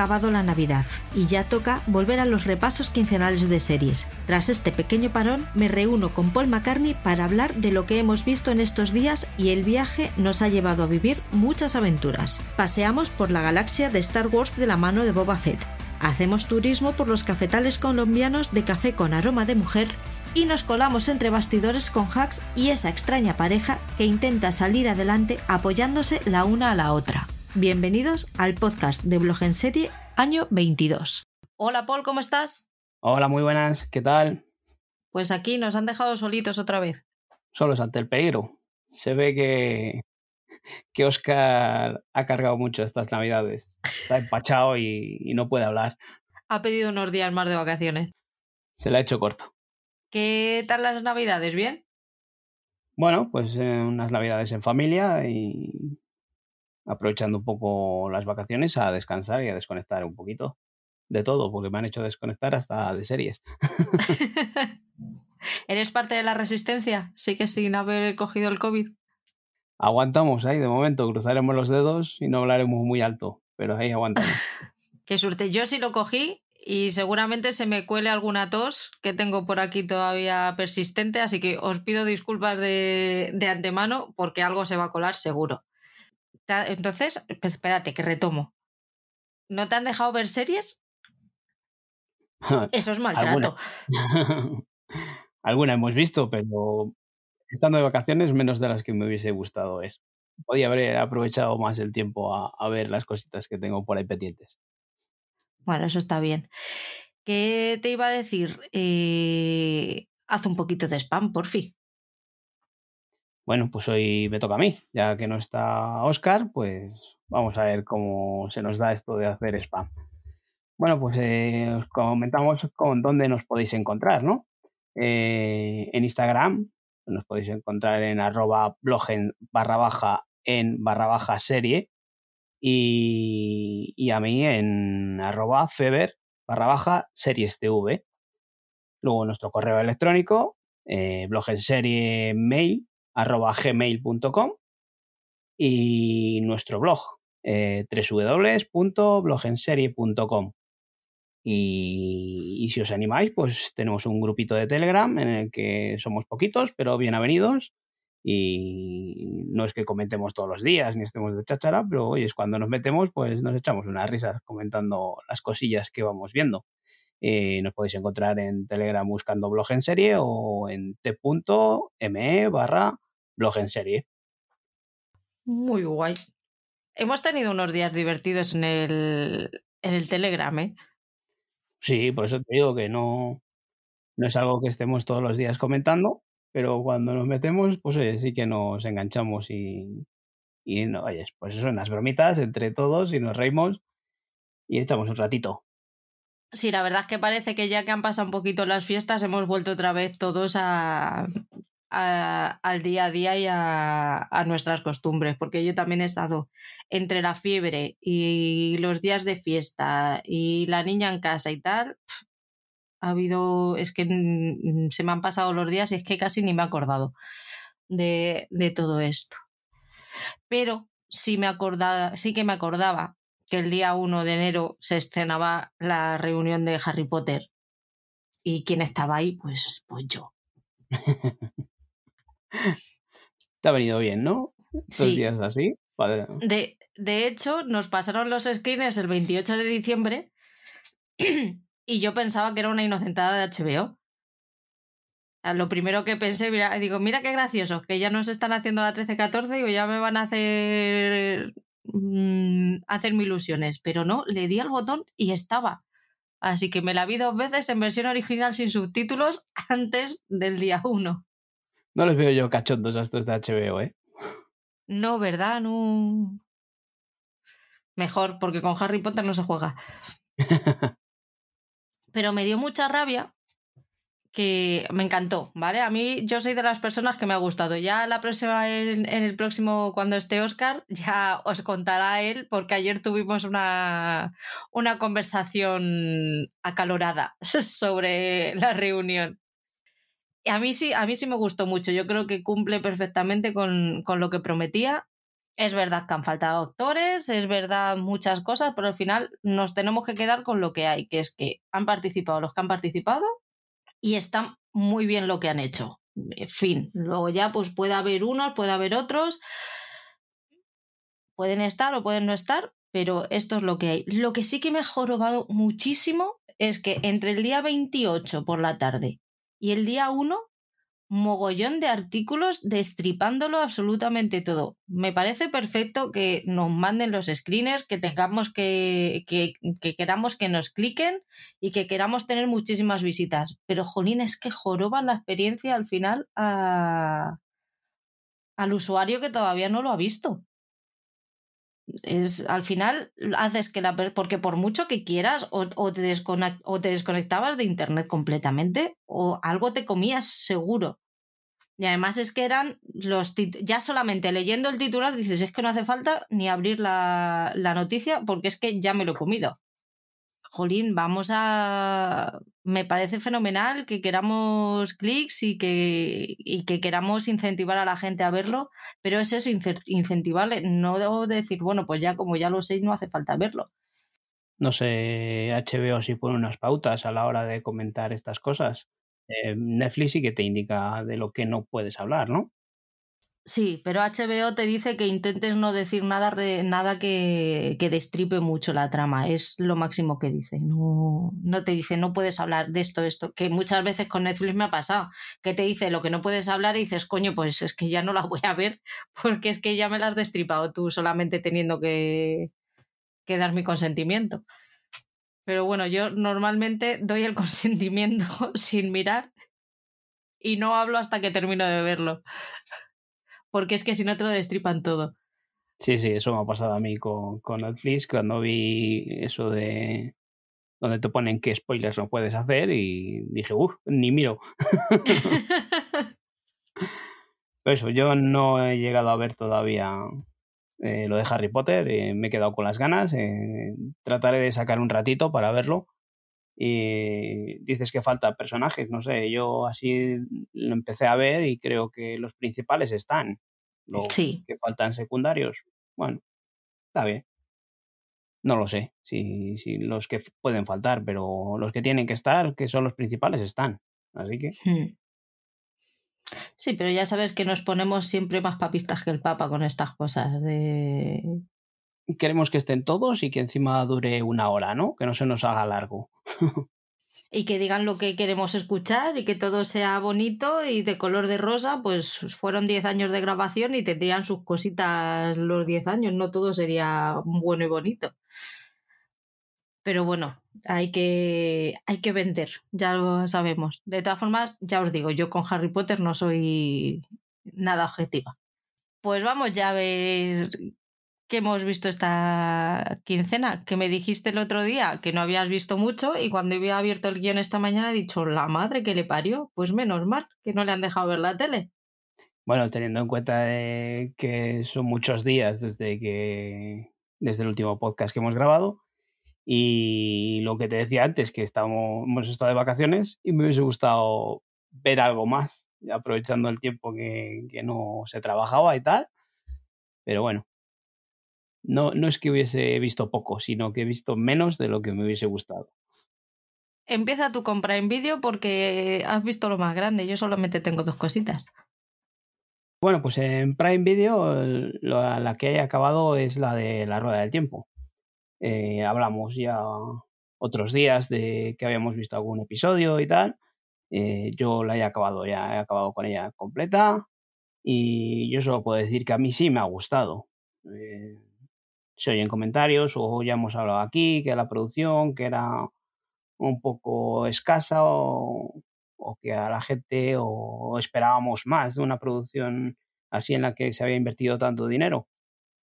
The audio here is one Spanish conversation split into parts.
acabado la Navidad y ya toca volver a los repasos quincenales de series. Tras este pequeño parón, me reúno con Paul McCartney para hablar de lo que hemos visto en estos días y el viaje nos ha llevado a vivir muchas aventuras. Paseamos por la galaxia de Star Wars de la mano de Boba Fett. Hacemos turismo por los cafetales colombianos de café con aroma de mujer y nos colamos entre bastidores con Hacks y esa extraña pareja que intenta salir adelante apoyándose la una a la otra. Bienvenidos al podcast de Blog en Serie año 22. Hola Paul, ¿cómo estás? Hola, muy buenas, ¿qué tal? Pues aquí nos han dejado solitos otra vez. Solos ante el peligro. Se ve que, que Oscar ha cargado mucho estas navidades. Está empachado y, y no puede hablar. Ha pedido unos días más de vacaciones. Se le ha hecho corto. ¿Qué tal las navidades? ¿Bien? Bueno, pues eh, unas navidades en familia y aprovechando un poco las vacaciones a descansar y a desconectar un poquito de todo, porque me han hecho desconectar hasta de series. ¿Eres parte de la resistencia? Sí que sin haber cogido el COVID. Aguantamos ahí de momento, cruzaremos los dedos y no hablaremos muy alto, pero ahí aguantamos. Qué suerte. Yo sí lo cogí y seguramente se me cuele alguna tos que tengo por aquí todavía persistente, así que os pido disculpas de, de antemano porque algo se va a colar seguro. Entonces, espérate, que retomo. ¿No te han dejado ver series? Eso es maltrato. Alguna. Alguna hemos visto, pero estando de vacaciones, menos de las que me hubiese gustado ver. Podía haber aprovechado más el tiempo a, a ver las cositas que tengo por ahí pendientes. Bueno, eso está bien. ¿Qué te iba a decir? Eh, haz un poquito de spam, por fin. Bueno, pues hoy me toca a mí, ya que no está Oscar, pues vamos a ver cómo se nos da esto de hacer spam. Bueno, pues eh, os comentamos con dónde nos podéis encontrar, ¿no? Eh, en Instagram nos podéis encontrar en arroba blogen barra baja en barra baja serie y, a mí en arroba feber barra baja series TV. Luego nuestro correo electrónico, eh, blog en serie mail arroba gmail.com y nuestro blog eh, www.blogenserie.com y, y, si os animáis pues tenemos un grupito de telegram en el que somos poquitos pero bien avenidos y no es que comentemos todos los días ni estemos de cháchara pero hoy es cuando nos metemos pues nos echamos unas risas comentando las cosillas que vamos viendo eh, nos podéis encontrar en Telegram buscando blog en serie o en t.me barra blog en serie. Muy guay. Hemos tenido unos días divertidos en el, en el Telegram, ¿eh? Sí, por eso te digo que no, no es algo que estemos todos los días comentando, pero cuando nos metemos, pues oye, sí que nos enganchamos y, y no, oye, pues eso, en las bromitas entre todos y nos reímos y echamos un ratito. Sí, la verdad es que parece que ya que han pasado un poquito las fiestas, hemos vuelto otra vez todos a, al día a día y a, nuestras costumbres, porque yo también he estado entre la fiebre y los días de fiesta y la niña en casa y tal. Ha habido, es que se me han pasado los días y es que casi ni me he acordado de, de todo esto. Pero sí, me acordaba, sí que me acordaba que el día 1 de enero se estrenaba la reunión de Harry Potter. ¿Y quién estaba ahí? Pues, pues yo. Te ha venido bien, ¿no? Estos Sí. días así. Vale. De, de hecho, nos pasaron los screeners el 28 de diciembre y yo pensaba que era una inocentada de HBO. Lo primero que pensé, mira, digo, mira qué gracioso, que ya nos están haciendo la 13-14, digo, ya me van a hacer mm, hacerme ilusiones. Pero no, le di al botón y estaba. Así que me la vi dos veces en versión original sin subtítulos antes del día 1. No les veo yo cachondos a estos de HBO, ¿eh? No, ¿verdad? No. Mejor, porque con Harry Potter no se juega. Pero me dio mucha rabia que me encantó, ¿vale? A mí yo soy de las personas que me ha gustado. Ya la próxima, en, el próximo, cuando esté Oscar, ya os contará él, porque ayer tuvimos una, una conversación acalorada sobre la reunión. A mí sí, a mí sí me gustó mucho. Yo creo que cumple perfectamente con, con lo que prometía Es verdad que han faltado actores, es verdad muchas cosas, pero al final nos tenemos que quedar con lo que hay, que es que han participado los que han participado y está muy bien lo que han hecho. En fin, luego ya pues puede haber unos, puede haber otros, pueden estar o pueden no estar, pero esto es lo que hay. Lo que sí que me ha jorobado muchísimo es que entre el día 28 por la tarde y el día 1 mogollón de artículos destripándolo absolutamente todo. Me parece perfecto que nos manden los screeners, que tengamos que, que, queramos que nos cliquen y que queramos tener muchísimas visitas. Pero, jolín, es que joroban la experiencia al final a, al usuario que todavía no lo ha visto. Es, al final haces que la porque por mucho que quieras o, o, te o te desconectabas de internet completamente o algo te comías seguro y además es que eran los ya solamente leyendo el titular dices, es que no hace falta ni abrir la, la noticia porque es que ya me lo he comido. Jolín, vamos a... Me parece fenomenal que queramos clics y que, y que queramos incentivar a la gente a verlo, pero es eso, incentivarle, no debo decir, bueno, pues ya como ya lo sé, no hace falta verlo. No sé, HBO si pone unas pautas a la hora de comentar estas cosas. Eh, Netflix sí que te indica de lo que no puedes hablar, ¿no? Sí, pero HBO te dice que intentes no decir nada, nada que, que, destripe mucho la trama. Es lo máximo que dice. No, no te dice, no puedes hablar de esto, esto. Que muchas veces con Netflix me ha pasado. Que te dice lo que no puedes hablar y dices, coño, pues es que ya no la voy a ver porque es que ya me la has destripado tú solamente teniendo que, que dar mi consentimiento. Pero bueno, yo normalmente doy el consentimiento sin mirar y no hablo hasta que termino de verlo. Porque es que si no te lo destripan todo. Sí, sí, eso me ha pasado a mí con, con Netflix cuando vi eso de donde te ponen qué spoilers no puedes hacer y dije, uff, ni miro. Pero eso, yo no he llegado a ver todavía eh, lo de Harry Potter, eh, me he quedado con las ganas, eh, trataré de sacar un ratito para verlo. Y dices que falta personajes, no sé, yo así lo empecé a ver y creo que los principales están. Los que faltan secundarios, bueno, está bien. No lo sé si, si los que pueden faltar, pero los que tienen que estar, que son los principales, están. Así que. Hmm. Sí, pero ya sabes que nos ponemos siempre más papistas que el Papa con estas cosas de... Queremos que estén todos y que encima dure una hora, ¿no? Que no se nos haga largo. y que digan lo que queremos escuchar y que todo sea bonito y de color de rosa, pues fueron 10 años de grabación y tendrían sus cositas los 10 años, no todo sería bueno y bonito. Pero bueno, hay que, hay que vender, ya lo sabemos. De todas formas, ya os digo, yo con Harry Potter no soy nada objetiva. Pues vamos ya a ver qué hemos visto esta quincena, que me dijiste el otro día que no habías visto mucho y cuando había abierto el guion esta mañana he dicho, la madre que le parió, pues menos mal que no le han dejado ver la tele. Bueno, teniendo en cuenta que son muchos días desde que desde el último podcast que hemos grabado, y lo que te decía antes, que estamos, hemos estado de vacaciones y me hubiese gustado ver algo más, aprovechando el tiempo que, que no se trabajaba y tal. Pero bueno, no, no es que hubiese visto poco, sino que he visto menos de lo que me hubiese gustado. Empieza tu compra en vídeo porque has visto lo más grande. Yo solamente tengo dos cositas. Bueno, pues en Prime Video la que he acabado es la de la rueda del tiempo. Eh, hablamos ya otros días de que habíamos visto algún episodio y tal. Eh, yo la he acabado ya, he acabado con ella completa y yo solo puedo decir que a mí sí me ha gustado. Eh, se oyen comentarios o ya hemos hablado aquí que la producción que era un poco escasa o, o que a la gente o esperábamos más de una producción así en la que se había invertido tanto dinero.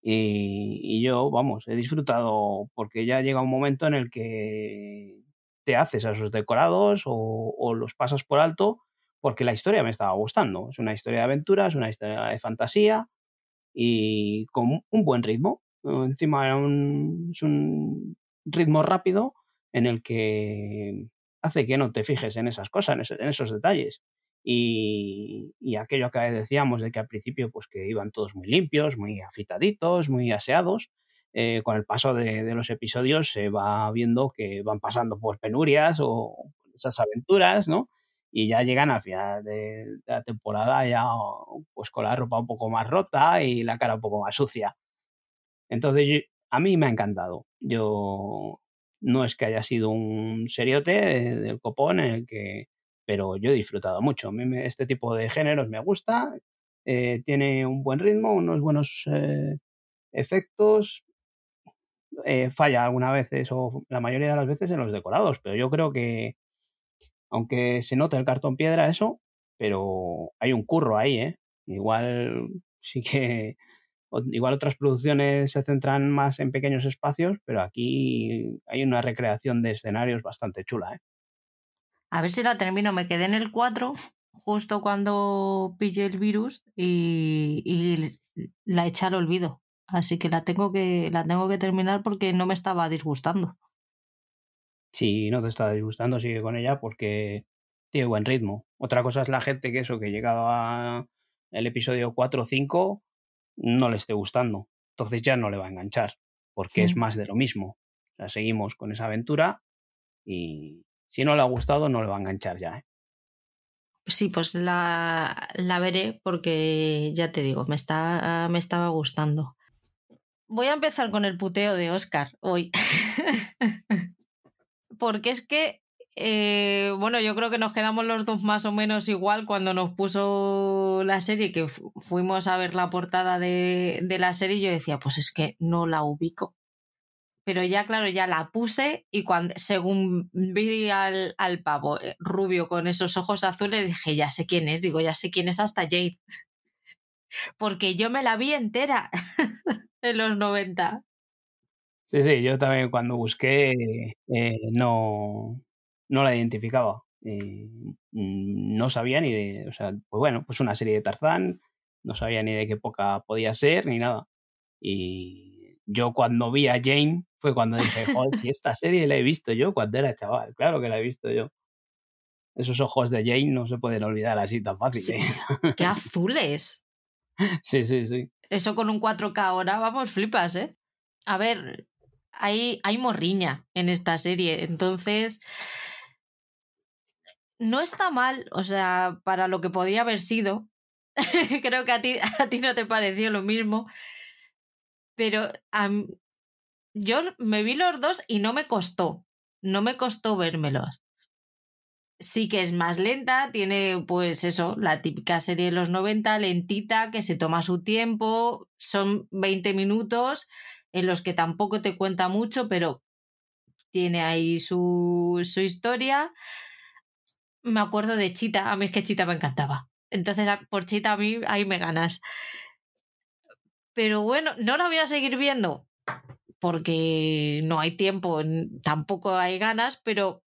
Y, yo, vamos, he disfrutado porque ya llega un momento en el que te haces a esos decorados o, los pasas por alto porque la historia me estaba gustando. Es una historia de aventuras, una historia de fantasía y con un buen ritmo. Encima es un ritmo rápido en el que hace que no te fijes en esas cosas, en esos detalles. y, aquello que decíamos de que al principio pues que iban todos muy limpios, muy afitaditos, muy aseados, eh, con el paso de, de, los episodios se va viendo que van pasando por penurias o esas aventuras, ¿no? Y ya llegan al final de, de la temporada ya pues con la ropa un poco más rota y la cara un poco más sucia. Entonces, a mí me ha encantado. Yo no es que haya sido un seriote del copón en el que pero yo he disfrutado mucho. Este tipo de géneros me gusta, eh, tiene un buen ritmo, unos buenos eh, efectos, eh, falla algunas veces o la mayoría de las veces en los decorados, pero yo creo que aunque se note el cartón piedra eso, pero hay un curro ahí, ¿eh? Igual sí que igual otras producciones se centran más en pequeños espacios, pero aquí hay una recreación de escenarios bastante chula, ¿eh? A ver si la termino. Me quedé en el 4 justo cuando pillé el virus y, y la eché al olvido. Así que la tengo que la tengo que terminar porque no me estaba disgustando. Si no te está disgustando, sigue con ella porque tiene buen ritmo. Otra cosa es la gente que eso, que llegado el episodio 4 o 5, no le esté gustando. Entonces ya no le va a enganchar, porque sí. es más de lo mismo. O sea, seguimos con esa aventura y, si no le ha gustado, no le va a enganchar ya. ¿eh? Sí, pues la, la, veré porque ya te digo, me, está, me estaba gustando. Voy a empezar con el puteo de Oscar hoy. porque es que, eh, bueno, yo creo que nos quedamos los dos más o menos igual cuando nos puso la serie, que fuimos a ver la portada de, la serie y yo decía, pues es que no la ubico pero ya, claro, ya la puse y cuando, según vi al, pavo eh, rubio con esos ojos azules, dije, ya sé quién es, digo, ya sé quién es hasta Jane. Porque yo me la vi entera en los 90. Sí, sí, yo también cuando busqué eh, no, no la identificaba. Eh, no sabía ni de, o sea, pues bueno, pues una serie de Tarzán, no sabía ni de qué época podía ser, ni nada. Y yo cuando vi a Jane, fue cuando dije, joder, si esta serie la he visto yo cuando era chaval, claro que la he visto yo. Esos ojos de Jane no se pueden olvidar así tan fácil. Sí. ¿eh? ¡Qué azules! Sí, sí, sí. Eso con un 4K ahora, vamos, flipas, ¿eh? A ver, hay, hay morriña en esta serie, entonces no está mal, o sea, para lo que podría haber sido. Creo que a ti, a ti no te pareció lo mismo. Pero a, yo me vi los dos y no me costó. No me costó vérmelos. Sí que es más lenta, tiene pues eso, la típica serie de los 90, lentita, que se toma su tiempo, son 20 minutos en los que tampoco te cuenta mucho, pero tiene ahí su, su historia. Me acuerdo de Chita, a mí es que Chita me encantaba. Entonces, por Chita a mí ahí me ganas. Pero bueno, no la voy a seguir viendo porque no hay tiempo, tampoco hay ganas, pero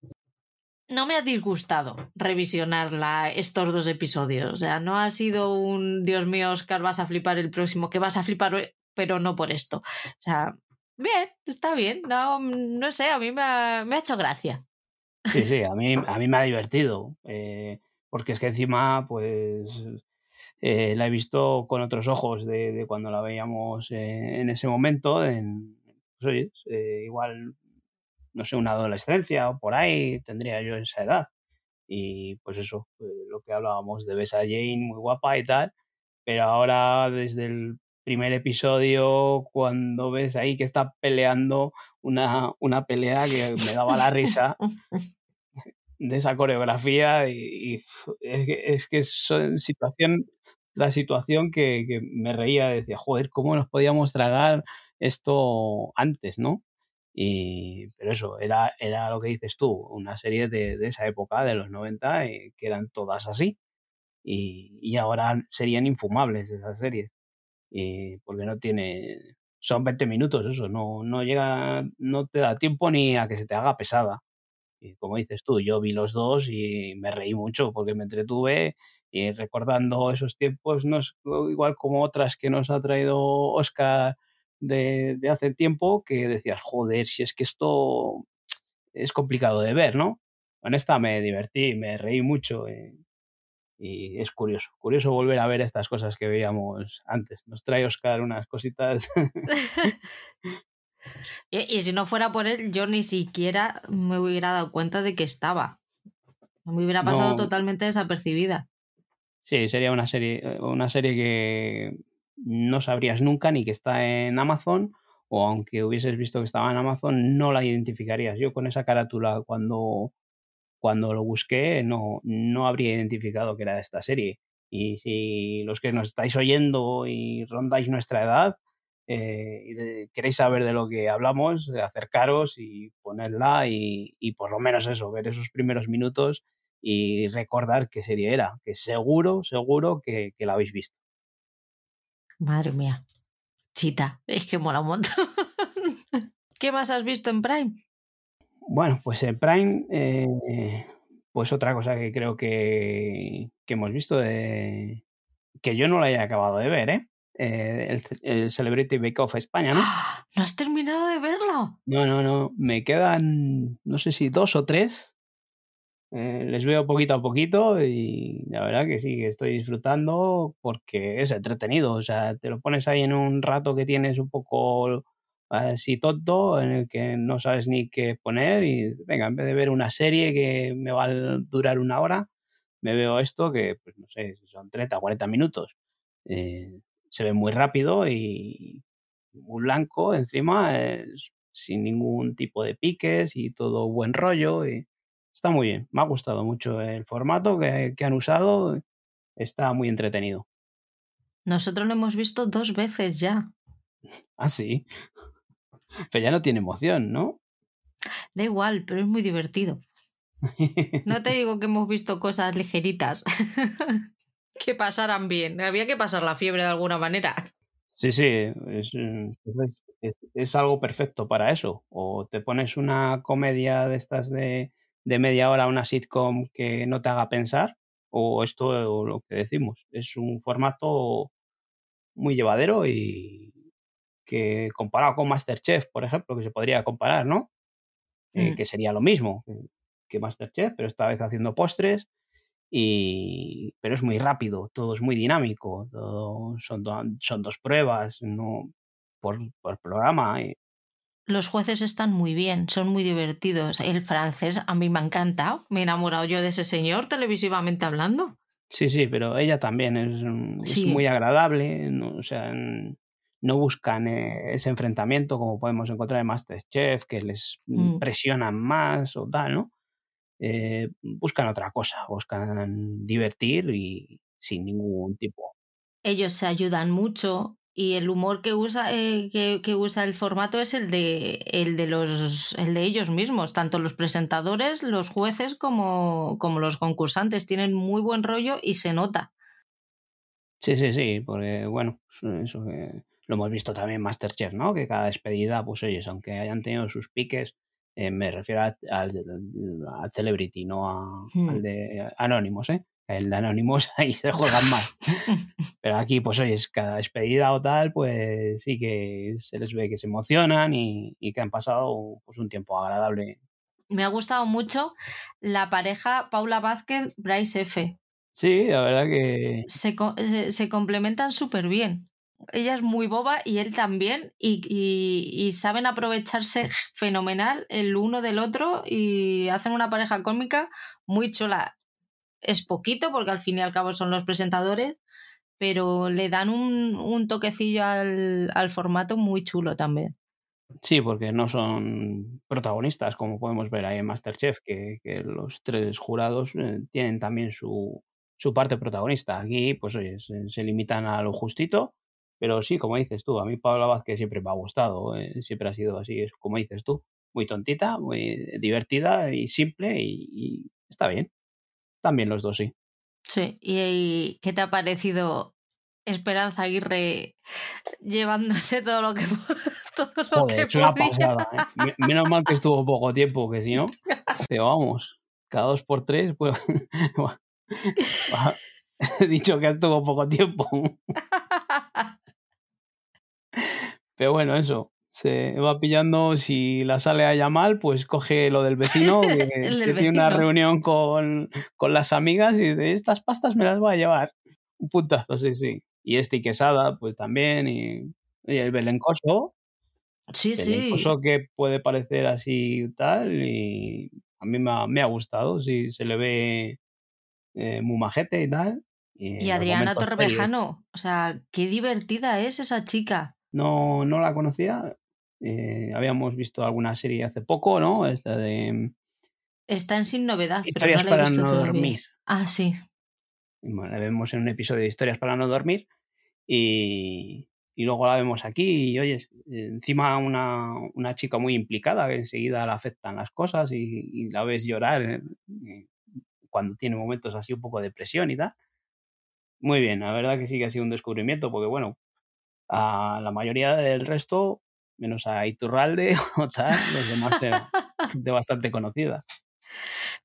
no me ha disgustado revisionarla estos dos episodios. O sea, no ha sido un Dios mío, Oscar, vas a flipar el próximo, que vas a flipar, pero no por esto. O sea, bien, está bien. No, no sé, a mí me ha, me ha, hecho gracia. Sí, sí, a mí, a mí me ha divertido. Eh, porque es que encima, pues. Eh, la he visto con otros ojos de, de cuando la veíamos eh, en ese momento, en, pues oye, eh, igual, no sé, una adolescencia o por ahí, tendría yo esa edad. Y pues eso, lo que hablábamos de Besa Jane, muy guapa y tal, pero ahora desde el primer episodio, cuando ves ahí que está peleando una, una pelea que me daba la risa de esa coreografía y, y es, que, es que son situación tras situación que, que me reía, decía, joder, ¿cómo nos podíamos tragar esto antes, ¿no? Y, pero eso, era, era lo que dices tú, una serie de, de esa época, de los 90, eh, que eran todas así. Y, y, ahora serían infumables esas series. Y, porque no tiene. Son 20 minutos, eso, no, no llega, no te da tiempo ni a que se te haga pesada. Y como dices tú, yo vi los dos y me reí mucho porque me entretuve y recordando esos tiempos, no es igual como otras que nos ha traído Oscar de, hace tiempo que decías, joder, si es que esto es complicado de ver, ¿no? En esta me divertí, me reí mucho. Eh. Y es curioso, curioso volver a ver estas cosas que veíamos antes. Nos trae Oscar unas cositas. y, y, si no fuera por él, yo ni siquiera me hubiera dado cuenta de que estaba. Me hubiera pasado No. totalmente desapercibida. Sí, sería una serie, eh, una serie que no sabrías nunca ni que está en Amazon, o aunque hubieses visto que estaba en Amazon, no la identificarías. Yo con esa carátula cuando, cuando lo busqué no, no habría identificado que era de esta serie. Y si los que nos estáis oyendo y rondáis nuestra edad, eh, y queréis saber de lo que hablamos, eh, acercaros y ponerla y, y por lo menos eso, ver esos primeros minutos y recordar qué serie era, que seguro, seguro que la habéis visto. Madre mía. Chita, es que mola un montón. ¿Qué más has visto en Prime? Bueno, pues en Prime, eh, pues otra cosa que creo que, que hemos visto, de, que yo no la haya acabado de ver, ¿eh? Eh, el, el Celebrity Bake Off España, ¿no? ¡Ah! ¿No has terminado de verlo? No, no, no, me quedan, no sé si dos o tres. Eh, les veo poquito a poquito y la verdad que sí, que estoy disfrutando porque es entretenido. O sea, te lo pones ahí en un rato que tienes un poco así tonto, en el que no sabes ni qué poner y venga, en vez de ver una serie que me va a durar una hora, me veo esto que, pues no sé, son 30 o 40 minutos. Eh, se ve muy rápido y muy blanco encima, es sin ningún tipo de piques y todo buen rollo. Y está muy bien, me ha gustado mucho el formato que, que han usado, está muy entretenido. Nosotros lo hemos visto dos veces ya. Ah, sí. Pero ya no tiene emoción, ¿no? Da igual, pero es muy divertido. No te digo que hemos visto cosas ligeritas que pasaran bien. Había que pasar la fiebre de alguna manera. Sí, sí, es, es algo perfecto para eso. O te pones una comedia de estas de, de media hora, una sitcom que no te haga pensar, o esto o lo que decimos. Es un formato muy llevadero y que comparado con Masterchef, por ejemplo, que se podría comparar, ¿no? Eh, Mm. que sería lo mismo que- Masterchef, pero esta vez haciendo postres. Y, pero es muy rápido, todo es muy dinámico, todo, son, do- son dos pruebas no por, por programa. y- Los jueces están muy bien, son muy divertidos. El francés a mí me ha encantado. Me he enamorado yo de ese señor televisivamente hablando. sí, sí, pero ella también es, Sí. muy agradable, no, o sea, no buscan eh, ese enfrentamiento como podemos encontrar en Masterchef, que les Mm. presionan más o tal, ¿no? Eh, buscan otra cosa, buscan divertir y sin ningún tipo. Ellos se ayudan mucho y el humor que usa, eh, que, que usa el formato es el de, el de los el de ellos mismos. Tanto los presentadores, los jueces como, como los concursantes tienen muy buen rollo y se nota. Sí, sí, sí, porque bueno, eso- eso que lo hemos visto también en Masterchef, ¿no? Que cada despedida, pues oyes, aunque hayan tenido sus piques, eh, me refiero a- al, Celebrity, no a- Hmm. al de Anónimos, ¿eh? El de Anónimos ahí se juegan más. Pero aquí, pues oyes, cada despedida o tal, pues sí que se les ve que se emocionan y, y que han pasado pues un tiempo agradable. Me ha gustado mucho la pareja Paula Vázquez, Bryce F. Sí, la verdad que Se, se, se complementan súper bien. Ella es muy boba y él también, y, y- saben aprovecharse fenomenal el uno del otro y hacen una pareja cómica muy chula. Es poquito porque al fin y al cabo son los presentadores, pero le dan un, un toquecillo al, al formato muy chulo también. Sí, porque no son protagonistas, como podemos ver ahí en Masterchef, que, que los tres jurados eh, tienen también su, su parte protagonista. Aquí, pues oye, se limitan a lo justito, pero sí, como dices tú, a mí Paula Vázquez siempre me ha gustado, eh, siempre ha sido así, es como dices tú, muy tontita, muy divertida y simple y, y está bien. También los dos, sí. Sí, ¿y, y qué te ha parecido Esperanza Aguirre llevándose todo lo que todo lo Joder, que es una podía? pasada. ¿eh? Me- Menos mal que estuvo poco tiempo, que si no, pero vamos, cada dos por tres, pues he dicho que estuvo poco tiempo. Pero bueno, eso, se va pillando, si la sale a mal, pues coge lo del vecino, que, tiene una reunión con, con, las amigas y de estas pastas me las voy a llevar. Un puntazo, sí, sí. Y este y quesada, pues también, y, el belencoso. Sí, belencoso que puede parecer así tal, y a mí me ha, me ha gustado, sí, se le ve eh, muy majete y tal. Y, Adriana Torrevejano, o sea, qué divertida es esa chica. No, no la conocía, eh, habíamos visto alguna serie hace poco, ¿no? Esta de. Está en Sin Novedad. Historias para no dormir. Ah, sí. Bueno, la vemos en un episodio de Historias para no dormir. Y, y luego la vemos aquí. Y oye, encima una, una, chica muy implicada que enseguida le afectan las cosas y, la ves llorar eh, cuando tiene momentos así un poco de presión y tal. Muy bien, la verdad que sí que ha sido un descubrimiento porque, bueno, a la mayoría del resto menos a Iturralde o tal, los demás eran de bastante conocida.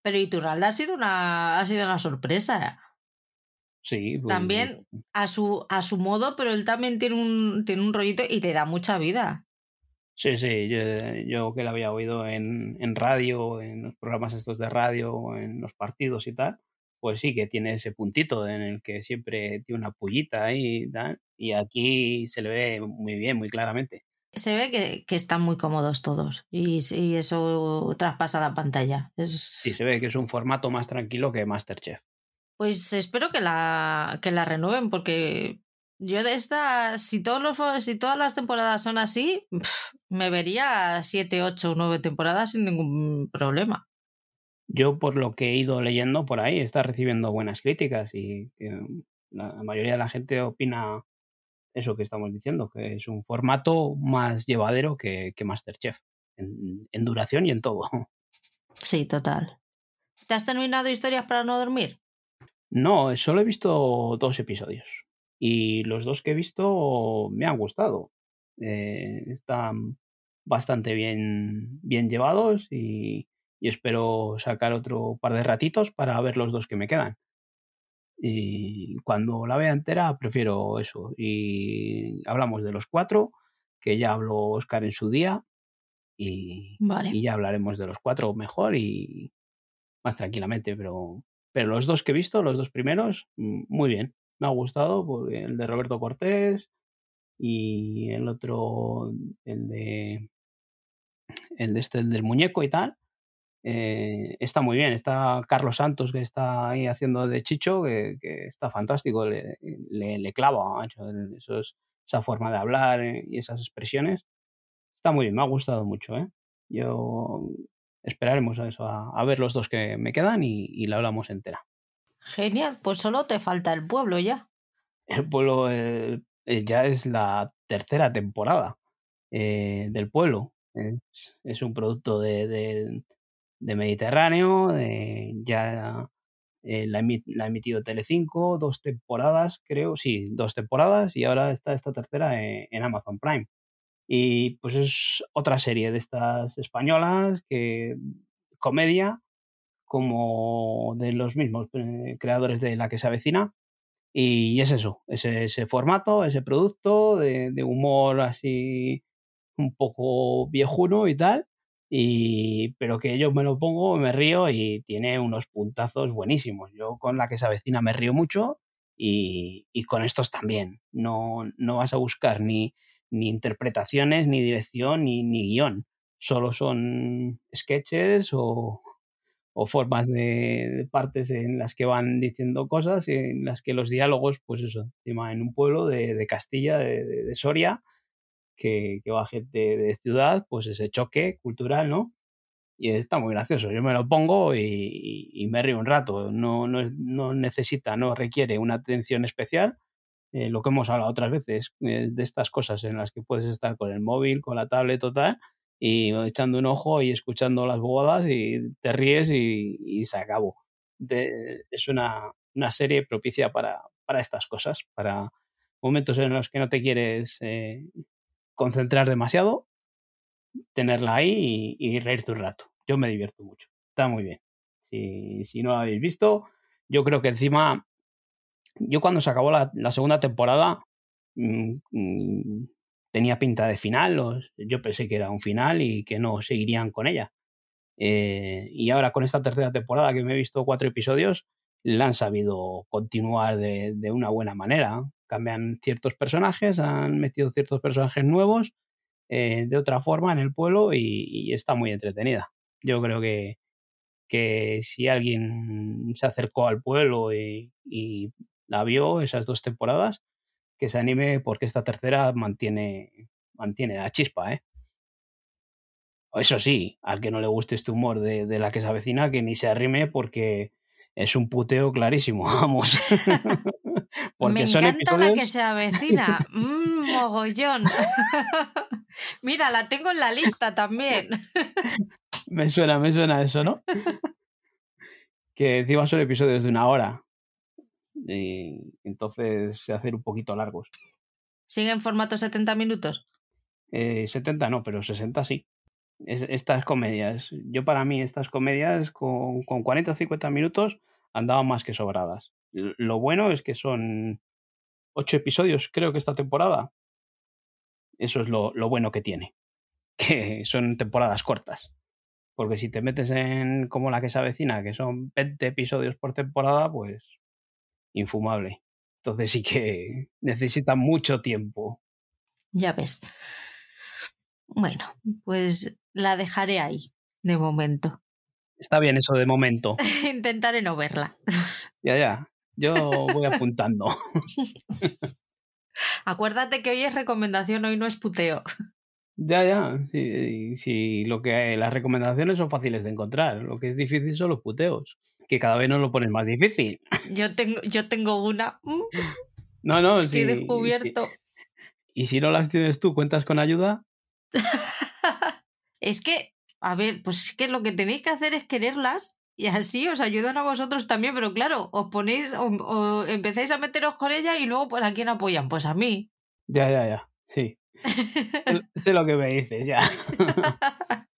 Pero Iturralde ha sido una, ha sido una sorpresa. Sí. Pues, también a su, a su modo, pero él también tiene un, tiene un rollito y te da mucha vida. Sí, sí, yo, que la había oído en, en, radio, en los programas estos de radio, en los partidos y tal, pues sí que tiene ese puntito en el que siempre tiene una pullita y tal, y aquí se le ve muy bien, muy claramente se ve que, que, están muy cómodos todos y, y, eso traspasa la pantalla. Es... Sí, se ve que es un formato más tranquilo que Masterchef. Pues espero que la, que la renueven porque yo de esta, si, todos los, si todas las temporadas son así, me vería 7, 8, 9 temporadas sin ningún problema. Yo por lo que he ido leyendo por ahí está recibiendo buenas críticas y la mayoría de la gente opina eso que estamos diciendo, que es un formato más llevadero que, que Masterchef, en, en, duración y en todo. Sí, total. ¿Te has terminado historias para no dormir? No, solo he visto dos episodios. Y los dos que he visto me han gustado. Eh, están bastante bien, bien llevados y, y espero sacar otro par de ratitos para ver los dos que me quedan. Y cuando la vea entera, prefiero eso. Y hablamos de los cuatro, que ya habló Oscar en su día. Y, y ya hablaremos de los cuatro mejor y más tranquilamente. Pero, pero los dos que he visto, los dos primeros, mm, muy bien. Me ha gustado porque el de Roberto Cortés y el otro, el de el de este, el del muñeco y tal, eh, está muy bien. Está Carlos Santos, que está ahí haciendo de Chicho, que, está fantástico, le, le, clava, esa forma de hablar eh, y esas expresiones. Está muy bien, me ha gustado mucho. ¿eh? Yo esperaremos a eso, a, ver los dos que me quedan y, y, la hablamos entera. Genial, pues solo te falta el pueblo ya. El pueblo ya es la tercera temporada del pueblo. Es, es un producto de, de Mediterráneo, ya eh, la, ha emitido Telecinco, dos temporadas, creo, sí, dos temporadas, y ahora está esta tercera en, Amazon Prime. Y pues es otra serie de estas españolas que comedia como de los mismos eh, creadores de La que se avecina. Y es eso, ese, formato, ese producto de, de humor así un poco viejuno y tal, y, pero que yo me lo pongo, me río y tiene unos puntazos buenísimos. Yo con la que se avecina me río mucho y, y con estos también. No, no vas a buscar ni, ni interpretaciones, ni dirección, ni, ni guion. Solo son sketches o, o formas de, partes en las que van diciendo cosas, en las que los diálogos, pues eso, encima en un pueblo de, de Castilla, de, de Soria, que, va gente de ciudad, pues ese choque cultural, ¿no? Y está muy gracioso. Yo me lo pongo y, me río un rato. No, no, necesita, no requiere una atención especial. Eh, lo que hemos hablado otras veces, eh, de estas cosas en las que puedes estar con el móvil, con la tablet total, y echando un ojo y escuchando las bodas y te ríes y, se acabó. es una, una, serie propicia para, para estas cosas, para momentos en los que no te quieres eh, concentrar demasiado, tenerla ahí y, reírte un rato. Yo me divierto mucho. Está muy bien. Si, si no lo habéis visto, yo creo que encima, yo cuando se acabó la, segunda temporada, mm, mm, tenía pinta de final, yo pensé que era un final y que no seguirían con ella. Eh, y ahora con esta tercera temporada que me he visto cuatro episodios, la han sabido continuar de, una buena manera. Cambian ciertos personajes, han metido ciertos personajes nuevos eh, de otra forma en el pueblo y, está muy entretenida. Yo creo que, que si alguien se acercó al pueblo y, y la vio esas dos temporadas, que se anime porque esta tercera mantiene, mantiene la chispa, ¿eh? Eso sí, al que no le guste este humor de, de la que se avecina, que ni se arrime porque es un puteo clarísimo, vamos. Me encanta la que se avecina. Mm, mogollón. Mira, la tengo en la lista también. me suena, me suena eso, ¿no? que encima son episodios de una hora. Y entonces se hacen un poquito largos. ¿Sigue en formato 70 minutos? Eh, 70 no, pero 60 sí. estas comedias, yo para mí estas comedias con, con 40 o 50 minutos andaban más que sobradas. Lo bueno es que son ocho episodios, creo que esta temporada. Eso es lo, lo bueno que tiene. Que son temporadas cortas. Porque si te metes en como la que se avecina, que son 20 episodios por temporada, pues infumable. Entonces sí que necesita mucho tiempo. Ya ves. Bueno, pues la dejaré ahí, de momento. Está bien eso de momento. Intentaré no verla. Ya, ya. Yo voy apuntando. Acuérdate que hoy es recomendación, hoy no es puteo. Ya, ya. Sí, sí, lo que las recomendaciones son fáciles de encontrar. Lo que es difícil son los puteos que cada vez nos lo pones más difícil. Yo tengo, yo tengo una. Mm, no, no, sí. He descubierto. Y si no las tienes tú, ¿cuentas con ayuda? es que, a ver, pues es que lo que tenéis que hacer es quererlas y así os ayudan a vosotros también, pero claro, os ponéis o, empezáis a meteros con ella y luego, pues, ¿a quién apoyan? Pues a mí. Ya, ya, ya, sí. sé lo que me dices, ya.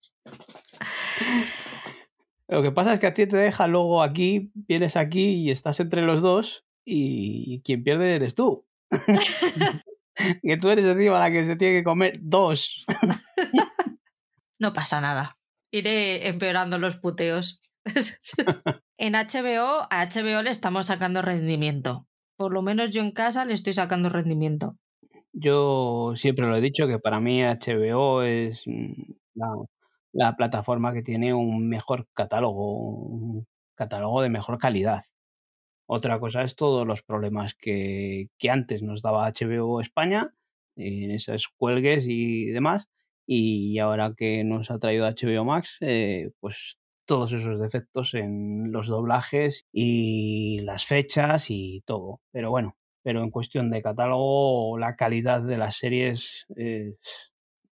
Lo que pasa es que a ti te deja luego aquí, vienes aquí y estás entre los dos y quien pierde eres tú. que tú eres encima la que se tiene que comer dos. No pasa nada. Iré empeorando los puteos. en HBO, a HBO le estamos sacando rendimiento. Por lo menos yo en casa le estoy sacando rendimiento. Yo siempre lo he dicho que para mí HBO es la, la plataforma que tiene un mejor catálogo, un catálogo de mejor calidad. Otra cosa es todos los problemas que, que antes nos daba HBO España, en esas cuelgues y demás, y ahora que nos ha traído HBO Max, eh, pues todos esos defectos en los doblajes y las fechas y todo. Pero bueno, pero en cuestión de catálogo, la calidad de las series es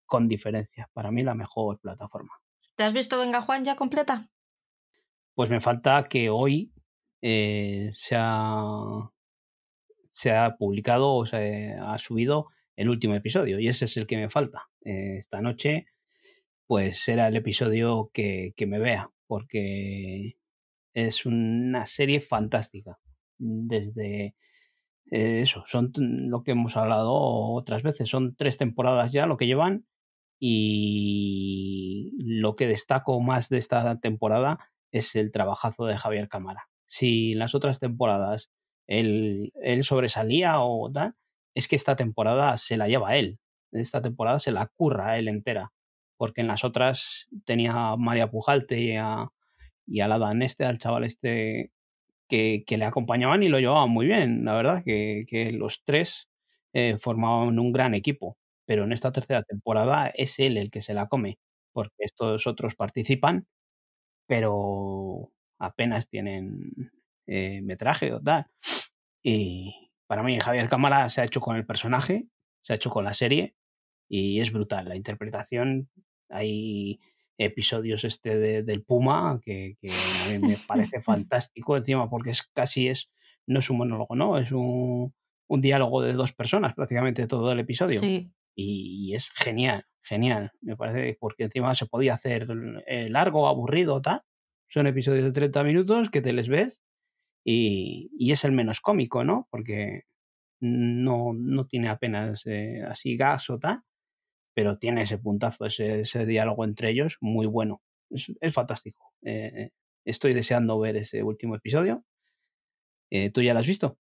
con diferencia. Para mí la mejor plataforma. ¿Te has visto Venga Juan ya completa? Pues me falta que hoy eh, se, ha, se, ha, publicado o se ha subido el último episodio y ese es el que me falta. Eh, esta noche pues será el episodio que, que me vea porque es una serie fantástica. Desde eh, eso, son lo que hemos hablado otras veces, son tres temporadas ya lo que llevan y lo que destaco más de esta temporada es el trabajazo de Javier Cámara. Si en las otras temporadas él, él sobresalía o tal, es que esta temporada se la lleva él. Esta temporada se la curra él entera. Porque en las otras tenía a María Pujalte y a, y al este, al chaval este que, que, le acompañaban y lo llevaban muy bien. La verdad que, que los tres eh, formaban un gran equipo pero en esta tercera temporada es él el que se la come, porque estos otros participan, pero apenas tienen eh, metraje o tal. Y para mí Javier Cámara se ha hecho con el personaje, se ha hecho con la serie y es brutal. La interpretación, hay episodios este del Puma que, a mí me parece fantástico encima porque es casi es, no es un monólogo, ¿no? Es un, un diálogo de dos personas prácticamente todo el episodio. Sí y es genial, genial. Me parece porque encima se podía hacer eh, largo, aburrido, tal. Son episodios de 30 minutos que te les ves y, y, es el menos cómico, ¿no? Porque no, no tiene apenas eh, así gas o tal, pero tiene ese puntazo, ese, ese diálogo entre ellos muy bueno. Es, es fantástico. Eh, estoy deseando ver ese último episodio. Eh, ¿Tú ya lo has visto?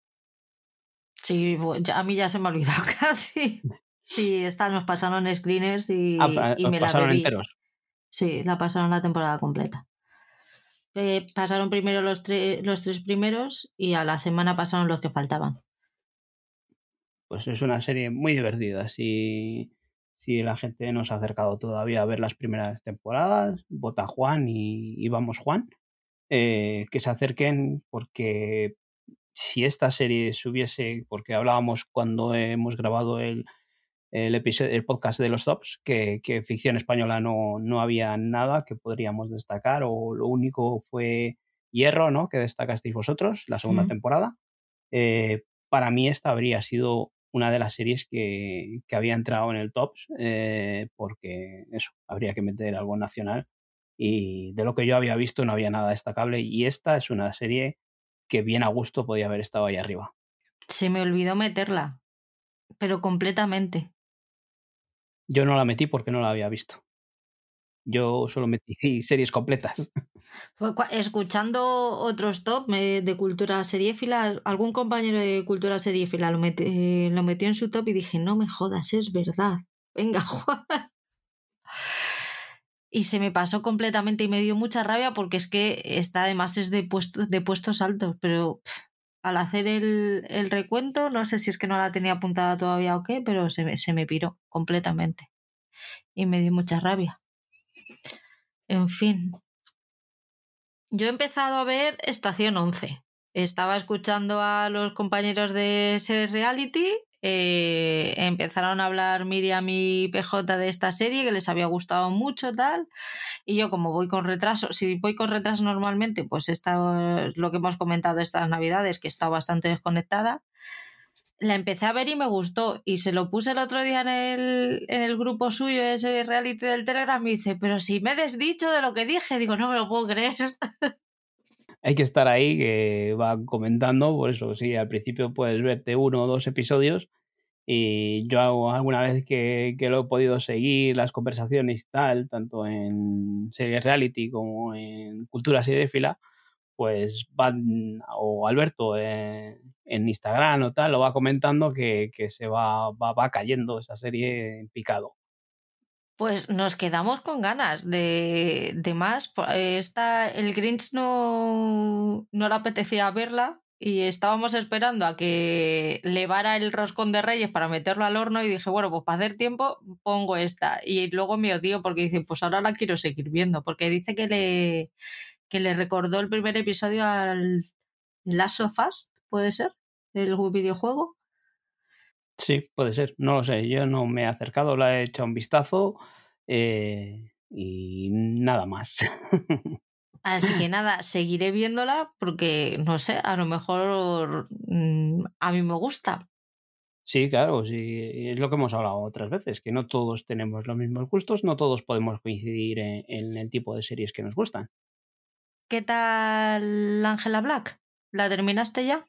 Sí, a mí ya se me ha olvidado casi. Sí, esta nos pasaron screeners y, ah, y me pasaron la enteros. Sí, la pasaron la temporada completa. Eh, pasaron primero los, los tres primeros y a la semana pasaron los que faltaban. Pues es una serie muy divertida. Si, si la gente no se ha acercado todavía a ver las primeras temporadas, vota Juan y, vamos Juan, eh, que se acerquen porque si esta serie se hubiese, porque hablábamos cuando hemos grabado el, el, episodio, el podcast de los tops, que, que ficción española no, no, había nada que podríamos destacar, o lo único fue Hierro, ¿no? Que destacasteis vosotros, la segunda temporada. Eh, para mí esta habría sido una de las series que, que había entrado en el tops, eh, porque eso, habría que meter algo nacional. Y de lo que yo había visto no había nada destacable. Y esta es una serie que bien a gusto podía haber estado ahí arriba. Se me olvidó meterla, pero completamente. Yo no la metí porque no la había visto. Yo solo metí series completas. Escuchando otros top de cultura seriéfila, algún compañero de cultura seriéfila lo, lo metió en su top y dije, no me jodas, es verdad. Venga, Juan. Y se me pasó completamente y me dio mucha rabia porque es que está además es de, puestos de puestos altos, pero al hacer el, recuento, no sé si es que no la tenía apuntada todavía o qué, pero se se me piró completamente. Y me dio mucha rabia. En fin. Yo he empezado a ver Estación 11. Estaba escuchando a los compañeros de Ser Reality eh, empezaron a hablar Miriam y PJ de esta serie que les había gustado mucho tal y yo como voy con retraso si voy con retraso normalmente pues lo que hemos comentado estas navidades que he estado bastante desconectada la empecé a ver y me gustó y se lo puse el otro día en el, en el grupo suyo ese reality del Telegram y dice pero si me he desdicho de lo que dije digo no me lo puedo creer hay que estar ahí, que va comentando, por eso sí, al principio puedes verte uno o dos episodios y yo hago alguna vez que, que, lo he podido seguir, las conversaciones y tal, tanto en series reality como en cultura seriéfila, pues van, o Alberto eh, en Instagram o tal, lo va comentando que, que se va, va, va cayendo esa serie en picado. Pues nos quedamos con ganas de, de más. Esta, el Grinch no, no le apetecía verla y estábamos esperando a que levara el roscón de Reyes para meterlo al horno y dije, bueno, pues para hacer tiempo pongo esta. Y luego me odio porque dice, pues ahora la quiero seguir viendo, porque dice que le, que le recordó el primer episodio al Last of Us, ¿puede ser? El videojuego. Sí, puede ser, no lo sé, yo no me he acercado, la he hecho un vistazo eh, y nada más. Así que nada, seguiré viéndola porque, no sé, a lo mejor mm, a mí me gusta. Sí, claro, sí, es lo que hemos hablado otras veces, que no todos tenemos los mismos gustos, no todos podemos coincidir en, en el tipo de series que nos gustan. ¿Qué tal Angela Black? ¿La terminaste ya?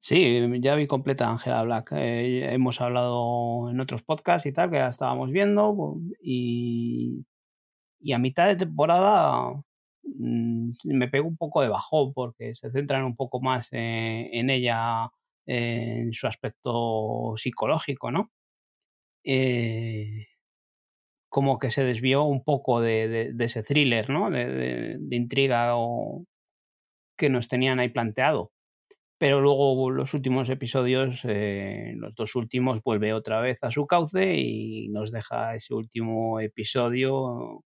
Sí, ya vi completa Angela Black. Eh, hemos hablado en otros podcasts y tal, que ya estábamos viendo. Y, y a mitad de temporada mmm, me pego un poco de bajón porque se centran un poco más en, en ella, en su aspecto psicológico, ¿no? Eh, como que se desvió un poco de, de, de ese thriller, ¿no? De, de, intriga o que nos tenían ahí planteado pero luego los últimos episodios, eh, los dos últimos, vuelve otra vez a su cauce y nos deja ese último episodio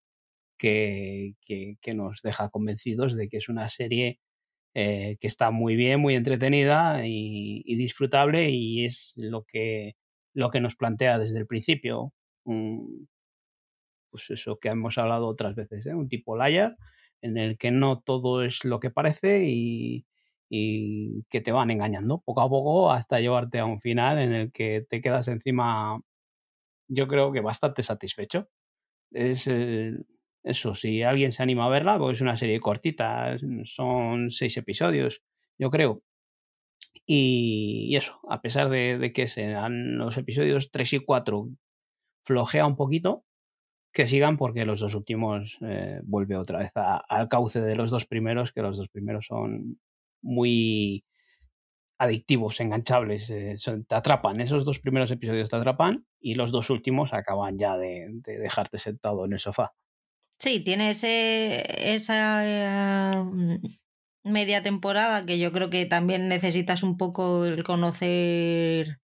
que, que, que nos deja convencidos de que es una serie eh, que está muy bien, muy entretenida y, y, disfrutable y es lo que, lo que nos plantea desde el principio. Un, pues eso que hemos hablado otras veces, ¿eh? un tipo liar en el que no todo es lo que parece y, y que te van engañando poco a poco hasta llevarte a un final en el que te quedas encima, yo creo que bastante satisfecho. Es eh, eso, si alguien se anima a verla, pues es una serie cortita, son seis episodios, yo creo. Y, eso, a pesar de, que sean los episodios 3 y 4 flojea un poquito, que sigan porque los dos últimos eh, vuelve otra vez al cauce de los dos primeros, que los dos primeros son muy adictivos, enganchables, eh, te atrapan. Esos dos primeros episodios te atrapan y los dos últimos acaban ya de, dejarte sentado en el sofá. Sí, tiene ese, esa eh, media temporada que yo creo que también necesitas un poco el conocer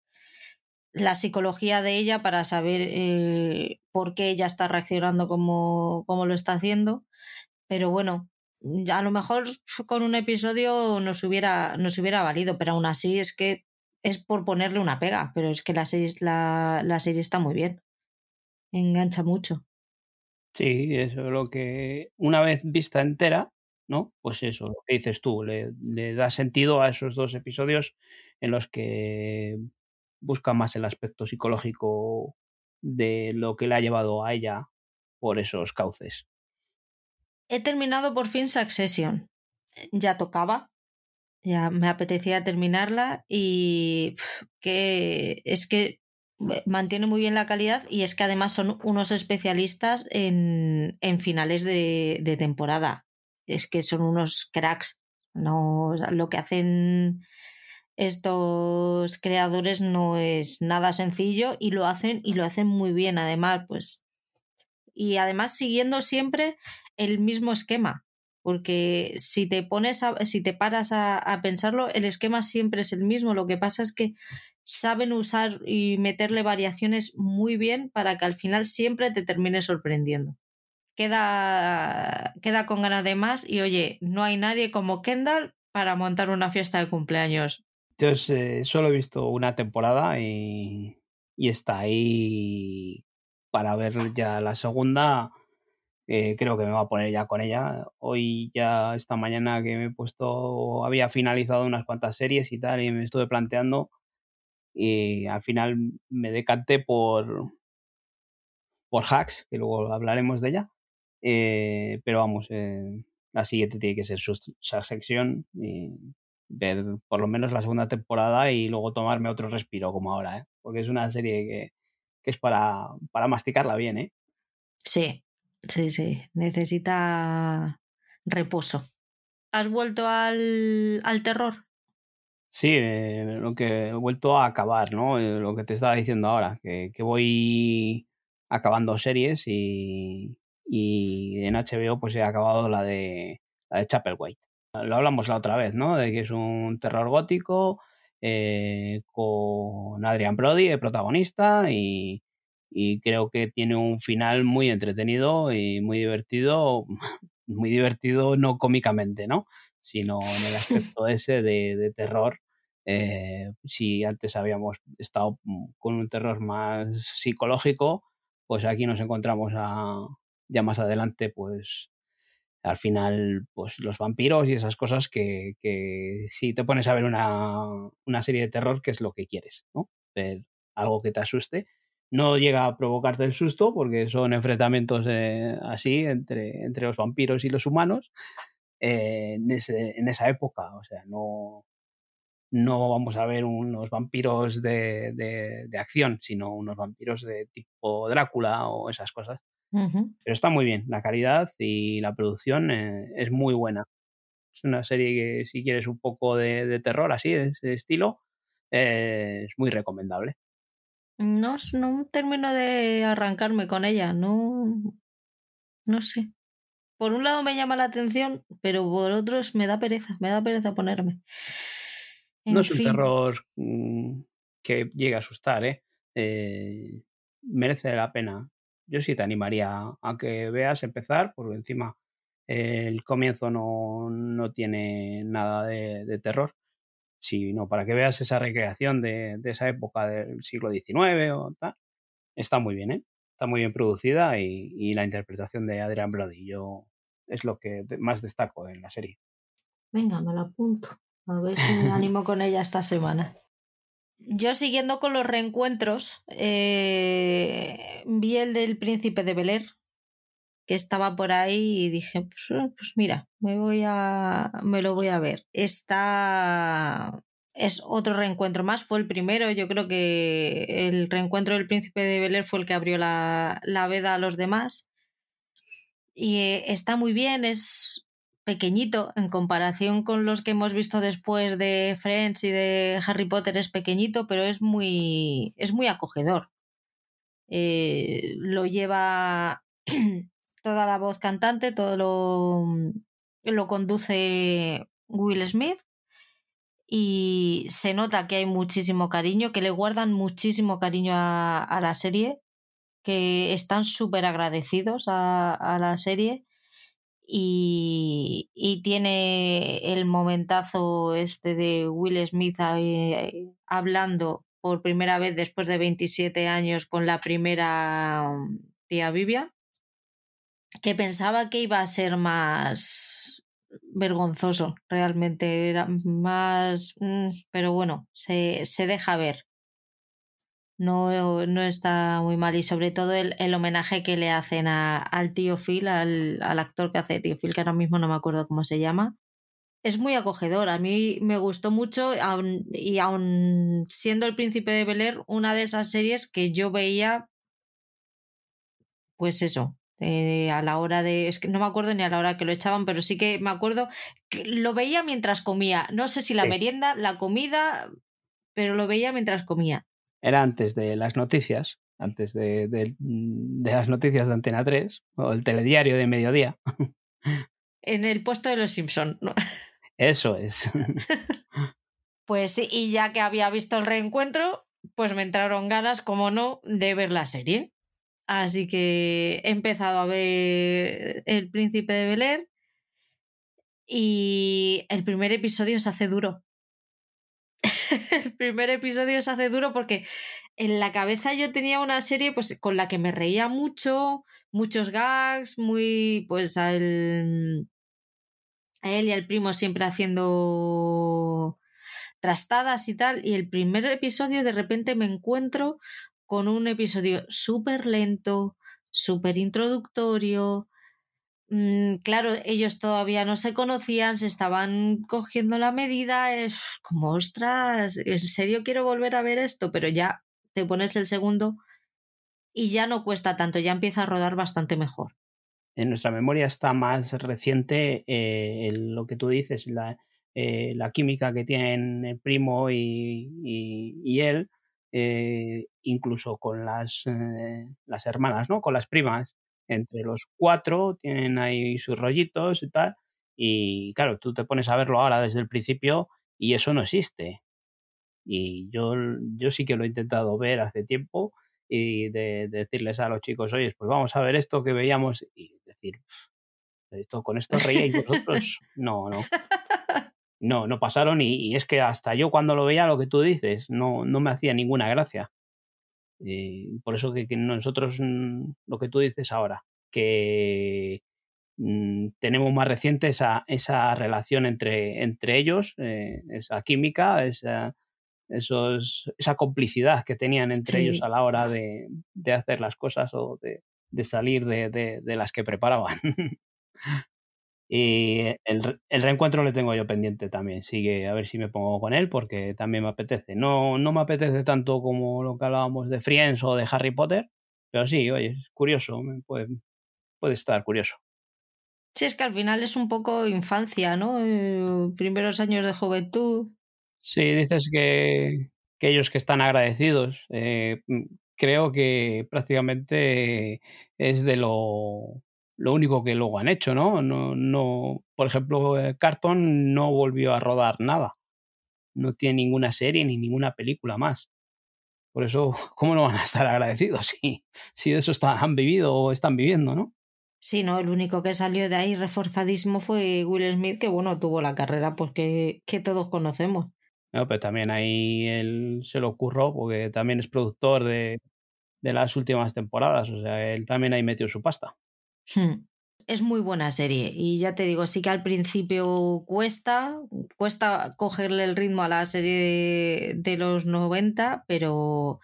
la psicología de ella para saber eh, por qué ella está reaccionando como, como lo está haciendo. Pero bueno, a lo mejor con un episodio nos hubiera, nos hubiera valido, pero aún así es que es por ponerle una pega, pero es que la serie, la, la serie está muy bien. Engancha mucho. Sí, eso es lo que una vez vista entera, ¿no? Pues eso, lo que dices tú, le da sentido a esos dos episodios en los que busca más el aspecto psicológico de lo que le ha llevado a ella por esos cauces. He terminado por fin Succession. Ya tocaba, ya me apetecía terminarla y que es que mantiene muy bien la calidad y es que además son unos especialistas en, en finales de, de, temporada. Es que son unos cracks. No, lo que hacen estos creadores no es nada sencillo y lo hacen y lo hacen muy bien además pues. Y además siguiendo siempre el mismo esquema porque si te pones si te paras a, a, pensarlo el esquema siempre es el mismo. Lo que pasa es que saben usar y meterle variaciones muy bien para que al final siempre te termine sorprendiendo. Queda queda con ganas de más y oye no hay nadie como Kendall para montar una fiesta de cumpleaños yo solo he visto una temporada y, y está ahí para ver ya la segunda. Eh, creo que me va a poner ya con ella. Hoy ya esta mañana que me he puesto, había finalizado unas cuantas series y tal, y me estuve planteando. Y al final me decanté por, por Hacks, que luego hablaremos de ella. Eh, pero vamos, eh, la siguiente tiene que ser su, su sección. Y ver por lo menos la segunda temporada y luego tomarme otro respiro como ahora, ¿eh? porque es una serie que, que es para, para masticarla bien. ¿eh? Sí, sí, sí, necesita reposo. ¿Has vuelto al, al terror? Sí, eh, lo que he vuelto a acabar, ¿no? Eh, lo que te estaba diciendo ahora, que, que voy acabando series y, y en HBO pues he acabado la de la de Chapelwaite lo hablamos la otra vez, ¿no? De que es un terror gótico eh, con Adrian Brody, el protagonista, y, y, creo que tiene un final muy entretenido y muy divertido, muy divertido no cómicamente, ¿no? Sino en el aspecto ese de, de terror. Eh, si antes habíamos estado con un terror más psicológico, pues aquí nos encontramos a, ya más adelante, pues al final, pues los vampiros y esas cosas que, que si te pones a ver una, una, serie de terror, que es lo que quieres, ¿no? Ver algo que te asuste. No llega a provocarte el susto porque son enfrentamientos eh, así entre, entre los vampiros y los humanos eh, en, en esa época. O sea, no, no vamos a ver unos vampiros de, de acción, sino unos vampiros de tipo Drácula o esas cosas. Pero está muy bien, la calidad y la producción eh, es muy buena. Es una serie que si quieres un poco de, de terror así, de ese estilo, eh, es muy recomendable. No, no termino de arrancarme con ella, no, no sé. Por un lado me llama la atención, pero por otros me da pereza, me da pereza ponerme. En no es un terror mm, que llegue a asustar, ¿eh? ¿eh? Merece la pena yo sí te animaría a que veas empezar, porque encima el comienzo no, no tiene nada de, de, terror, sino para que veas esa recreación de, esa época del siglo XIX o tal. Está muy bien, ¿eh? Está muy bien producida y, la interpretación de Adrian Brody es lo que más destaco en la serie. Venga, me la apunto. A ver si me animo con ella esta semana yo siguiendo con los reencuentros, eh, vi el del príncipe de Bel que estaba por ahí y dije, pues, eh, pues, mira, me voy a, me lo voy a ver. Está, es otro reencuentro más, fue el primero, yo creo que el reencuentro del príncipe de Bel fue el que abrió la, la veda a los demás. Y eh, está muy bien, es pequeñito en comparación con los que hemos visto después de Friends y de Harry Potter, es pequeñito, pero es muy, es muy acogedor. Eh, lo lleva toda la voz cantante, todo lo, lo conduce Will Smith y se nota que hay muchísimo cariño, que le guardan muchísimo cariño a, la serie, que están súper agradecidos a, la serie y, tiene el momentazo este de Will Smith hablando por primera vez después de 27 años con la primera mm, tía Vivian, que pensaba que iba a ser más vergonzoso, realmente. Era más. Mm, pero bueno, se, deja ver. No, no, está muy mal. Y sobre todo el, homenaje que le hacen a, al tío Phil, al, actor que hace tío Phil, que ahora mismo no me acuerdo cómo se llama. Es muy acogedor. A mí me gustó mucho. y aun siendo el príncipe de Bel una de esas series que yo veía. Pues eso, eh, a la hora de. Es que no me acuerdo ni a la hora que lo echaban, pero sí que me acuerdo que lo veía mientras comía. No sé si la merienda, la comida, pero lo veía mientras comía. Era antes de las noticias, antes de, de, las noticias de Antena 3, o el telediario de mediodía. En el puesto de los Simpson. Eso es. pues sí, y ya que había visto el reencuentro, pues me entraron ganas, como no, de ver la serie. Así que he empezado a ver El Príncipe de Bel Air y el primer episodio se hace duro. el primer episodio se hace duro porque en la cabeza yo tenía una serie pues con la que me reía mucho, muchos gags, muy pues al a él y al primo siempre haciendo trastadas y tal y el primer episodio de repente me encuentro con un episodio súper lento, súper introductorio. Mm, claro, ellos todavía no se conocían, se estaban cogiendo la medida. Es como, ostras, ¿en serio quiero volver a ver esto? Pero ya te pones el segundo y ya no cuesta tanto, ya empieza a rodar bastante mejor. En nuestra memoria está más reciente eh, lo que tú dices, la, eh, la, química que tienen el primo y, él, eh, incluso con las, las hermanas, ¿no? Con las primas. Entre los cuatro tienen ahí sus rollitos y tal. Y claro, tú te pones a verlo ahora desde el principio y eso no existe. Y yo, yo sí que lo he intentado ver hace tiempo y de, decirles a los chicos, oye, pues vamos a ver esto que veíamos y decir, esto, con esto reíais vosotros. No, no no, no pasaron y, es que hasta yo cuando lo veía lo que tú dices no, no me hacía ninguna gracia. Por eso que, nosotros, mm, lo que tú dices ahora, que mm, tenemos más reciente esa, esa relación entre, entre ellos, eh, esa química, esa, esos, esa complicidad que tenían entre ellos a la hora de, de hacer las cosas o de, de salir de, de las que preparaban. Y el, el, reencuentro le tengo yo pendiente también. Sigue a ver si me pongo con él porque también me apetece. No, no me apetece tanto como lo que hablábamos de Friends o de Harry Potter, pero sí, oye, es curioso, puede, puede estar curioso. Sí, es que al final es un poco infancia, ¿no? Eh, primeros años de juventud. Sí, dices que, que ellos que están agradecidos. Eh, creo que prácticamente es de lo lo único que luego han hecho, ¿no? No, no, por ejemplo, eh, Carton no volvió a rodar nada. No tiene ninguna serie ni ninguna película más. Por eso, ¿cómo no van a estar agradecidos si, si de eso han vivido o están viviendo, no? Sí, no, el único que salió de ahí reforzadísimo fue Will Smith, que bueno, tuvo la carrera porque que todos conocemos. No, pero también ahí él se lo ocurrió porque también es productor de, de las últimas temporadas, o sea, él también ahí metió su pasta. Hmm. Es muy buena serie y ya te digo, sí que al principio cuesta, cuesta cogerle el ritmo a la serie de, los 90, pero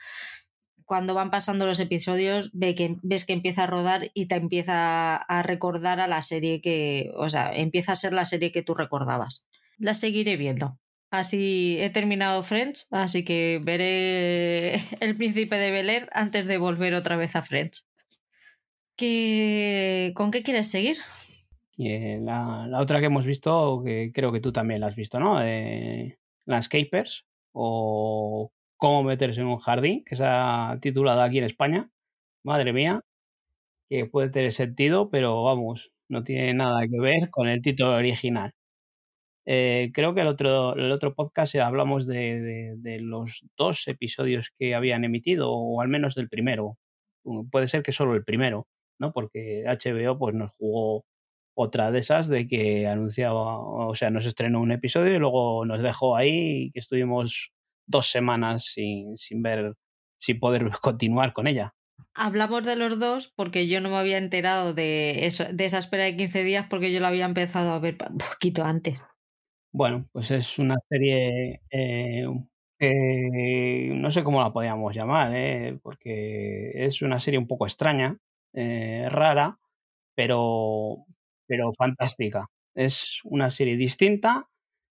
cuando van pasando los episodios ve que, ves que empieza a rodar y te empieza a recordar a la serie que, o sea, empieza a ser la serie que tú recordabas. La seguiré viendo. Así he terminado Friends, así que veré El Príncipe de Bel Air antes de volver otra vez a Friends. ¿Qué... ¿Con qué quieres seguir? la, otra que hemos visto, que creo que tú también la has visto, ¿no? Landscapers o Cómo meterse en un jardín, que se ha titulado aquí en España. Madre mía, que puede tener sentido, pero vamos, no tiene nada que ver con el título original. Eh, creo que el otro, el otro podcast hablamos de, de, los dos episodios que habían emitido, o al menos del primero. Puede ser que solo el primero, ¿no? Porque HBO pues, nos jugó otra de esas de que anunciaba, o sea, nos estrenó un episodio y luego nos dejó ahí y que estuvimos dos semanas sin, sin ver, sin poder continuar con ella. Hablamos de los dos porque yo no me había enterado de, eso, de esa espera de 15 días porque yo la había empezado a ver un poquito antes. Bueno, pues es una serie eh, no sé cómo la podríamos llamar, eh, porque es una serie un poco extraña, eh, rara, pero, pero fantástica. Es una serie distinta.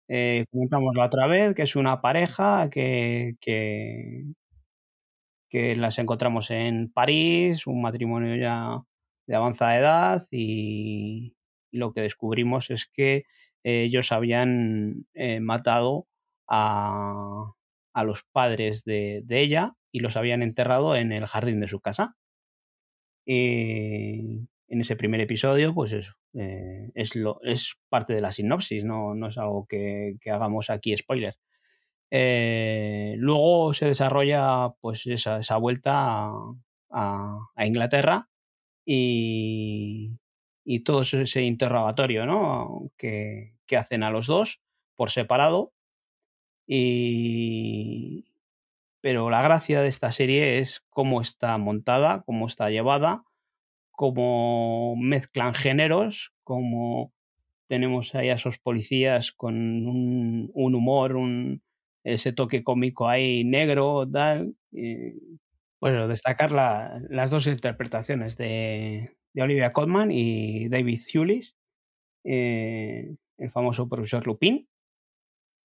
Eh, comentamos la otra vez que es una pareja que, que, que las encontramos en París, un matrimonio ya de avanzada edad y lo que descubrimos es que ellos habían eh, matado a, a, los padres de, de, ella y los habían enterrado en el jardín de su casa. Y en ese primer episodio, pues eso, eh, es, lo, es parte de la sinopsis, no, no es algo que, que hagamos aquí spoiler. Eh, luego se desarrolla pues esa, esa vuelta a, a, a Inglaterra y, y todo ese interrogatorio ¿no? que, que, hacen a los dos por separado. Y... Pero la gracia de esta serie es cómo está montada, cómo está llevada, cómo mezclan géneros, cómo tenemos ahí a esos policías con un, humor, un, ese toque cómico ahí negro, tal. Y, bueno, destacar la, las dos interpretaciones de, de Olivia Colman y David Hewlis, eh, el famoso profesor Lupin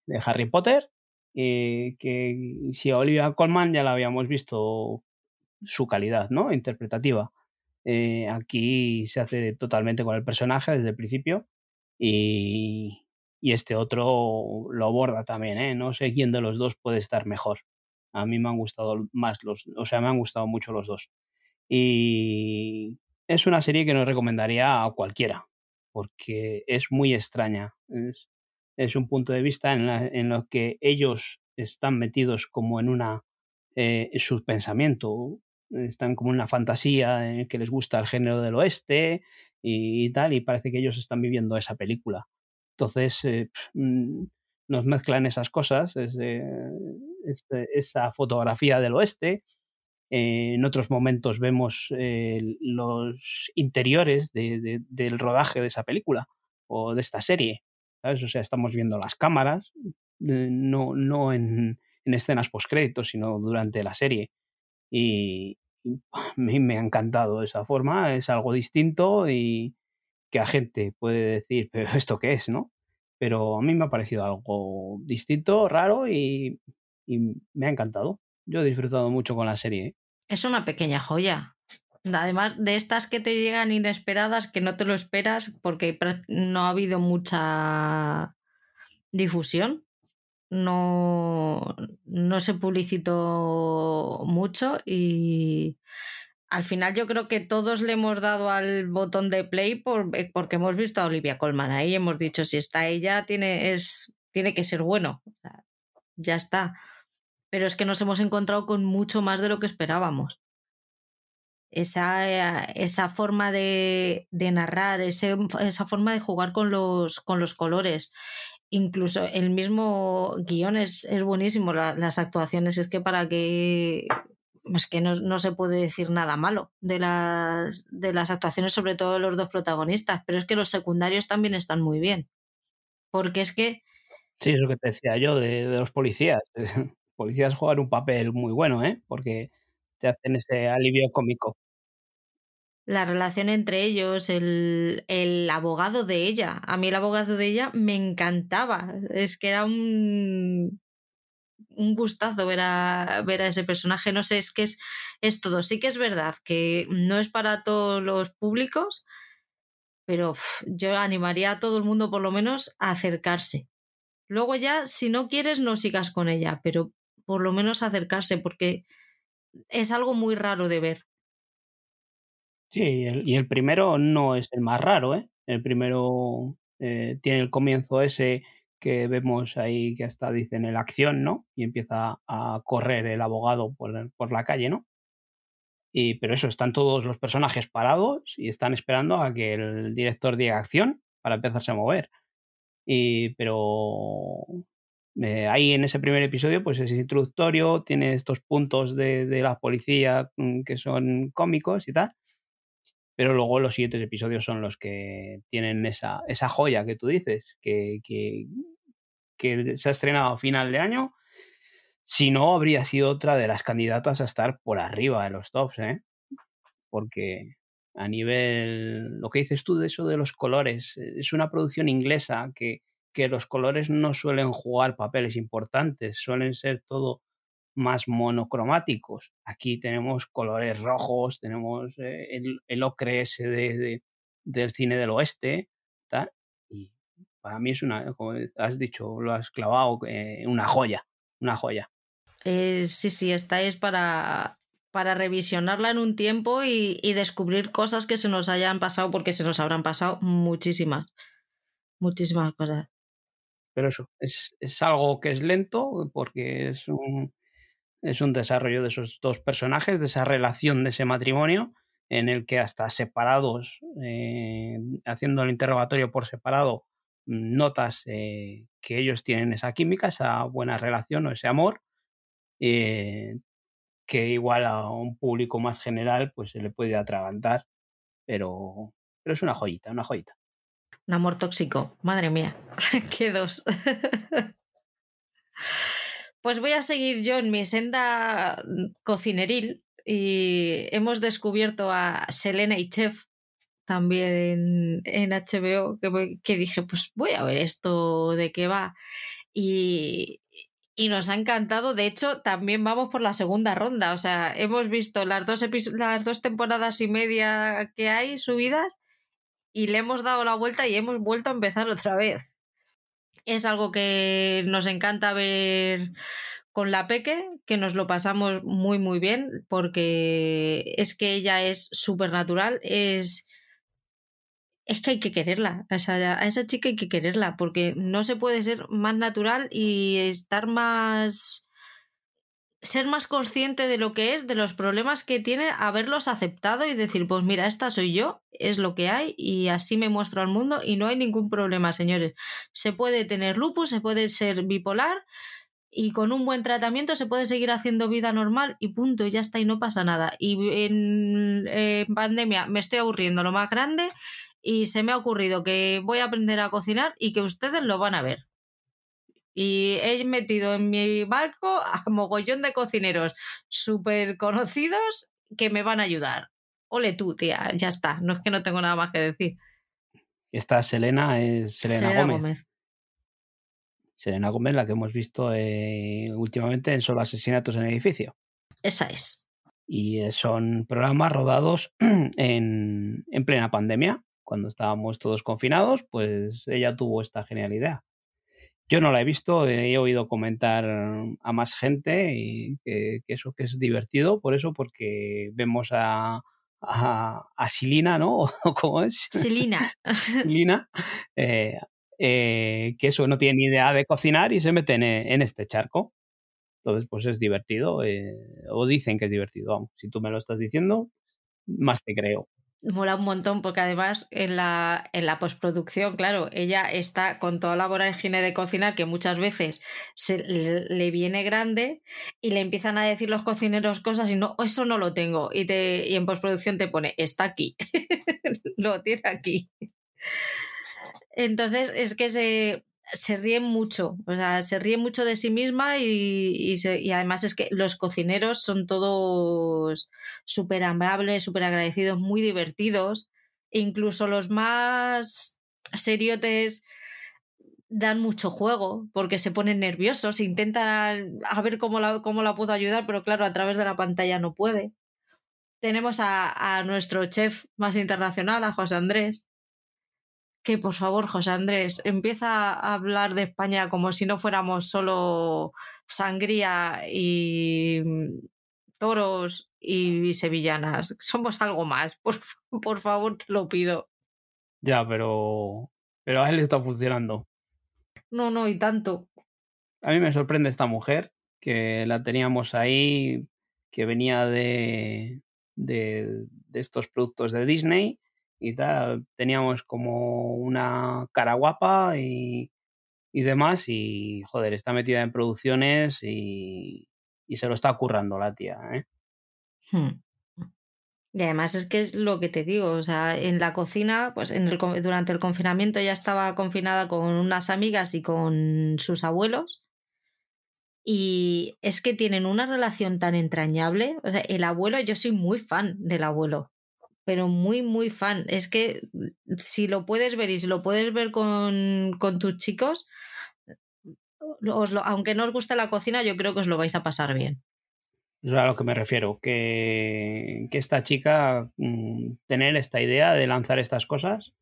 de Harry Potter, eh, que si a Olivia Colman ya la habíamos visto su calidad ¿no? interpretativa. Eh, aquí se hace totalmente con el personaje desde el principio y, y este otro lo aborda también. ¿eh? No sé quién de los dos puede estar mejor. A mí me han gustado más los, o sea, me han gustado mucho los dos. Y, es una serie que no recomendaría a cualquiera, porque es muy extraña. Es un punto de vista en, la, en que ellos están metidos como en una eh, su pensamiento, están como en una fantasía en que les gusta el género del oeste y, tal, y parece que ellos están viviendo esa película. Entonces, eh, mm, nos mezclan esas cosas, esa fotografía del oeste, eh, en otros momentos vemos eh, los interiores de, de, del rodaje de esa película o de esta serie. O sea, estamos viendo las cámaras, eh, no, no en, en escenas postcréditos, sino durante la serie. Y, a mí me ha encantado esa forma, es algo distinto y que a gente puede decir, pero ¿esto qué es? ¿no? Pero a mí me ha parecido algo distinto, raro y, y me ha encantado. Yo he disfrutado mucho con la serie. Es una pequeña joya. Además de estas que te llegan inesperadas, que no te lo esperas porque no ha habido mucha difusión. No, no se publicitó mucho y al final yo creo que todos le hemos dado al botón de play por, porque hemos visto a Olivia Colman ahí y hemos dicho si está ella tiene, es, tiene que ser bueno. ya está pero es que nos hemos encontrado con mucho más de lo que esperábamos. Esa, eh, esa forma de, de narrar, ese, esa forma de jugar con los, con los colores, incluso el mismo guion es, es buenísimo, la, las actuaciones, es que para que es que no, no, se puede decir nada malo de las, de las actuaciones, sobre todo de los dos protagonistas, pero es que los secundarios también están muy bien. Porque es que... Sí, es lo que te decía yo de, de los policías. policías juegan un papel muy bueno, ¿eh? Porque te hacen ese alivio cómico. La relación entre ellos, el, el, abogado de ella. A mí el abogado de ella me encantaba. Es que era un, un gustazo ver a, ver a ese personaje. No sé, es que es, es todo. Sí que es verdad que no es para todos los públicos, pero yo animaría a todo el mundo por lo menos a acercarse. Luego ya, si no quieres, no sigas con ella, pero por lo menos acercarse, porque es algo muy raro de ver. Sí, y el, primero no es el más raro, ¿eh? El primero eh, tiene el comienzo ese que vemos ahí que hasta dicen el acción, ¿no? Y empieza a correr el abogado por, por la calle, ¿no? Y, pero eso, están todos los personajes parados y están esperando a que el director diga acción para empezarse a mover. Y, pero eh, ahí en ese primer episodio, pues es introductorio, tiene estos puntos de, de la policía mm, que son cómicos y tal pero luego los siguientes episodios son los que tienen esa, esa joya que tú dices, que, que, que, se ha estrenado a final de año. Si no, habría sido otra de las candidatas a estar por arriba de los tops, ¿eh? Porque a nivel, lo que dices tú de eso de los colores, es una producción inglesa que, que los colores no suelen jugar papeles importantes, suelen ser todo más monocromáticos. Aquí tenemos colores rojos, tenemos eh, el, ocre ese de, del cine del oeste, y para mí es una, como has dicho, lo has clavado, eh, una joya, una joya. Eh, sí, sí, esta es para, para revisionarla en un tiempo y, y, descubrir cosas que se nos hayan pasado, porque se nos habrán pasado muchísimas, muchísimas cosas. Pero eso, es, es algo que es lento, porque es un, es un desarrollo de esos dos personajes, de esa relación, de ese matrimonio, en el que hasta separados, eh, haciendo el interrogatorio por separado, notas eh, que ellos tienen esa química, esa buena relación o ese amor, eh, que igual a un público más general pues se le puede atragantar, pero, pero es una joyita, una joyita. Un amor tóxico, madre mía, qué dos. Pues voy a seguir yo en mi senda cocineril y hemos descubierto a Selena y Chef también en, HBO que, dije, pues voy a ver esto de qué va. Y, y nos ha encantado. De hecho, también vamos por la segunda ronda. O sea, hemos visto las dos, las dos temporadas y media que hay subidas y le hemos dado la vuelta y hemos vuelto a empezar otra vez. Es algo que nos encanta ver con la Peque, que nos lo pasamos muy, muy bien, porque es que ella es súper natural, es... Es que hay que quererla, a esa chica hay que quererla, porque no se puede ser más natural y estar más ser más consciente de lo que es, de los problemas que tiene, haberlos aceptado y decir, pues mira, esta soy yo, es lo que hay y así me muestro al mundo y no hay ningún problema, señores. Se puede tener lupus, se puede ser bipolar y con un buen tratamiento se puede seguir haciendo vida normal y punto, ya está y no pasa nada. Y en, en pandemia me estoy aburriendo lo más grande y se me ha ocurrido que voy a aprender a cocinar y que ustedes lo van a ver. Y he metido en mi barco a mogollón de cocineros súper conocidos que me van a ayudar. Ole tú, tía, ya está. No es que no tengo nada más que decir. Esta Selena es Selena, Gómez. Selena Gómez, la que hemos visto eh, últimamente en Solo Asesinatos en el Edificio. Esa es. Y son programas rodados en, en plena pandemia. Cuando estábamos todos confinados, pues ella tuvo esta genial idea yo no la he visto, he oído comentar a más gente y que, eso que es divertido, por eso, porque vemos a, a, Silina, ¿no? ¿Cómo es? Silina. Silina, eh, eh, que eso no tiene ni idea de cocinar y se mete en, este charco. Entonces, pues es divertido, eh, o dicen que es divertido. si tú me lo estás diciendo, más te creo mola un montón porque además en la, en la postproducción, claro, ella está con toda la higiene de cocinar que muchas veces se, le, viene grande y le empiezan a decir los cocineros cosas y no, eso no lo tengo. Y, te, y en postproducción te pone, está aquí, lo tiene aquí. Entonces es que se, se ríe mucho, o sea, se ríe mucho de sí misma y, y, además es que los cocineros son todos súper amables, súper agradecidos, muy divertidos, e incluso los más seriotes dan mucho juego porque se ponen nerviosos, intentan a ver cómo la, cómo la puedo ayudar, pero claro, a través de la pantalla no puede. Tenemos a, a nuestro chef más internacional, a José Andrés, que por favor, José Andrés, empieza a hablar de España como si no fuéramos solo sangría y mm, toros y sevillanas. Somos algo más. Por, por favor, te lo pido. Ya, pero. Pero a él está funcionando. No, no, y tanto. A mí me sorprende esta mujer, que la teníamos ahí, que venía de, de, de estos productos de Disney y tal. Teníamos como una cara guapa y, y demás. Y joder, está metida en producciones y, y se lo está currando la tía. ¿eh? Hmm. Y además es que es lo que te digo, o sea, en la cocina, pues durante el confinamiento ya estaba confinada con unas amigas y con sus abuelos. Y es que tienen una relación tan entrañable. El abuelo, yo soy muy fan del abuelo pero muy, muy fan. Es que mm, si lo puedes ver y si lo puedes ver con, con tus chicos, os lo, aunque no os guste la cocina, yo creo que os lo vais a pasar bien. Es a lo que me refiero, que, que esta chica mmm, tener esta idea de lanzar estas cosas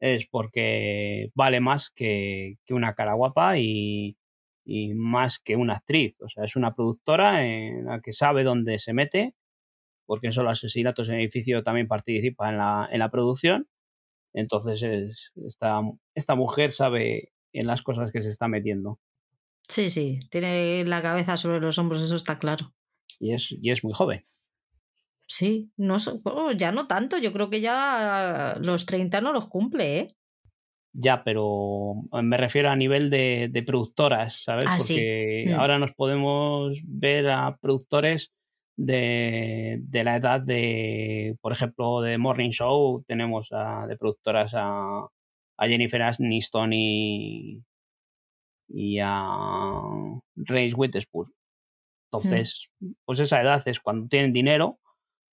es porque vale más que, que una cara guapa y, y, más que una actriz. O sea, es una productora en la que sabe dónde se mete porque en solo asesinatos en edificio también participa en la, en la producción. Entonces es, esta, esta mujer sabe en las cosas que se está metiendo. Sí, sí, tiene la cabeza sobre los hombros, eso está claro. Y es, y es muy joven. Sí, no, oh, ya no tanto, yo creo que ya los 30 no los cumple, ¿eh? Ya, pero me refiero a nivel de, de productoras, ¿sabes? Ah, Porque sí. mm. ahora nos podemos ver a productores de, de, la edad de, por ejemplo, de Morning Show, tenemos a, de productoras a, a Jennifer Aniston y, y a Reese Witherspoon. Entonces, mm. pues esa edad es cuando tienen dinero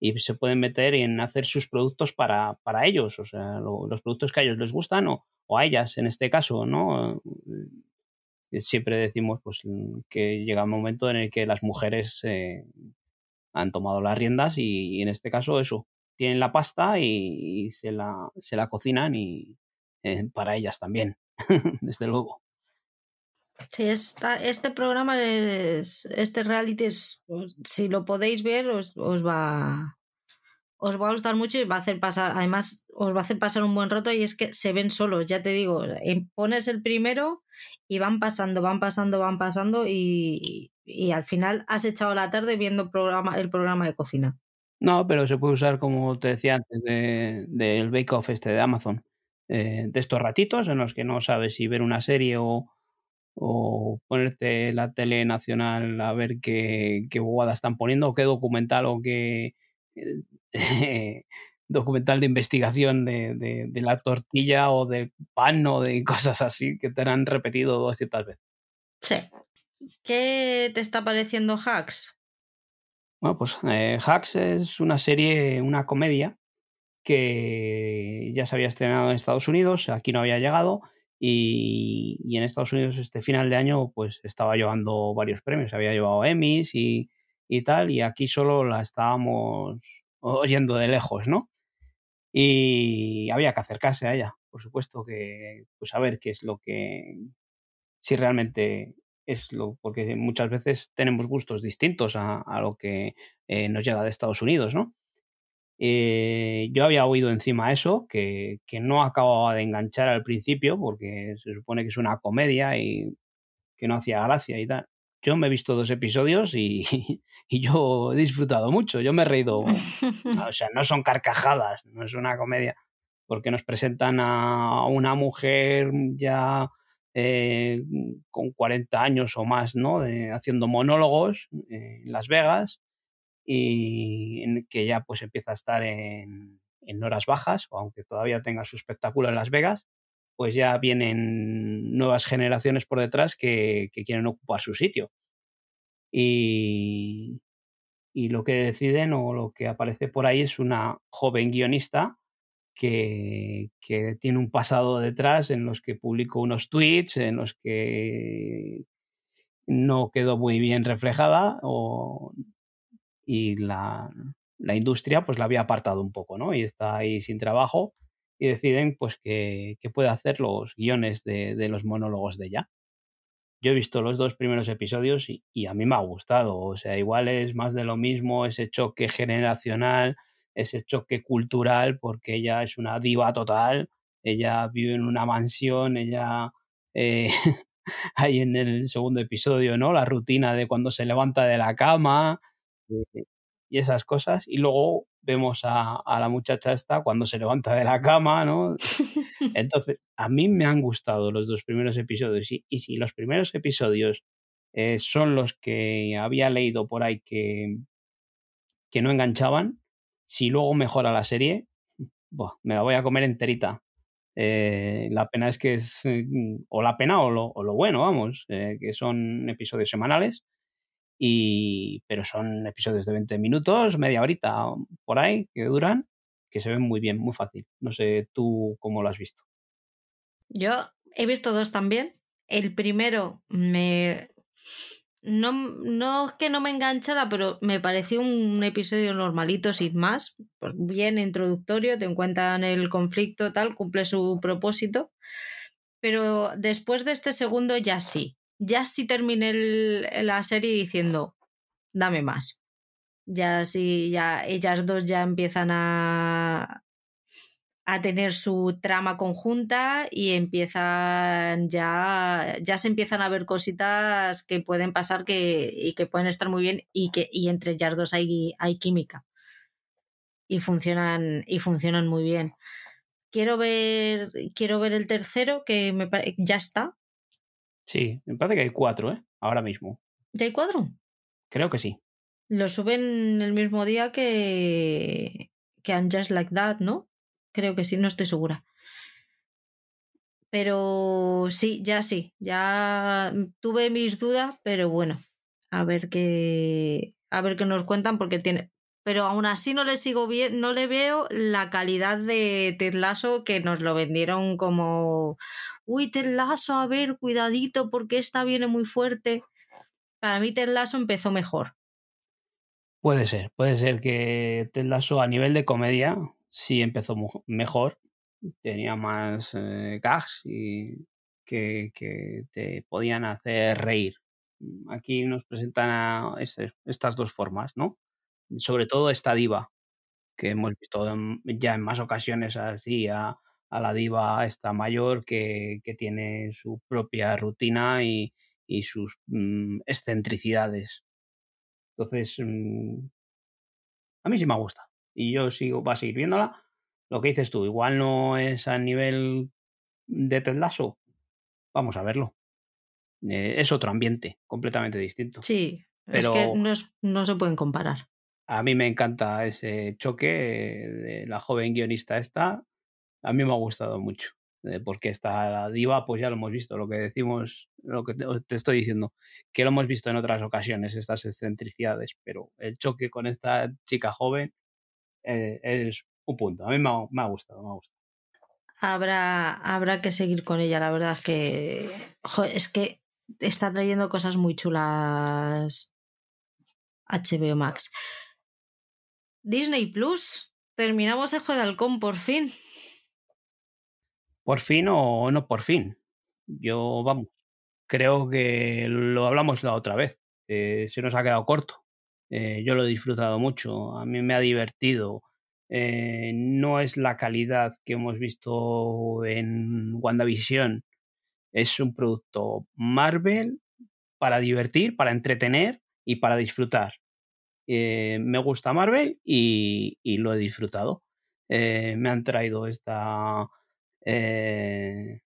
y se pueden meter en hacer sus productos para, para ellos, o sea, lo, los productos que a ellos les gustan o, o, a ellas en este caso, ¿no? Siempre decimos pues que llega un momento en el que las mujeres eh, han tomado las riendas y, en este caso eso, tienen la pasta y, y se, la, se la cocinan y eh, para ellas también, desde luego. Sí, esta, este programa es, este reality es, si lo podéis ver, os, os va os va a gustar mucho y va a hacer pasar, además os va a hacer pasar un buen rato y es que se ven solos, ya te digo, pones el primero y van pasando, van pasando, van pasando y, y al final has echado la tarde viendo programa, el programa de cocina. No, pero se puede usar, como te decía antes, del de, de Bake Off este de Amazon, eh, de estos ratitos en los que no sabes si ver una serie o, o ponerte la tele nacional a ver qué, qué están poniendo, qué documental o qué eh, documental de investigación de, de, de, la tortilla o del pan o de cosas así que te han repetido 200 veces. Sí. ¿Qué te está pareciendo Hacks? Bueno, pues eh, Hacks es una serie, una comedia que ya se había estrenado en Estados Unidos, aquí no había llegado y, y, en Estados Unidos este final de año pues estaba llevando varios premios, había llevado Emmys y, y tal, y aquí solo la estábamos oyendo de lejos, ¿no? Y había que acercarse a ella, por supuesto, que pues a ver qué es lo que si realmente es lo porque muchas veces tenemos gustos distintos a, a lo que eh, nos llega de Estados Unidos, ¿no? Eh, yo había oído encima eso, que, que, no acababa de enganchar al principio, porque se supone que es una comedia y que no hacía gracia y tal. Yo me he visto dos episodios y, y yo he disfrutado mucho, yo me he reído. o sea, no son carcajadas, no es una comedia, porque nos presentan a una mujer ya eh, con 40 años o más, ¿no? De, haciendo monólogos eh, en Las Vegas y en que ya pues empieza a estar en, en horas bajas, o aunque todavía tenga su espectáculo en Las Vegas, pues ya vienen nuevas generaciones por detrás que, quieren ocupar su sitio. Y, lo que deciden o lo que aparece por ahí es una joven guionista que, que, tiene un pasado detrás en los que publicó unos tweets, en los que no quedó muy bien reflejada o, y la, la, industria pues la había apartado un poco, ¿no? Y está ahí sin trabajo y deciden pues que, puede hacer los guiones de, los monólogos de ella. Yo he visto los dos primeros episodios y, a mí me ha gustado. O sea, igual es más de lo mismo, ese choque generacional, ese choque cultural, porque ella es una diva total. Ella vive en una mansión, ella eh, hay en el segundo episodio, ¿no? La rutina de cuando se levanta de la cama eh, y esas cosas. Y luego vemos a, la muchacha esta cuando se levanta de la cama, ¿no? Entonces, a mí me han gustado los dos primeros episodios y, si los primeros episodios eh, son los que había leído por ahí que, que no enganchaban, si luego mejora la serie, me la voy a comer enterita. Eh, la pena es que es, mm, o la pena o lo, o lo bueno, vamos, eh, que son episodios semanales y, pero son episodios de 20 minutos, media horita por ahí que duran, que se ven muy bien, muy fácil. No sé tú cómo lo has visto. Yo he visto dos también. El primero me... No, no que no me enganchara, pero me pareció un episodio normalito sin más, pues bien introductorio, te encuentran el conflicto, tal, cumple su propósito. Pero después de este segundo ya sí, ya sí terminé la serie diciendo, dame más. Ya sí, ya ellas dos ya empiezan a, a tener su trama conjunta y empiezan ya, ya se empiezan a ver cositas que pueden pasar que, y que pueden estar muy bien y que y entre ellas dos hay, hay química. Y funcionan, y funcionan muy bien. Quiero ver, quiero ver el tercero, que me, ya está, Sí, me parece que hay cuatro, ¿eh? Ahora mismo. ¿Ya hay cuatro? Creo que sí. Lo suben el mismo día que. que And Just Like That, ¿no? Creo que sí, no estoy segura. Pero sí, ya sí. Ya tuve mis dudas, pero bueno. A ver qué. A ver qué nos cuentan, porque tiene. Pero aún así no le sigo bien, no le veo la calidad de Ted Lasso que nos lo vendieron como uy, Ted a ver, cuidadito porque esta viene muy fuerte. Para mí Ted Lasso empezó mejor. Puede ser, puede ser que Ted a nivel de comedia sí empezó mejor, tenía más eh, gags y que, te podían hacer reír. Aquí nos presentan estas dos formas, ¿no? Sobre todo esta diva, que hemos visto ya en más ocasiones así a, a la diva esta mayor que, tiene su propia rutina y, sus mm, excentricidades. Entonces, mm, a mí sí me gusta. Y yo sigo, va a seguir viéndola. Lo que dices tú, igual no es a nivel de Ted Vamos a verlo. Eh, es otro ambiente, completamente distinto. Sí, es que no, no se pueden comparar. A mí me encanta ese choque de la joven guionista esta a mí me ha gustado mucho. Eh, porque esta diva, pues ya lo hemos visto, lo que decimos, lo que te, estoy diciendo, que lo hemos visto en otras ocasiones, estas excentricidades, pero el choque con esta chica joven eh, es un punto. A mí me ha, gustado, me ha gustado. Habrá, habrá que seguir con ella, la verdad es que es que está trayendo cosas muy chulas HBO Max. Disney Plus, terminamos juego de halcón por fin por fin o no por fin. Yo, vamos, creo que lo hablamos la otra vez. Eh, se nos ha quedado corto. Eh, yo lo he disfrutado mucho. A mí me ha divertido. Eh, no es la calidad que hemos visto en WandaVision. Es un producto Marvel para divertir, para entretener y para disfrutar. me gusta Marvel y, y, lo he disfrutado. me han traído esta eh,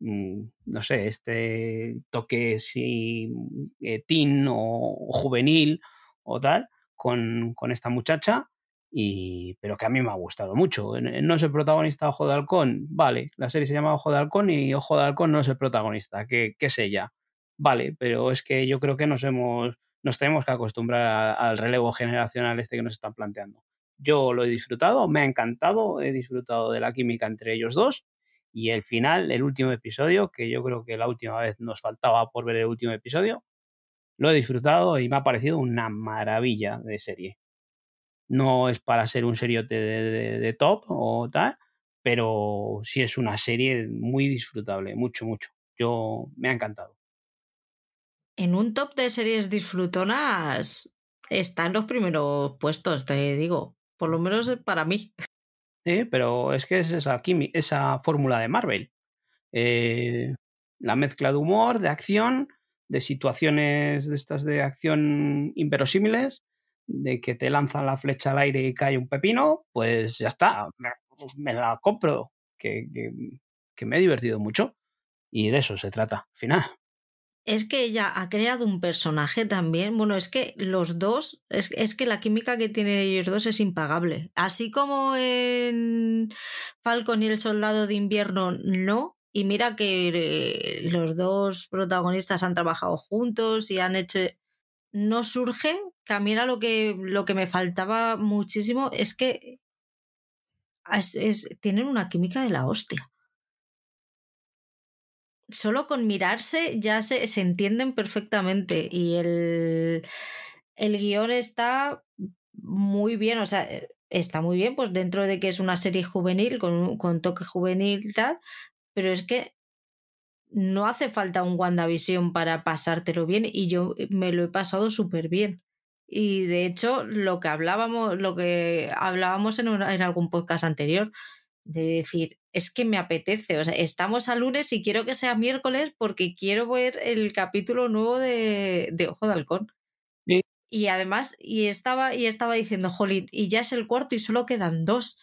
mm, no sé, este toque si eh, teen o, juvenil o tal con, con, esta muchacha y, pero que a mí me ha gustado mucho. No es el protagonista Ojo de Halcón, vale, la serie se llama Ojo de Halcón y Ojo de Halcón no es el protagonista, ¿qué, qué es ella? Vale, pero es que yo creo que nos hemos, nos tenemos que acostumbrar al relevo generacional este que nos están planteando. Yo lo he disfrutado, me ha encantado, he disfrutado de la química entre ellos dos y el final, el último episodio, que yo creo que la última vez nos faltaba por ver el último episodio, lo he disfrutado y me ha parecido una maravilla de serie no es para ser un seriote de, top o tal, pero sí es una serie muy disfrutable, mucho, mucho. Yo me ha encantado. En un top de series disfrutonas está en los primeros puestos, te digo, por lo menos para mí. Sí, pero es que es esa, esa fórmula de Marvel. Eh, la mezcla de humor, de acción, de situaciones de estas de acción inverosímiles de que te lanzan la flecha al aire y cae un pepino, pues ya está, me la compro, que, que, me he divertido mucho. Y de eso se trata, al final. Es que ella ha creado un personaje también. Bueno, es que los dos, es, es, que la química que tienen ellos dos es impagable. Así como en Falcon y el Soldado de Invierno, no. Y mira que eh, los dos protagonistas han trabajado juntos y han hecho no surge, que a mí era lo que, lo que me faltaba muchísimo, es que tienen una química de la hostia. Solo con mirarse ya se, se entienden perfectamente y el, el guion está muy bien, o sea, está muy bien, pues dentro de que es una serie juvenil, con, con toque juvenil y tal, pero es que no hace falta un WandaVision para pasártelo bien y yo me lo he pasado súper bien. Y de hecho, lo que hablábamos, lo que hablábamos en, en, algún podcast anterior, de decir, es que me apetece, o sea, estamos a lunes y quiero que sea miércoles porque quiero ver el capítulo nuevo de, de Ojo de Halcón. Y además, y estaba, y estaba diciendo, Jolín, y ya es el cuarto y solo quedan dos.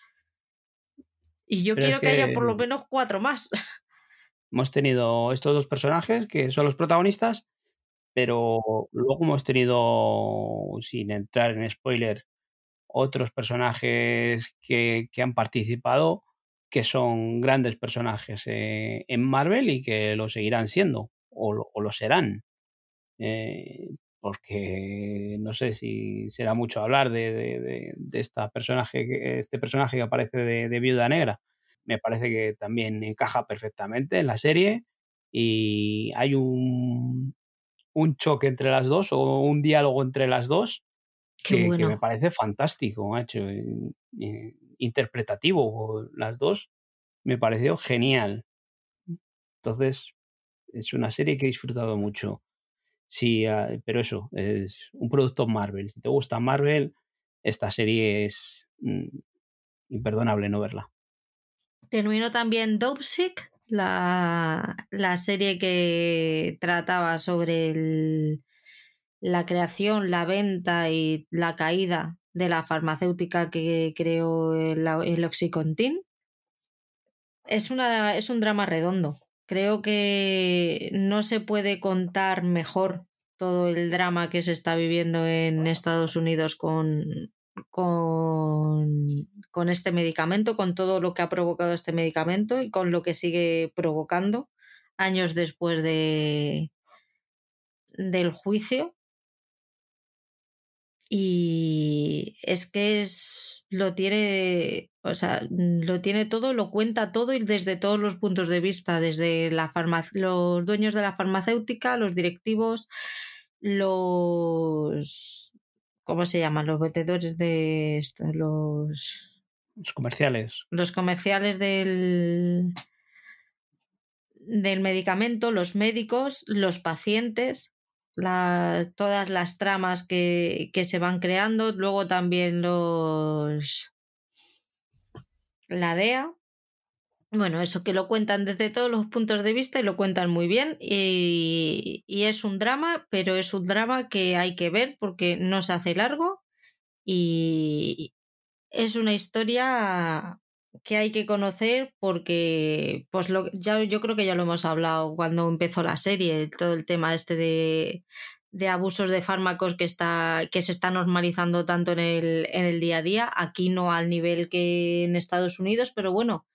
Y yo quiero que haya por lo menos cuatro más. Hemos tenido estos dos personajes que son los protagonistas, pero luego hemos tenido, sin entrar en spoiler, otros personajes que, han participado que son grandes personajes eh, en Marvel y que lo seguirán siendo o lo, serán. Eh, porque no sé si será mucho hablar de, esta personaje, este personaje que aparece de Viuda Negra, me parece que también encaja perfectamente en la serie y hay un, un choque entre las dos o un diálogo entre las dos que, me parece fantástico, hecho interpretativo las dos, me pareció genial. Entonces, es una serie que he disfrutado mucho. Sí, ah, pero eso, es un producto Marvel. Si te gusta Marvel, esta serie es mm, imperdonable no verla. Terminó también Dopesick, la, la serie que trataba sobre la creación, la venta y la caída de la farmacéutica que creó el, Oxycontin. Es, una, es un drama redondo. Creo que no se puede contar mejor todo el drama que se está viviendo en Estados Unidos con, con, con, este medicamento, con todo lo que ha provocado este medicamento y con lo que sigue provocando años después de, del juicio. Y es que es, lo tiene, o sea, lo tiene todo, lo cuenta todo y desde todos los puntos de vista, desde la los dueños de la farmacéutica, los directivos, los ¿Cómo se llaman? Los vendedores de esto, los. Los comerciales. Los comerciales del. del medicamento, los médicos, los pacientes, todas las tramas que, que se van creando, luego también los. la DEA, bueno, eso que lo cuentan desde todos los puntos de vista y lo cuentan muy bien y, es un drama, pero es un drama que hay que ver porque no se hace largo y es una historia que hay que conocer porque pues lo, ya, yo creo que ya lo hemos hablado cuando empezó la serie, todo el tema este de, de abusos de fármacos que, está, que se está normalizando tanto en el, en el día a día. Aquí no al nivel que en Estados Unidos, pero bueno,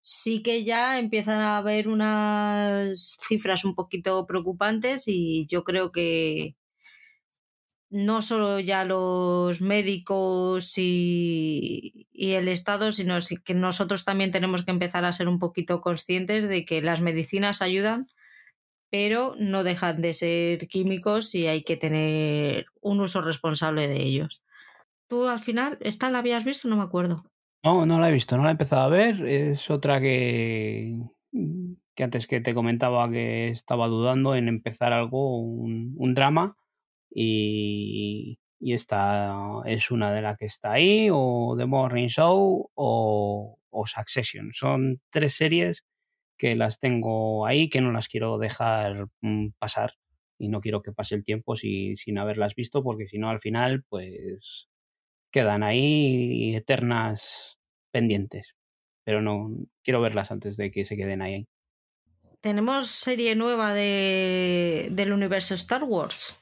sí que ya empiezan a haber unas cifras un poquito preocupantes y yo creo que no solo ya los médicos y, y, el Estado, sino que nosotros también tenemos que empezar a ser un poquito conscientes de que las medicinas ayudan, pero no dejan de ser químicos y hay que tener un uso responsable de ellos. ¿Tú al final, esta la habías visto? No me acuerdo. No, no la he visto, no la he empezado a ver. Es otra que, que antes que te comentaba que estaba dudando en empezar algo, un, un drama y, esta es una de las que está ahí, o The Morning Show o, Succession. Son tres series que las tengo ahí, que no las quiero dejar mm, pasar y no quiero que pase el tiempo si, sin haberlas visto, porque si no al final pues quedan ahí eternas pendientes. Pero no quiero verlas antes de que se queden ahí. Tenemos serie nueva de, del universo Star Wars.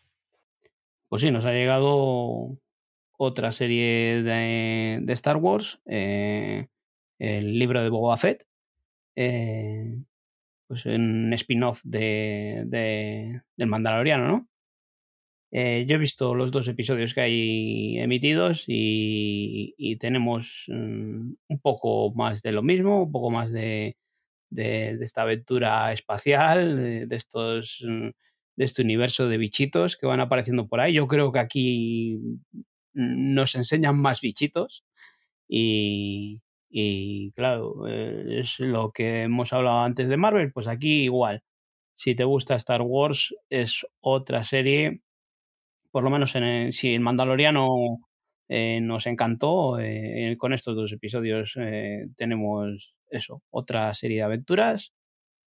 Pues sí, nos ha llegado otra serie de, Star Wars, eh, el libro de Boba Fett, eh, pues un spin-off de, de, del Mandaloriano, ¿no? Eh, yo he visto los dos episodios que hay emitidos y, tenemos um, un poco más de lo mismo, un poco más de, esta aventura espacial, de, estos um, de este universo de bichitos que van apareciendo por ahí. Yo creo que aquí nos enseñan más bichitos y, y claro, eh, es lo que hemos hablado antes de Marvel, pues aquí igual. Si te gusta Star Wars es otra serie, por lo menos en el, si el Mandaloriano eh, nos encantó, eh, con estos dos episodios eh, tenemos eso, otra serie de aventuras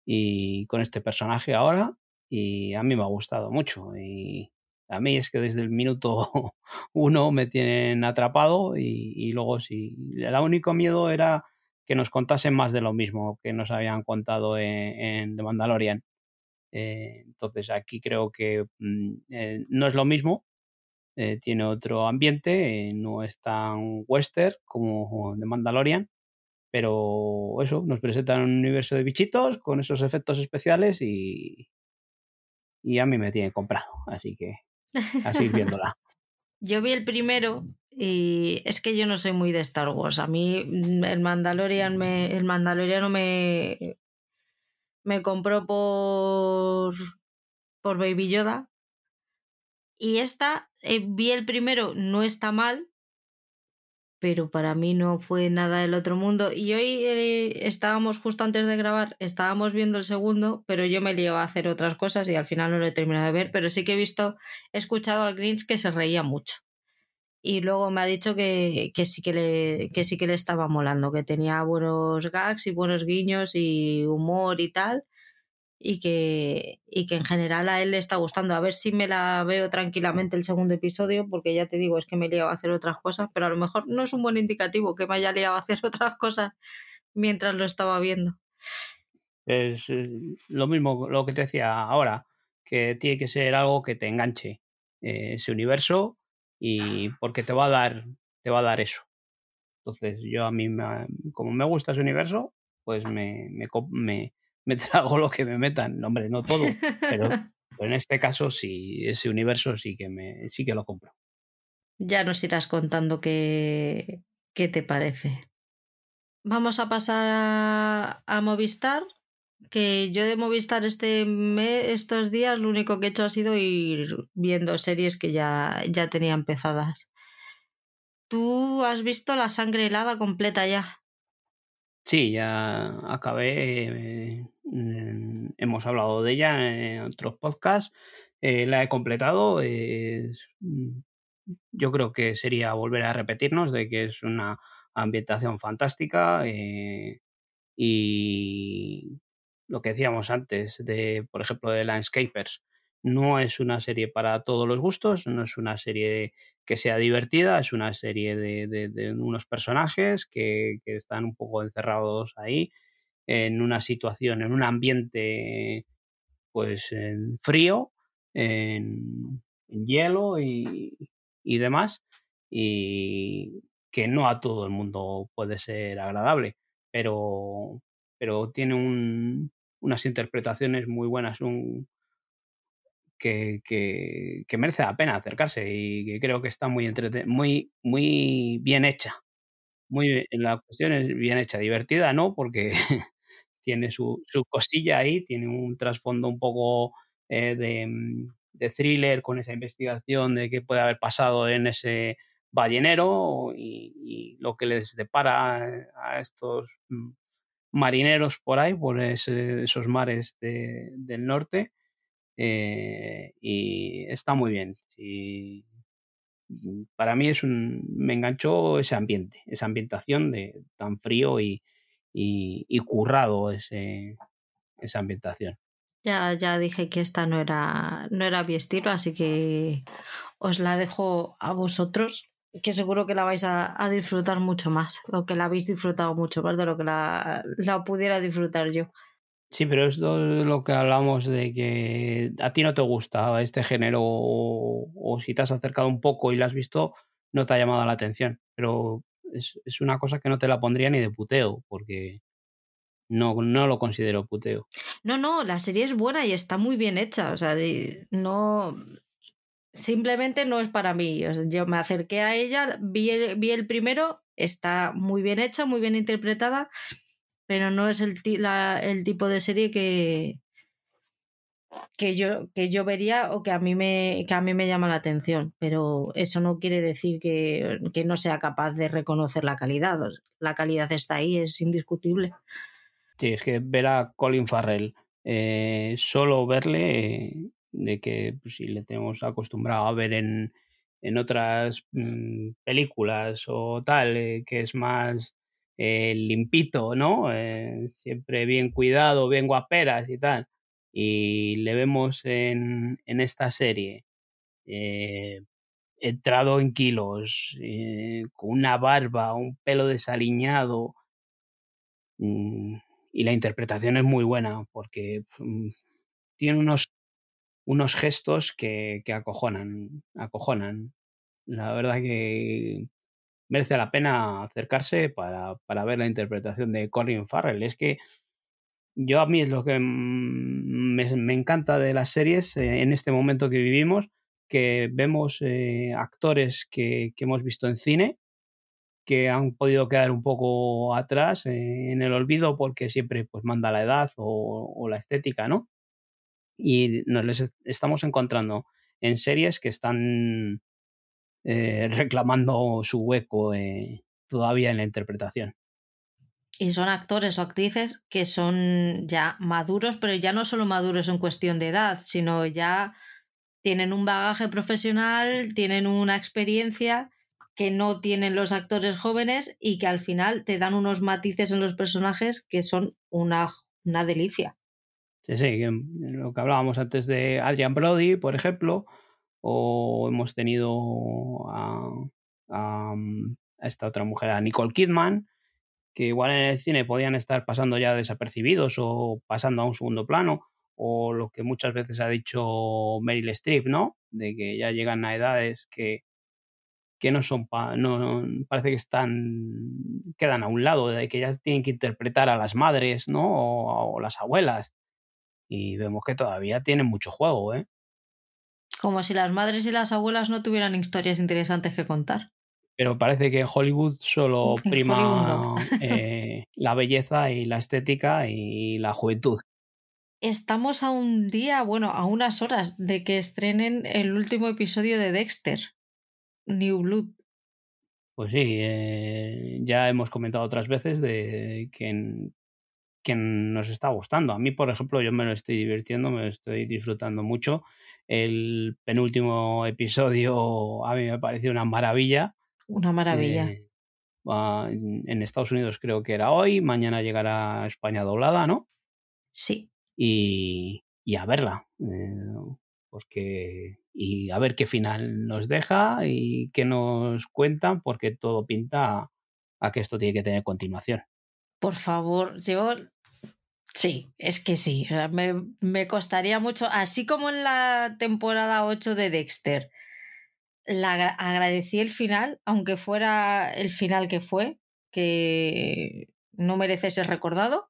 y con este personaje ahora y a mí me ha gustado mucho y a mí es que desde el minuto uno me tienen atrapado y, y luego sí, el único miedo era que nos contasen más de lo mismo que nos habían contado en, en The Mandalorian. Eh, entonces aquí creo que mm, eh, no es lo mismo, eh, tiene otro ambiente, no es tan western como The Mandalorian, pero eso, nos presentan un universo de bichitos con esos efectos especiales y, y a mí me tiene comprado, así que a seguir viéndola. yo vi el primero y es que yo no soy muy de Star Wars. A mí mm, el Mandalorian me, el Mandaloriano me, me compró por, por Baby Yoda. Y esta, eh, vi el primero, no está mal, pero para mí no fue nada del otro mundo. Y hoy eh, estábamos, justo antes de grabar, estábamos viendo el segundo, pero yo me lío a hacer otras cosas y al final no lo he terminado de ver, pero sí que he visto, he escuchado al Grinch que se reía mucho. Y luego me ha dicho que, que, sí que, le, que sí que le estaba molando, que tenía buenos gags y buenos guiños y humor y tal y que, y que en general a él le está gustando. A ver si me la veo tranquilamente el segundo episodio, porque ya te digo, es que me he liado a hacer otras cosas, pero a lo mejor no es un buen indicativo que me haya liado a hacer otras cosas mientras lo estaba viendo. Es lo mismo, lo que te decía ahora, que tiene que ser algo que te enganche eh, ese universo y porque te va a dar, te va a dar eso. Entonces, yo a mí, me, como me gusta ese universo, pues me, me, me me trago lo que me metan. Hombre, no todo, pero, pero en este caso sí, ese universo sí que, me, sí que lo compro. Ya nos irás contando qué, qué te parece. Vamos a pasar a, a Movistar, que yo de Movistar este mes, estos días lo único que he hecho ha sido ir viendo series que ya, ya tenía empezadas. ¿Tú has visto La sangre helada completa ya? Sí, ya acabé. Eh, hemos hablado de ella en otros podcasts. Eh, la he completado. Eh, yo creo que sería volver a repetirnos de que es una ambientación fantástica y lo que decíamos antes de, por ejemplo, de Landscapers. No es una serie para todos los gustos, no es una serie que sea divertida, es una serie de, de, unos personajes que, que, están un poco encerrados ahí en una situación, en un ambiente pues en frío, en, hielo y, y demás, y que no a todo el mundo puede ser agradable, pero, pero tiene un, unas interpretaciones muy buenas, un, que, que, merece la pena acercarse y que creo que está muy, entrete muy, muy bien hecha. Muy, la cuestión es bien hecha, divertida, ¿no? Porque tiene su, su, cosilla ahí, tiene un trasfondo un poco eh, de, de, thriller con esa investigación de qué puede haber pasado en ese ballenero y, lo que les depara a estos marineros por ahí, por esos mares de, del norte. Eh, y está muy bien. Y para mí es un, me enganchó ese ambiente, esa ambientación de tan frío y, y, y currado ese, esa ambientación. Ya, ya dije que esta no era, no era mi estilo, así que os la dejo a vosotros, que seguro que la vais a, a disfrutar mucho más, o que la habéis disfrutado mucho más de lo que la, la pudiera disfrutar yo. Sí, pero es lo que hablamos de que a ti no te gusta este género o, si te has acercado un poco y la has visto, no te ha llamado la atención. Pero es, es una cosa que no te la pondría ni de puteo, porque no, no lo considero puteo. No, no, la serie es buena y está muy bien hecha. O sea, no. Simplemente no es para mí. Yo me acerqué a ella, vi el, vi el primero, está muy bien hecha, muy bien interpretada, pero no es el, tipo de serie que, que yo, que yo vería o que a mí me, que a mí me llama la atención. Pero eso no quiere decir que, que no sea capaz de reconocer la calidad. La calidad está ahí, es indiscutible. Sí, es que ver a Colin Farrell, eh, solo verle, de que pues, si le tenemos acostumbrado a ver en, en otras mmm, películas o tal, eh, que es más eh, limpito, ¿no? Eh, siempre bien cuidado, bien guaperas y tal. Y le vemos en, en esta serie eh, entrado en kilos, eh, con una barba, un pelo desaliñado. Mm, y la interpretación es muy buena porque mm, tiene unos, unos gestos que, que acojonan, acojonan. La verdad que merece la pena acercarse para, para, ver la interpretación de Colin Farrell. Es que yo a mí es lo que me, me encanta de las series eh, en este momento que vivimos, que vemos eh, actores que, que, hemos visto en cine, que han podido quedar un poco atrás eh, en el olvido porque siempre pues manda la edad o, o la estética, ¿no? Y nos les estamos encontrando en series que están eh, reclamando su hueco eh, todavía en la interpretación. Y son actores o actrices que son ya maduros, pero ya no solo maduros en cuestión de edad, sino ya tienen un bagaje profesional, tienen una experiencia que no tienen los actores jóvenes y que al final te dan unos matices en los personajes que son una, una delicia. Sí, sí, lo que hablábamos antes de Adrian Brody, por ejemplo, o hemos tenido a, a, esta otra mujer, a Nicole Kidman, que igual en el cine podían estar pasando ya desapercibidos o pasando a un segundo plano, o lo que muchas veces ha dicho Meryl Streep, ¿no? De que ya llegan a edades que, que no son, pa, no, parece que están, quedan a un lado, de que ya tienen que interpretar a las madres, ¿no? O las abuelas. Y vemos que todavía tienen mucho juego, ¿eh? Como si las madres y las abuelas no tuvieran historias interesantes que contar. Pero parece que en Hollywood solo prima Hollywood no. eh, la belleza y la estética y la juventud. Estamos a un día, bueno, a unas horas de que estrenen el último episodio de Dexter, New Blood. Pues sí, eh, ya hemos comentado otras veces de que, en, que nos está gustando. A mí, por ejemplo, yo me lo estoy divirtiendo, me lo estoy disfrutando mucho el penúltimo episodio a mí me pareció una maravilla. Una maravilla. Eh, en Estados Unidos creo que era hoy, mañana llegará a España doblada, ¿no? Sí. Y, y a verla, eh, porque y a ver qué final nos deja y qué nos cuentan, porque todo pinta a, a que esto tiene que tener continuación. Por favor, yo Sí, es que sí. Me, me, costaría mucho, así como en la temporada 8 de Dexter. La, agradecí el final, aunque fuera el final que fue, que no merece ser recordado.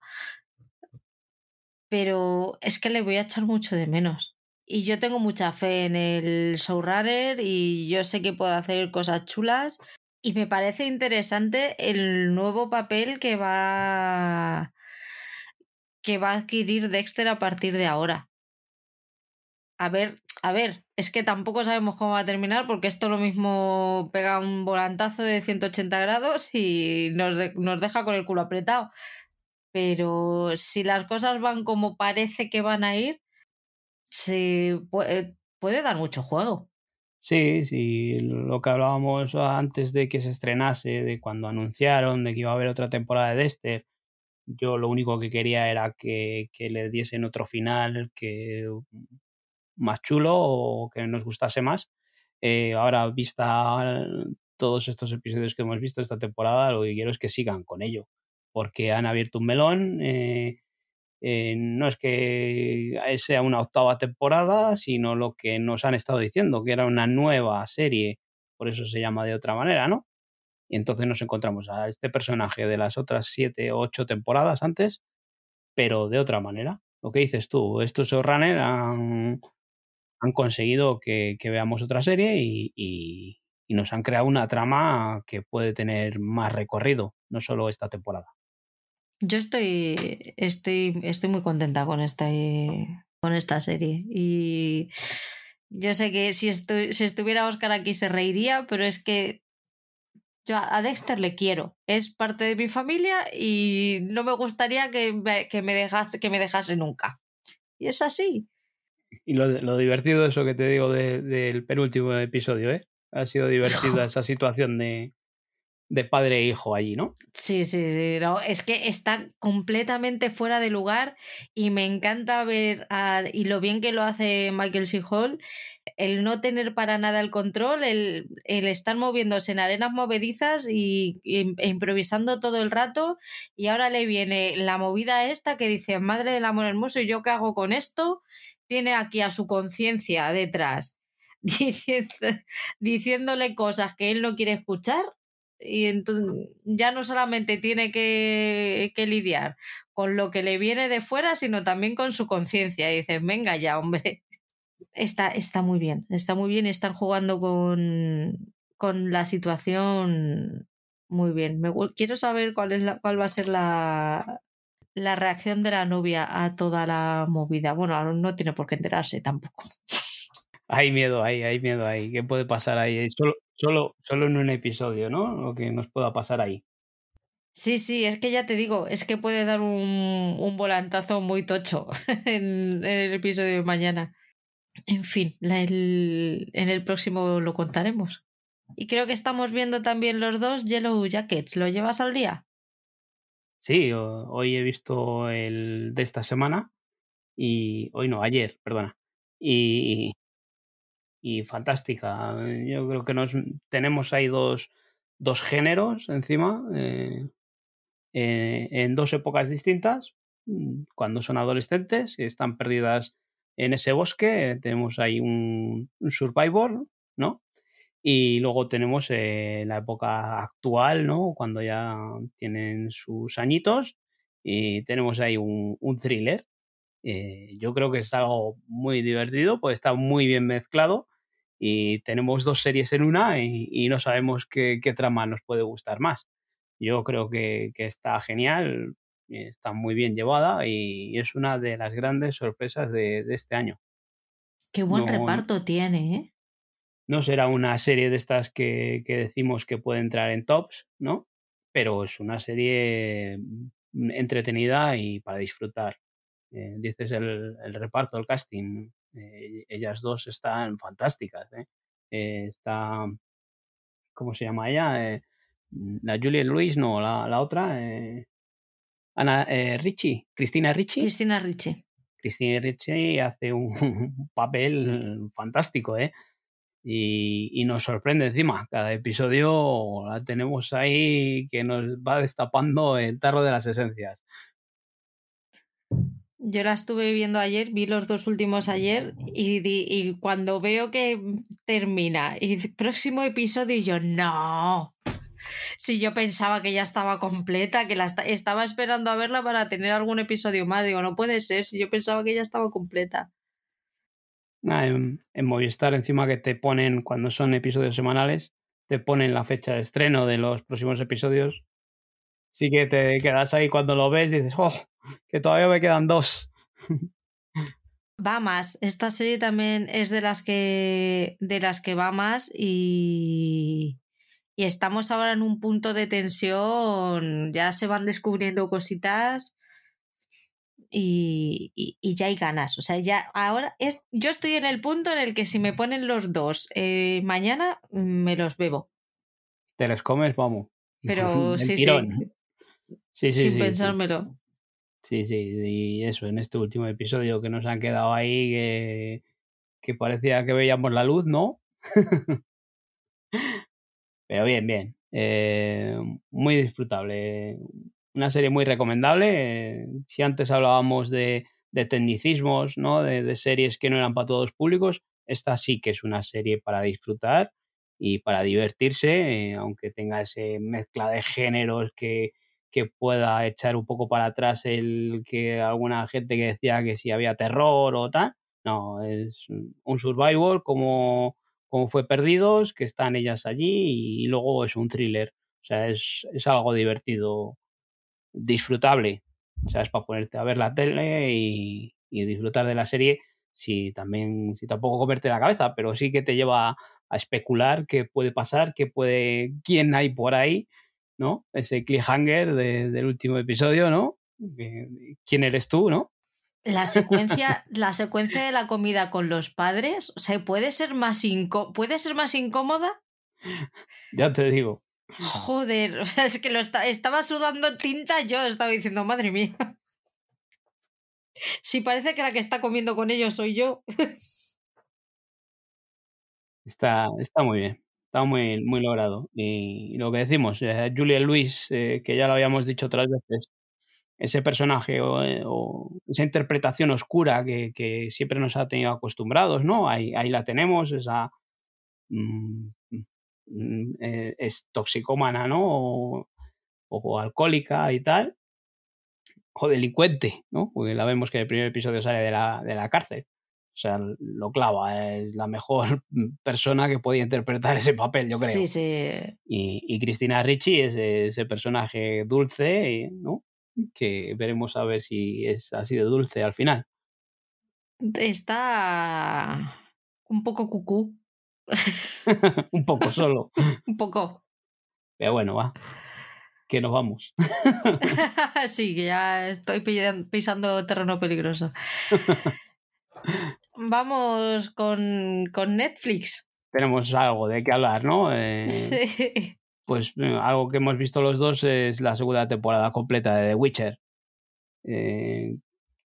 Pero es que le voy a echar mucho de menos. Y yo tengo mucha fe en el showrunner y yo sé que puede hacer cosas chulas. Y me parece interesante el nuevo papel que va que va a adquirir Dexter a partir de ahora. A ver, a ver, es que tampoco sabemos cómo va a terminar porque esto lo mismo pega un volantazo de 180 grados y nos, nos deja con el culo apretado. Pero si las cosas van como parece que van a ir, se puede, puede dar mucho juego. Sí, sí, lo que hablábamos antes de que se estrenase, de cuando anunciaron de que iba a haber otra temporada de Dexter, yo lo único que quería era que, que le diesen otro final que más chulo o que nos gustase más. Eh, ahora, vista todos estos episodios que hemos visto esta temporada, lo que quiero es que sigan con ello, porque han abierto un melón. Eh, eh, no es que sea una octava temporada, sino lo que nos han estado diciendo, que era una nueva serie, por eso se llama de otra manera, ¿no? Y entonces nos encontramos a este personaje de las otras siete o ocho temporadas antes, pero de otra manera. Lo que dices tú, estos showrunners han, han conseguido que, veamos otra serie y, y, nos han creado una trama que puede tener más recorrido, no solo esta temporada. Yo estoy, estoy, estoy muy contenta con esta, con esta serie y yo sé que si, si estuviera Oscar aquí se reiría, pero es que yo a Dexter le quiero, es parte de mi familia y no me gustaría que me, que me, dejase, que me dejase nunca. Y es así. Y lo, lo divertido, eso que te digo del penúltimo episodio, ¿eh? Ha sido divertida esa situación de, de padre e hijo allí, ¿no? Sí, sí, sí. No, es que está completamente fuera de lugar y me encanta ver y lo bien que lo hace Michael C. Hall, el no tener para nada el control, el, el estar moviéndose en arenas movedizas y, e improvisando todo el rato y ahora le viene la movida esta que dice, madre del amor hermoso, ¿y yo qué hago con esto? Tiene aquí a su conciencia detrás. diciéndole cosas que él no quiere escuchar y entonces ya no solamente tiene que, que, lidiar con lo que le viene de fuera, sino también con su conciencia. Y dices, venga ya, hombre. Está, está muy bien, está muy bien, están jugando con, con la situación muy bien. Me, quiero saber cuál, es la, cuál va a ser la, la reacción de la novia a toda la movida. Bueno, no tiene por qué enterarse tampoco. Hay miedo ahí, hay miedo ahí. ¿Qué puede pasar ahí? Solo, solo, solo en un episodio, ¿no? Lo que nos pueda pasar ahí. Sí, sí, es que ya te digo, es que puede dar un, un volantazo muy tocho en, el episodio de mañana. En fin, el, en el próximo lo contaremos. Y creo que estamos viendo también los dos Yellow Jackets. ¿Lo llevas al día? Sí, hoy he visto el de esta semana y hoy no, ayer, perdona. Y, y fantástica. Yo creo que nos tenemos ahí dos, dos géneros encima, eh, eh, en dos épocas distintas, mm, cuando son adolescentes y están perdidas en ese bosque, tenemos ahí un, survivor, ¿no? Y luego tenemos eh, la época actual, ¿no? Cuando ya tienen sus añitos y tenemos ahí un, un thriller. yo creo que es algo muy divertido, pues está muy bien mezclado y tenemos dos series en una y, no sabemos qué, trama nos puede gustar más. Yo creo que, está genial, está muy bien llevada y es una de las grandes sorpresas de, este año. Qué buen reparto tiene, ¿eh? No será una serie de estas que, decimos que puede entrar en tops, ¿no? Pero es una serie mm, entretenida y para disfrutar. Eh, dices el, el, reparto, el casting, eh, ellas dos están fantásticas. ¿eh? Eh, está, ¿cómo se llama ella? la Julia Luis, no, la, la otra. Ana Ricci, Cristina Ricci. Cristina Ricci. Cristina Ricci hace un, papel fantástico, ¿eh? Y, y, nos sorprende encima. Cada episodio la tenemos ahí que nos va destapando el tarro de las esencias. Yo la estuve viendo ayer, vi los dos últimos ayer y, y cuando veo que termina y próximo episodio y yo no. Si yo pensaba que ya estaba completa, que la estaba esperando a verla para tener algún episodio más, digo, no puede ser, si yo pensaba que ya estaba completa. en, en Movistar encima que te ponen cuando son episodios semanales, te ponen la fecha de estreno de los próximos episodios. Sí que te quedas ahí cuando lo ves y dices, oh, que todavía me quedan dos. Va más. Esta serie también es de las que de las que va más y y estamos ahora en un punto de tensión, ya se van descubriendo cositas y, ya hay ganas. O sea, ya ahora es, yo estoy en el punto en el que si me ponen los dos eh, mañana, me los bebo. Te los comes, vamos. Pero sí, sí, Sin pensármelo. Sí, sí, y eso, en este último episodio que nos han quedado ahí, que, que parecía que veíamos la luz, ¿no? Pero bien, bien. Eh, muy disfrutable. Una serie muy recomendable. si antes hablábamos de, de tecnicismos, ¿no? De, series que no eran para todos públicos, esta sí que es una serie para disfrutar y para divertirse, eh, aunque tenga ese mezcla de géneros que, que pueda echar un poco para atrás el que alguna gente que decía que si había terror o tal. No, es un survival como, como fue Perdidos, que están ellas allí y luego es un thriller. O sea, es, es algo divertido, disfrutable. O sea, es para ponerte a ver la tele y, y disfrutar de la serie si también, si tampoco comerte la cabeza, pero sí que te lleva a especular qué puede pasar, qué puede, quién hay por ahí, ¿no? Ese cliffhanger del último episodio, ¿no? ¿Quién eres tú, no? La secuencia, la secuencia de la comida con los padres, o sea, ¿puede ser más, ¿puede ser más incómoda? Ya te digo. Joder, es que lo estaba sudando tinta yo, estaba diciendo, madre mía. Si parece que la que está comiendo con ellos soy yo. Está, está muy bien, está muy, muy logrado. Y, lo que decimos, eh, Julia Luis, eh, que ya lo habíamos dicho otras veces, ese personaje eh, o, esa interpretación oscura que, siempre nos ha tenido acostumbrados, ¿no? Ahí, ahí la tenemos, esa mm, mm, eh, es toxicómana, ¿no? O, alcohólica y tal, o delincuente, ¿no? Porque la vemos que en el primer episodio sale de la, de la cárcel. O sea, lo clava, es la mejor persona que podía interpretar ese papel, yo creo. Sí, sí. Y, y Cristina Ricci es ese personaje dulce, ¿no? que veremos a ver si es así de dulce al final. Está un poco cucú. un poco solo. un poco. Pero bueno, va. Que nos vamos. sí, que ya estoy pisando terreno peligroso. Vamos con, con, Netflix. Tenemos algo de qué hablar, ¿no? Eh, sí pues eh, algo que hemos visto los dos es la segunda temporada completa de The Witcher. Eh,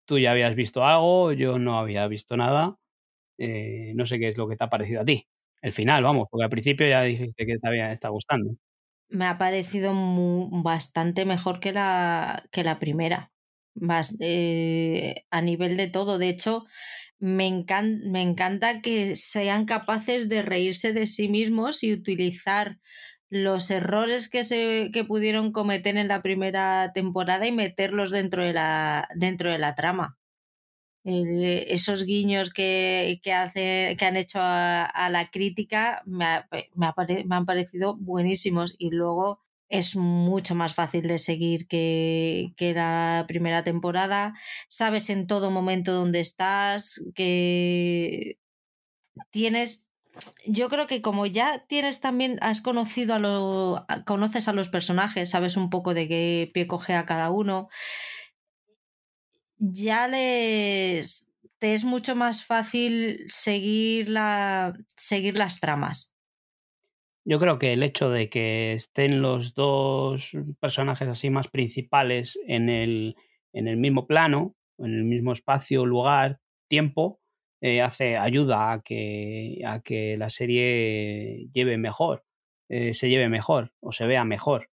tú ya habías visto algo, yo no había visto nada. Eh, no sé qué es lo que te ha parecido a ti. El final, vamos, porque al principio ya dijiste que te había estado gustando. Me ha parecido bastante mejor que la, que la primera. Más, a nivel de todo. De hecho, me, me encanta que sean capaces de reírse de sí mismos y utilizar los errores que se que pudieron cometer en la primera temporada y meterlos dentro de la dentro de la trama. Esos guiños que, que, que han hecho a, la crítica me, me, han parecido buenísimos y luego es mucho más fácil de seguir que, que la primera temporada sabes en todo momento dónde estás que tienes yo creo que como ya tienes también, has conocido a lo, conoces a los personajes, sabes un poco de qué pie coge a cada uno, ya les te es mucho más fácil seguir, la, seguir las tramas. Yo creo que el hecho de que estén los dos personajes así más principales en el, en el mismo plano, en el mismo espacio, lugar, tiempo, eh, hace, ayuda a que, a que la serie lleve mejor, eh, se lleve mejor o se vea mejor.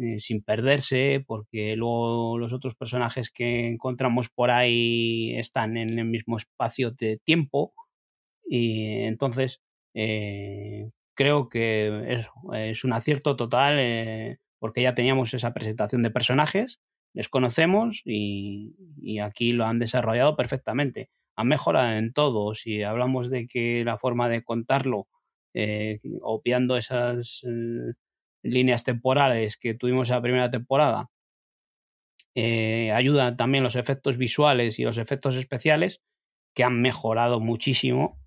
eh, sin perderse, porque luego los otros personajes que encontramos por ahí están en el mismo espacio de tiempo. Y entonces eh, creo que es, un acierto total eh, porque ya teníamos esa presentación de personajes, les conocemos y, aquí lo han desarrollado perfectamente. Han mejorado en todo. Si hablamos de que la forma de contarlo, obviando esas líneas temporales que tuvimos en la primera temporada, eh, ayudan también los efectos visuales y los efectos especiales que han mejorado muchísimo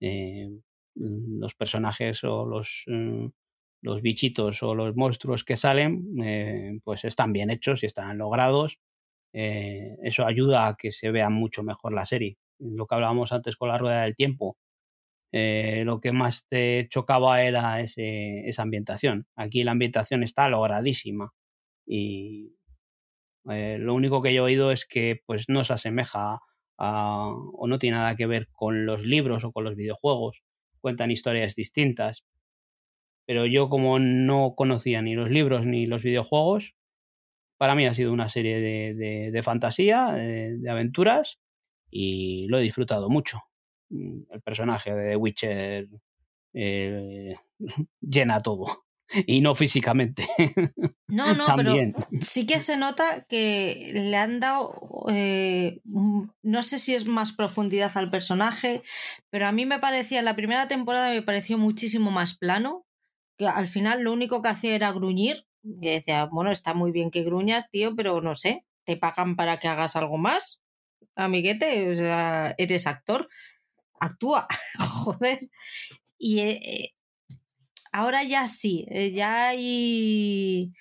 eh, los personajes o los, mm, los bichitos o los monstruos que salen eh, pues están bien hechos y están logrados eso ayuda a que se vea mucho mejor la serie lo que hablábamos antes con la rueda del tiempo eh, lo que más te chocaba era esa ambientación. Aquí la ambientación está logradísima y eh, lo único que yo he oído es que pues no se asemeja o no tiene nada que ver con los libros o con los videojuegos. Cuentan historias distintas. Pero yo como no conocía ni los libros ni los videojuegos, para mí ha sido una serie de, de fantasía, de aventuras y lo he disfrutado mucho. Mm, el personaje de The Witcher eh, llena todo. Y no físicamente. No, no, pero sí que se nota que le han dado, eh, no sé si es más profundidad al personaje, pero a mí me parecía, la primera temporada me pareció muchísimo más plano, que al final lo único que hacía era gruñir, y decía, bueno, está muy bien que gruñas, tío, pero no sé, te pagan para que hagas algo más, amiguete, o sea, eres actor actúa, joder. Y eh, eh, ahora ya sí, eh, ya hay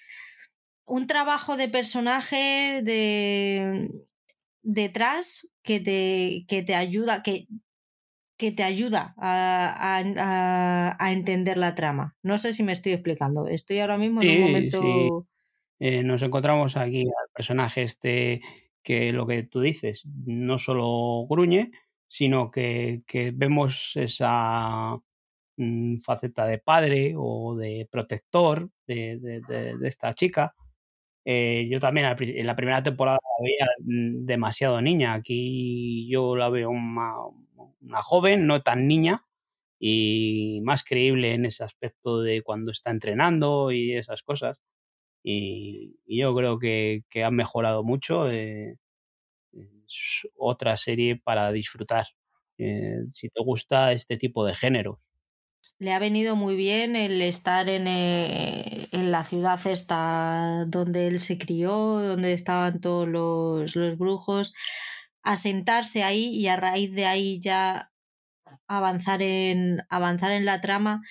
un trabajo de personaje de, detrás que te, que te ayuda, que, que te ayuda a, a, entender la trama. No sé si me estoy explicando. Estoy ahora mismo en un momento. nos encontramos aquí al personaje este que lo que tú dices, no solo gruñe, sino que, vemos esa faceta de padre o de protector de, esta chica. Eh, yo también en la primera temporada la veía mm, demasiado niña. Aquí yo la veo una, joven, no tan niña, y más creíble en ese aspecto de cuando está entrenando y esas cosas. Y, yo creo que, ha mejorado mucho. Eh, otra serie para disfrutar. Eh, si te gusta este tipo de género. Le ha venido muy bien el estar en, eh, en, la ciudad esta donde él se crió, donde estaban todos los, los brujos, asentarse ahí y a raíz de ahí ya avanzar en, avanzar en la trama.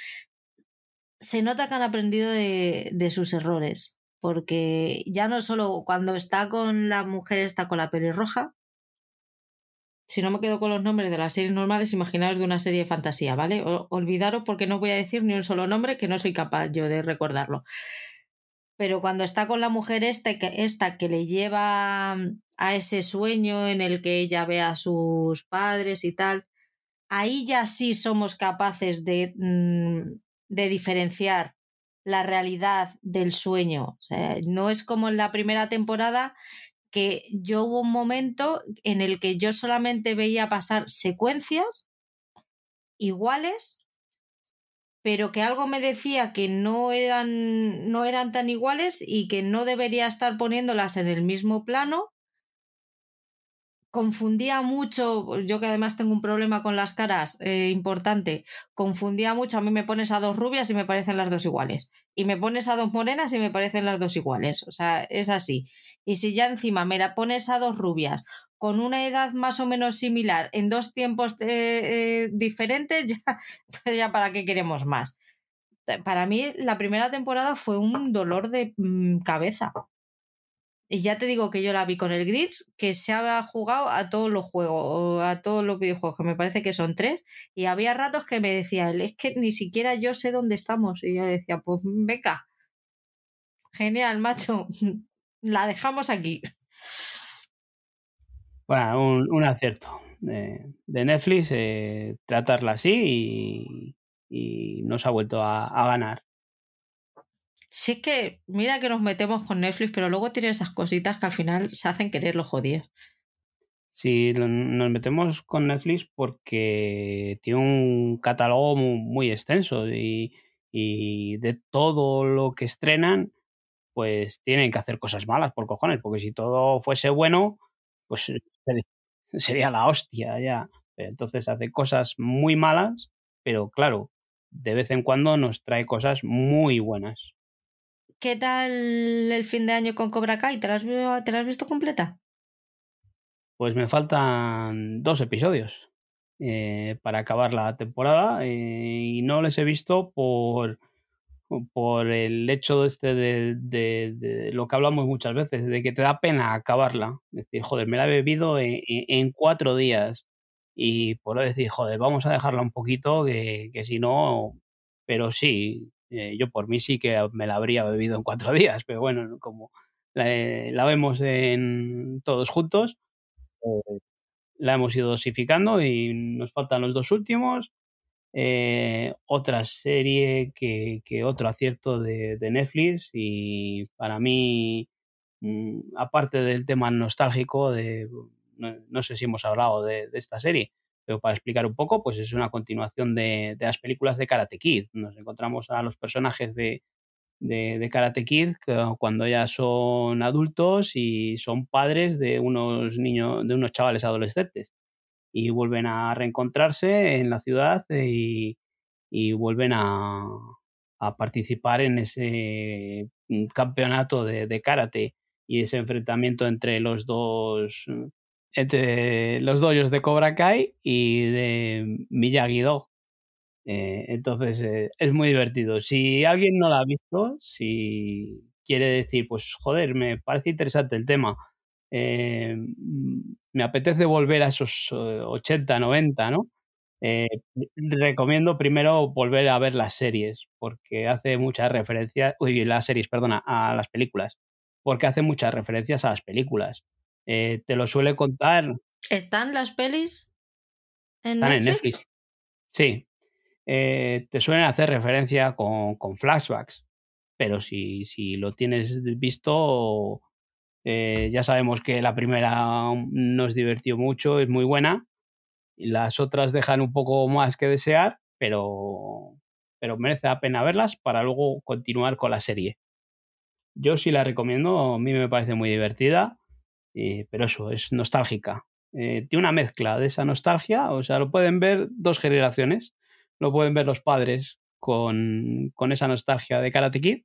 Se nota que han aprendido de, de sus errores, porque ya no solo cuando está con la mujer, está con la pelirroja, si no me quedo con los nombres de las series normales, imaginaros de una serie de fantasía, ¿vale? olvidaros porque no voy a decir ni un solo nombre que no soy capaz yo de recordarlo. Pero cuando está con la mujer esta que, que le lleva a ese sueño en el que ella ve a sus padres y tal, ahí ya sí somos capaces de, mm, de diferenciar la realidad del sueño. no es como en la primera temporada que yo hubo un momento en el que yo solamente veía pasar secuencias iguales, pero que algo me decía que no eran, no eran tan iguales y que no debería estar poniéndolas en el mismo plano confundía mucho, yo que además tengo un problema con las caras eh, importante, confundía mucho, a mí me pones a dos rubias y me parecen las dos iguales, y me pones a dos morenas y me parecen las dos iguales, o sea, es así. Y si ya encima me la pones a dos rubias con una edad más o menos similar en dos tiempos eh, eh, diferentes, ya, ya para qué queremos más. Para mí la primera temporada fue un dolor de mm, cabeza. Y ya te digo que yo la vi con el Grids, que se ha jugado a todos los juegos, a todos los videojuegos, que me parece que son tres. Y había ratos que me decía él, es que ni siquiera yo sé dónde estamos. Y yo decía, pues venga. Genial, macho. La dejamos aquí. Bueno, un, acierto de, Netflix eh, tratarla así y, y, nos ha vuelto a ganar. Sí que, mira que nos metemos con Netflix, pero luego tiene esas cositas que al final se hacen querer los jodidos. Sí, nos metemos con Netflix porque tiene un catálogo muy, extenso y, y, de todo lo que estrenan, pues tienen que hacer cosas malas por cojones, porque si todo fuese bueno, pues sería la hostia ya. Entonces hace cosas muy malas, pero claro, de vez en cuando nos trae cosas muy buenas. ¿Qué tal el fin de año con Cobra Kai? ¿Te la has, visto completa? Pues me faltan dos episodios eh, para acabar la temporada eh, y no les he visto por, por el hecho este de, de, lo que hablamos muchas veces, de que te da pena acabarla. Es decir, joder, me la he bebido en cuatro días y por decir, joder, vamos a dejarla un poquito, que, si no, pero sí, eh, yo por mí sí que me la habría bebido en cuatro días, pero bueno, como la, vemos en todos juntos, pues la hemos ido dosificando y nos faltan los dos últimos. Eh, otra serie que, otro acierto de, de, Netflix y para mí, mm, aparte del tema nostálgico de no, sé si hemos hablado de, esta serie, pero para explicar un poco, pues es una continuación de, las películas de Karate Kid. Nos encontramos a los personajes de, Karate Kid cuando ya son adultos y son padres de unos niños, de unos chavales adolescentes. Y vuelven a reencontrarse en la ciudad y, vuelven a, participar en ese campeonato de, de karate y ese enfrentamiento entre los dos entre los doyos de Cobra Kai y de Miyagi-Do. Eh, entonces eh, es muy divertido. Si alguien no la ha visto, si quiere decir, pues joder, me parece interesante el tema, eh, me apetece volver a esos 80, 90, ¿no? recomiendo primero volver a ver las series, porque hace muchas referencias, uy, las series, perdona, a las películas, porque hace muchas referencias a las películas. Eh, te lo suele contar. ¿Están las pelis en Netflix? Sí. Eh, te suelen hacer referencia con, flashbacks, pero si, si, lo tienes visto, eh, ya sabemos que la primera nos divirtió mucho, es muy buena, y las otras dejan un poco más que desear, pero, pero merece la pena verlas para luego continuar con la serie. Yo sí la recomiendo, a mí me parece muy divertida eh, pero eso, es nostálgica. Eh, tiene una mezcla de esa nostalgia, o sea, lo pueden ver dos generaciones. Lo pueden ver los padres con, con esa nostalgia de Karate Kid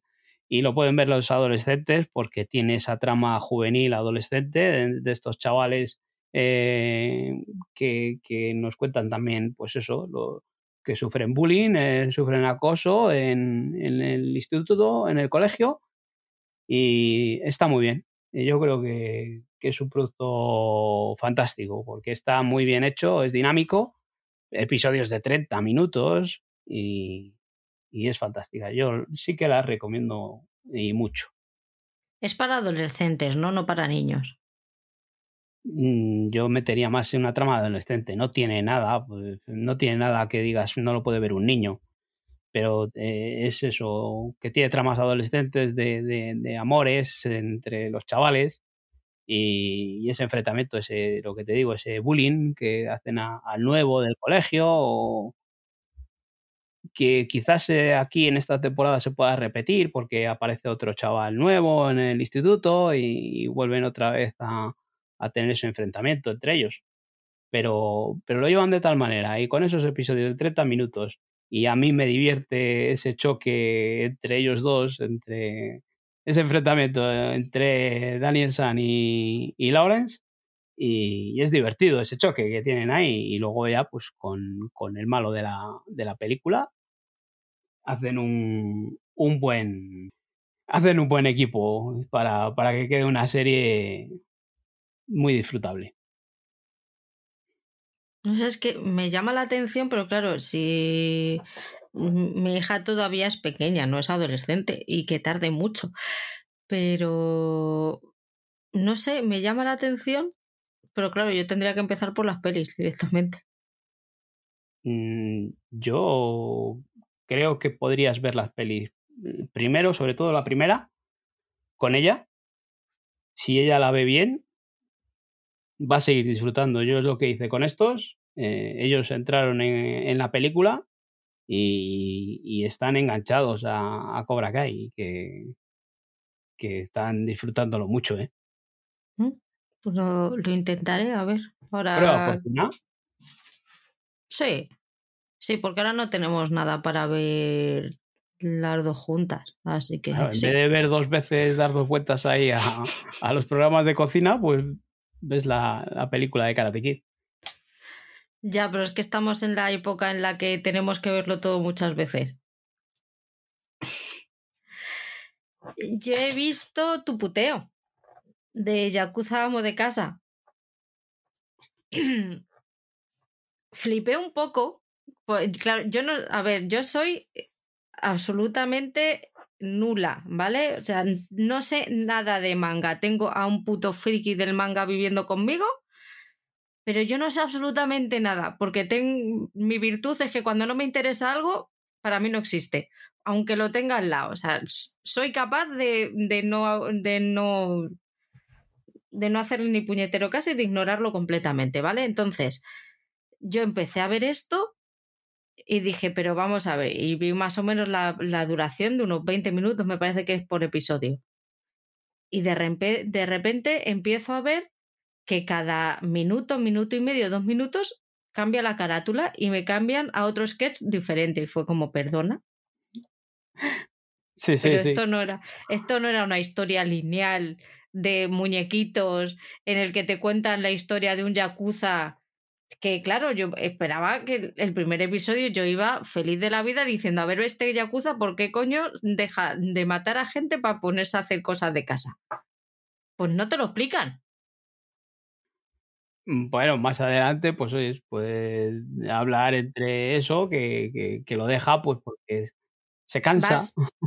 y lo pueden ver los adolescentes porque tiene esa trama juvenil adolescente de, estos chavales eh, que, que, nos cuentan también, pues eso, lo, que sufren bullying, sufren acoso en, en, el instituto, en el colegio, y está muy bien. Yo creo que, que es un producto fantástico, porque está muy bien hecho, es dinámico, episodios de 30 minutos y, es fantástica. Yo sí que la recomiendo y mucho. Es para adolescentes, ¿no? No para niños. Mm, yo metería más en una trama adolescente. No tiene nada, pues, no tiene nada que digas, no lo puede ver un niño. Pero eh, es eso, que tiene tramas adolescentes de, de amores entre los chavales y, ese enfrentamiento, ese, lo que te digo, ese bullying que hacen al nuevo del colegio, o que quizás eh, aquí en esta temporada se pueda repetir porque aparece otro chaval nuevo en el instituto y, vuelven otra vez a, a, tener ese enfrentamiento entre ellos. Pero, pero lo llevan de tal manera y con esos episodios de 30 minutos y a mí me divierte ese choque entre ellos dos, entre ese enfrentamiento entre Daniel San y, Lawrence. Y, es divertido ese choque que tienen ahí. Y luego ya, pues con, el malo de la, de la película, hacen un, un buen. Hacen un buen equipo para, para que quede una serie muy disfrutable. No sé, es que me llama la atención, pero claro, si mi hija todavía es pequeña, no es adolescente y que tarde mucho. Pero no sé, me llama la atención, pero claro, yo tendría que empezar por las pelis directamente. Mm, yo creo que podrías ver las pelis primero, sobre todo la primera, con ella. Si ella la ve bien, va a seguir disfrutando. Yo es lo que hice con estos. Eh, ellos entraron en, la película y, están enganchados a, Cobra Kai, que, que están disfrutándolo mucho, ¿eh? Mm, pues lo, intentaré, a ver. Ahora... Sí, sí, porque ahora no tenemos nada para ver las dos juntas, así que... en vez de ver dos veces, dar dos vueltas ahí a, a los programas de cocina, pues ves la, la película de Karate Kid. Ya, pero es que estamos en la época en la que tenemos que verlo todo muchas veces. Yo he visto tu puteo de Yakuza Amo de Casa. Flipé un poco. Pues, claro, yo no. A ver, yo soy absolutamente nula, ¿vale? O sea, no sé nada de manga. Tengo a un puto friki del manga viviendo conmigo pero yo no sé absolutamente nada, porque tengo, mi virtud es que cuando no me interesa algo, para mí no existe, aunque lo tenga al lado. O sea, soy capaz de, de no, de no de no hacerle ni puñetero caso y de ignorarlo completamente, ¿vale? Entonces, yo empecé a ver esto y dije, pero vamos a ver, y vi más o menos la, la duración de unos 20 minutos, me parece que es por episodio. Y de, de repente empiezo a ver que cada minuto, minuto y medio, dos minutos, cambia la carátula y me cambian a otro sketch diferente. Y fue como, perdona. Sí, sí, Pero esto no era, esto no era una historia lineal de muñequitos en el que te cuentan la historia de un yakuza que claro, yo esperaba que el primer episodio yo iba feliz de la vida diciendo, a ver, este yakuza, ¿por qué coño deja de matar a gente para ponerse a hacer cosas de casa? Pues no te lo explican. Mm, bueno, más adelante, pues oye, puedes hablar entre eso, que, que, lo deja, pues porque se cansa.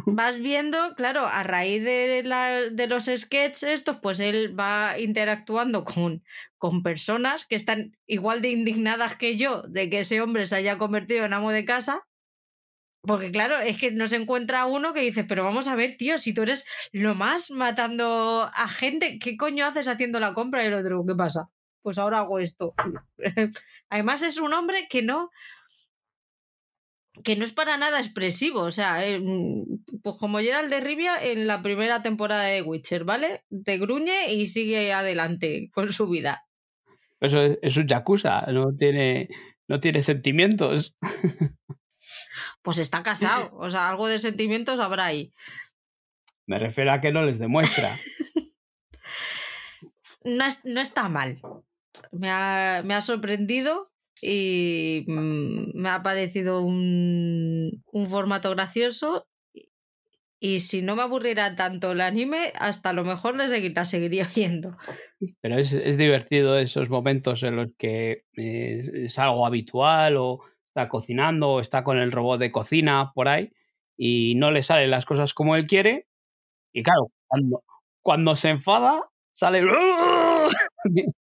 Vas, viendo, claro, a raíz de, la, de los sketches estos, pues él va interactuando con, con personas que están igual de indignadas que yo de que ese hombre se haya convertido en amo de casa. Porque claro, es que no se encuentra uno que dice, pero vamos a ver, tío, si tú eres lo más matando a gente, ¿qué coño haces haciendo la compra? Y el otro, ¿qué pasa? pues ahora hago esto. Además es un hombre que no que no es para nada expresivo, o sea, eh, mm, pues como Gerald de Rivia en la primera temporada de Witcher, ¿vale? Te gruñe y sigue adelante con su vida. Eso es, un yakuza, no tiene, no tiene sentimientos. Pues está casado, o sea, algo de sentimientos habrá ahí. Me refiero a que no les demuestra. no, no está mal me ha, me ha sorprendido y mm, me ha parecido un, un formato gracioso y si no me aburriera tanto el anime, hasta lo mejor le seguiría, seguiría viendo. Pero es, es, divertido esos momentos en los que es, algo habitual o está cocinando o está con el robot de cocina por ahí y no le salen las cosas como él quiere. Y claro, cuando, cuando se enfada, sale...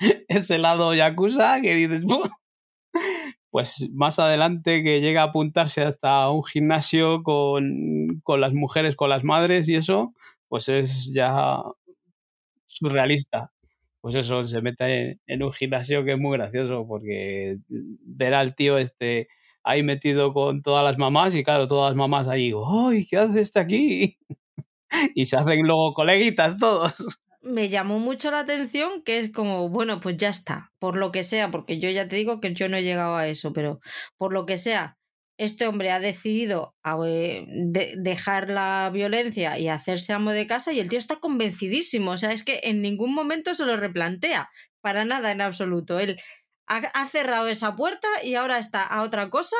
ese lado yakuza que dices, pues más adelante que llega a apuntarse hasta un gimnasio con, con las mujeres, con las madres y eso, pues es ya surrealista. Pues eso, se mete en un gimnasio que es muy gracioso porque ver al tío este ahí metido con todas las mamás y claro, todas las mamás ahí, ¡ay, qué haces este aquí! y se hacen luego coleguitas todos me llamó mucho la atención que es como, bueno, pues ya está, por lo que sea, porque yo ya te digo que yo no he llegado a eso, pero por lo que sea, este hombre ha decidido eh, dejar la violencia y hacerse amo de casa y el tío está convencidísimo, o sea, es que en ningún momento se lo replantea, para nada en absoluto. Él ha cerrado esa puerta y ahora está a otra cosa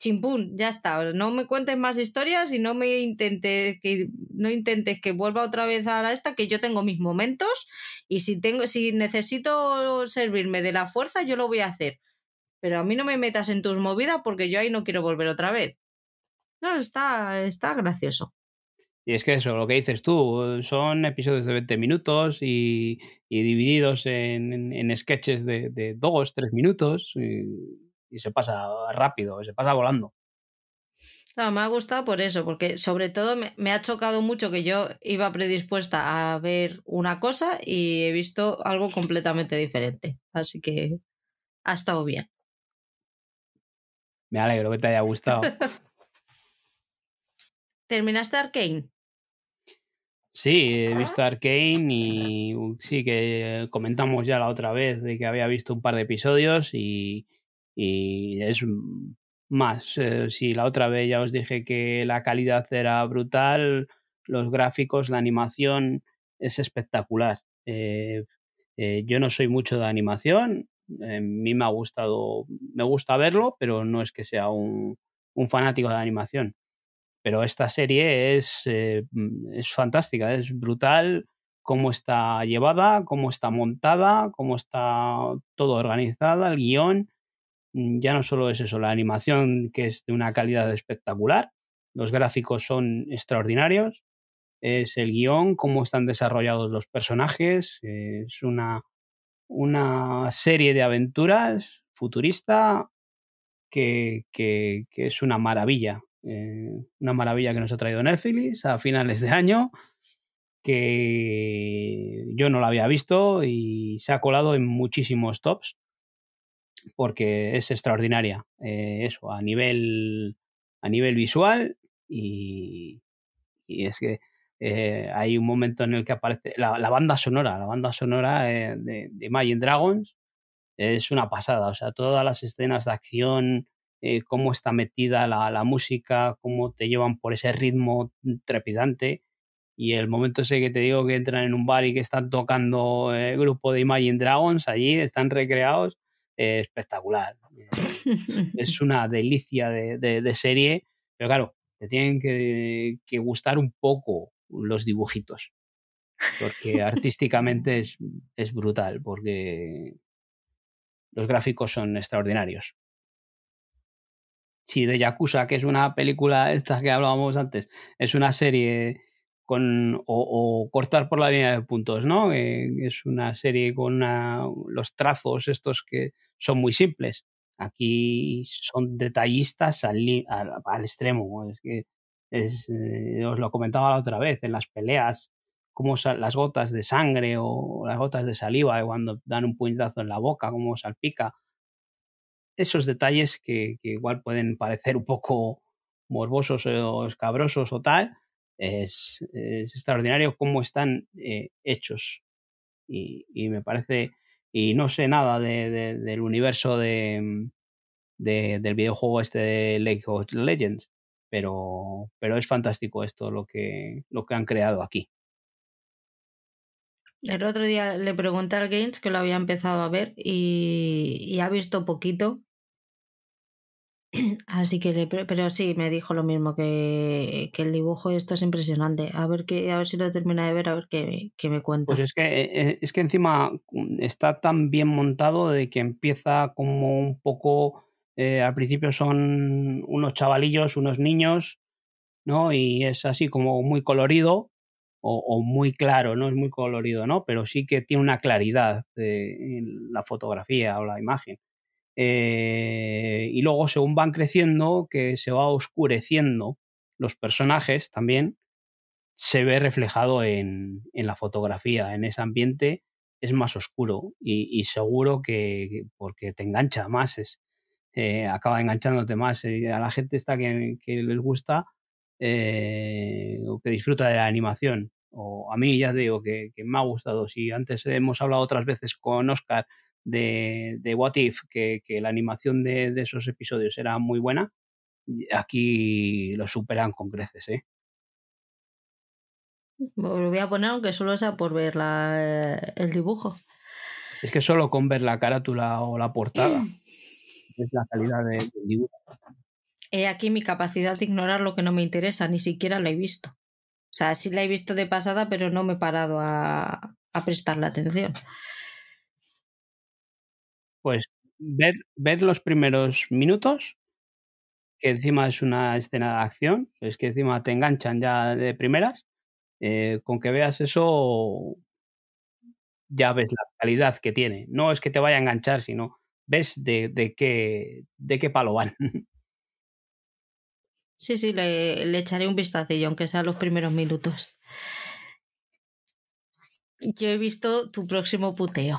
chimpún, ya está. No me cuentes más historias y no me intentes que no intentes que vuelva otra vez a la esta, que yo tengo mis momentos y si tengo, si necesito servirme de la fuerza, yo lo voy a hacer. Pero a mí no me metas en tus movidas porque yo ahí no quiero volver otra vez. No, está, está gracioso. Y es que eso, lo que dices tú, son episodios de 20 minutos y, divididos en, en, sketches de, de dos, tres minutos. Y y se pasa rápido, se pasa volando. No, me ha gustado por eso, porque sobre todo me, ha chocado mucho que yo iba predispuesta a ver una cosa y he visto algo completamente diferente. Así que ha estado bien. Me alegro que te haya gustado. ¿Terminaste Arkane? Sí, he visto Arkane y sí que comentamos ya la otra vez de que había visto un par de episodios y, y es más. Eh, si la otra vez ya os dije que la calidad era brutal, los gráficos, la animación es espectacular. Eh, eh, yo no soy mucho de animación, a mí me ha gustado, me gusta verlo, pero no es que sea un, fanático de animación. Pero esta serie es, es fantástica, es brutal cómo está llevada, cómo está montada, cómo está todo organizada, el guion Mm, ya no solo es eso, la animación que es de una calidad espectacular, los gráficos son extraordinarios, es el guion, cómo están desarrollados los personajes, es una, una serie de aventuras futurista que, que, es una maravilla, eh, una maravilla que nos ha traído Netflix a finales de año que yo no la había visto y se ha colado en muchísimos tops porque es extraordinaria. Eh, eso, a nivel, a nivel visual y, y es que eh, hay un momento en el que aparece la, la banda sonora, la banda sonora eh, de, Imagine Dragons es una pasada, o sea, todas las escenas de acción, cómo está metida la, la, música, cómo te llevan por ese ritmo trepidante y el momento ese que te digo que entran en un bar y que están tocando el grupo de Imagine Dragons allí, están recreados, espectacular. es una delicia de, serie, pero claro, te tienen que, gustar un poco los dibujitos, porque artísticamente es, es brutal, porque los gráficos son extraordinarios. Si de Yakuza, que es una película esta que hablábamos antes, es una serie o, cortar por la línea de puntos, ¿no? es una serie con los trazos estos que son muy simples. Aquí son detallistas al, extremo. Es que eh, os lo comentaba la otra vez, en las peleas, como las gotas de sangre o las gotas de saliva cuando dan un puñetazo en la boca, cómo salpica. Esos detalles que igual pueden parecer un poco morbosos o escabrosos o tal, es, extraordinario cómo están eh, hechos. Y, me parece, y no sé nada de, del universo de, del videojuego este de Lake of Legends, pero, pero es fantástico esto lo que, lo que han creado aquí. El otro día le pregunté al Games que lo había empezado a ver y, y ha visto poquito Así que, pero sí, me dijo lo mismo, que, que, el dibujo esto es impresionante. A ver, que, a ver si lo termina de ver, a ver qué, qué me cuenta. Pues es que, eh, es que encima mm, está tan bien montado de que empieza como un poco, eh, al principio son unos chavalillos, unos niños, ¿no? Y es así como muy colorido o, muy claro, no es muy colorido, ¿no? Pero sí que tiene una claridad en la fotografía o la imagen. Eh, y luego, según van creciendo, que se va oscureciendo los personajes también, se ve reflejado en, en la fotografía, en ese ambiente es más oscuro y, seguro que porque te engancha más, es, eh, acaba enganchándote más. Eh, a la gente está que, les gusta o que disfruta de la animación. O a mí ya digo que, que, me ha gustado. Si antes hemos hablado otras veces con Oscar de, de What If, que, que la animación de, de, esos episodios era muy buena, aquí lo superan con creces, ¿eh? Lo voy a poner aunque solo sea por ver la, el dibujo. Es que solo con ver la carátula o la portada es la calidad del dibujo. He aquí mi capacidad de ignorar lo que no me interesa, ni siquiera lo he visto. O sea, sí la he visto de pasada, pero no me he parado a, a prestarle atención pues ver, ver los primeros minutos, que encima es una escena de acción, es que encima te enganchan ya de primeras, eh, con que veas eso ya ves la calidad que tiene. No es que te vaya a enganchar, sino ves de, de, qué, de qué palo van. Sí, sí, le, le echaré un vistacillo, aunque sea los primeros minutos. Yo he visto tu próximo puteo.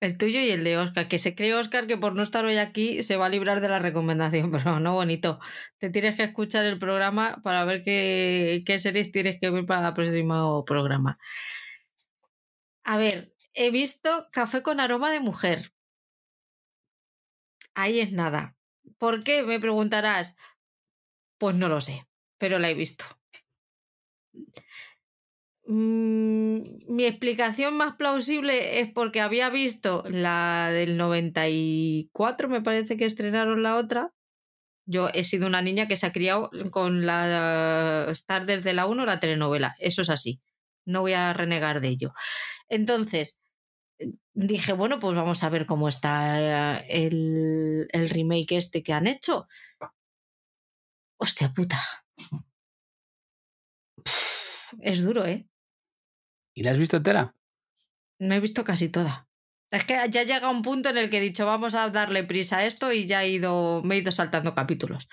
El tuyo y el de Oscar, que se cree Oscar que por no estar hoy aquí se va a librar de la recomendación, pero no bonito. Te tienes que escuchar el programa para ver qué, qué series tienes que ver para el próximo programa. A ver, he visto Café con aroma de mujer. Ahí es nada. ¿Por qué? Me preguntarás. Pues no lo sé, pero la he visto. Mm, mi explicación más plausible es porque había visto la del 94, me parece que estrenaron la otra. Yo he sido una niña que se ha criado con la Star desde la 1, la telenovela. Eso es así. No voy a renegar de ello. Entonces, dije, bueno, pues vamos a ver cómo está el, el remake este que han hecho. Hostia puta. es duro, ¿eh? ¿Y la has visto entera? Me he visto casi toda. Es que ya llega un punto en el que he dicho, vamos a darle prisa a esto y ya he ido, me he ido saltando capítulos.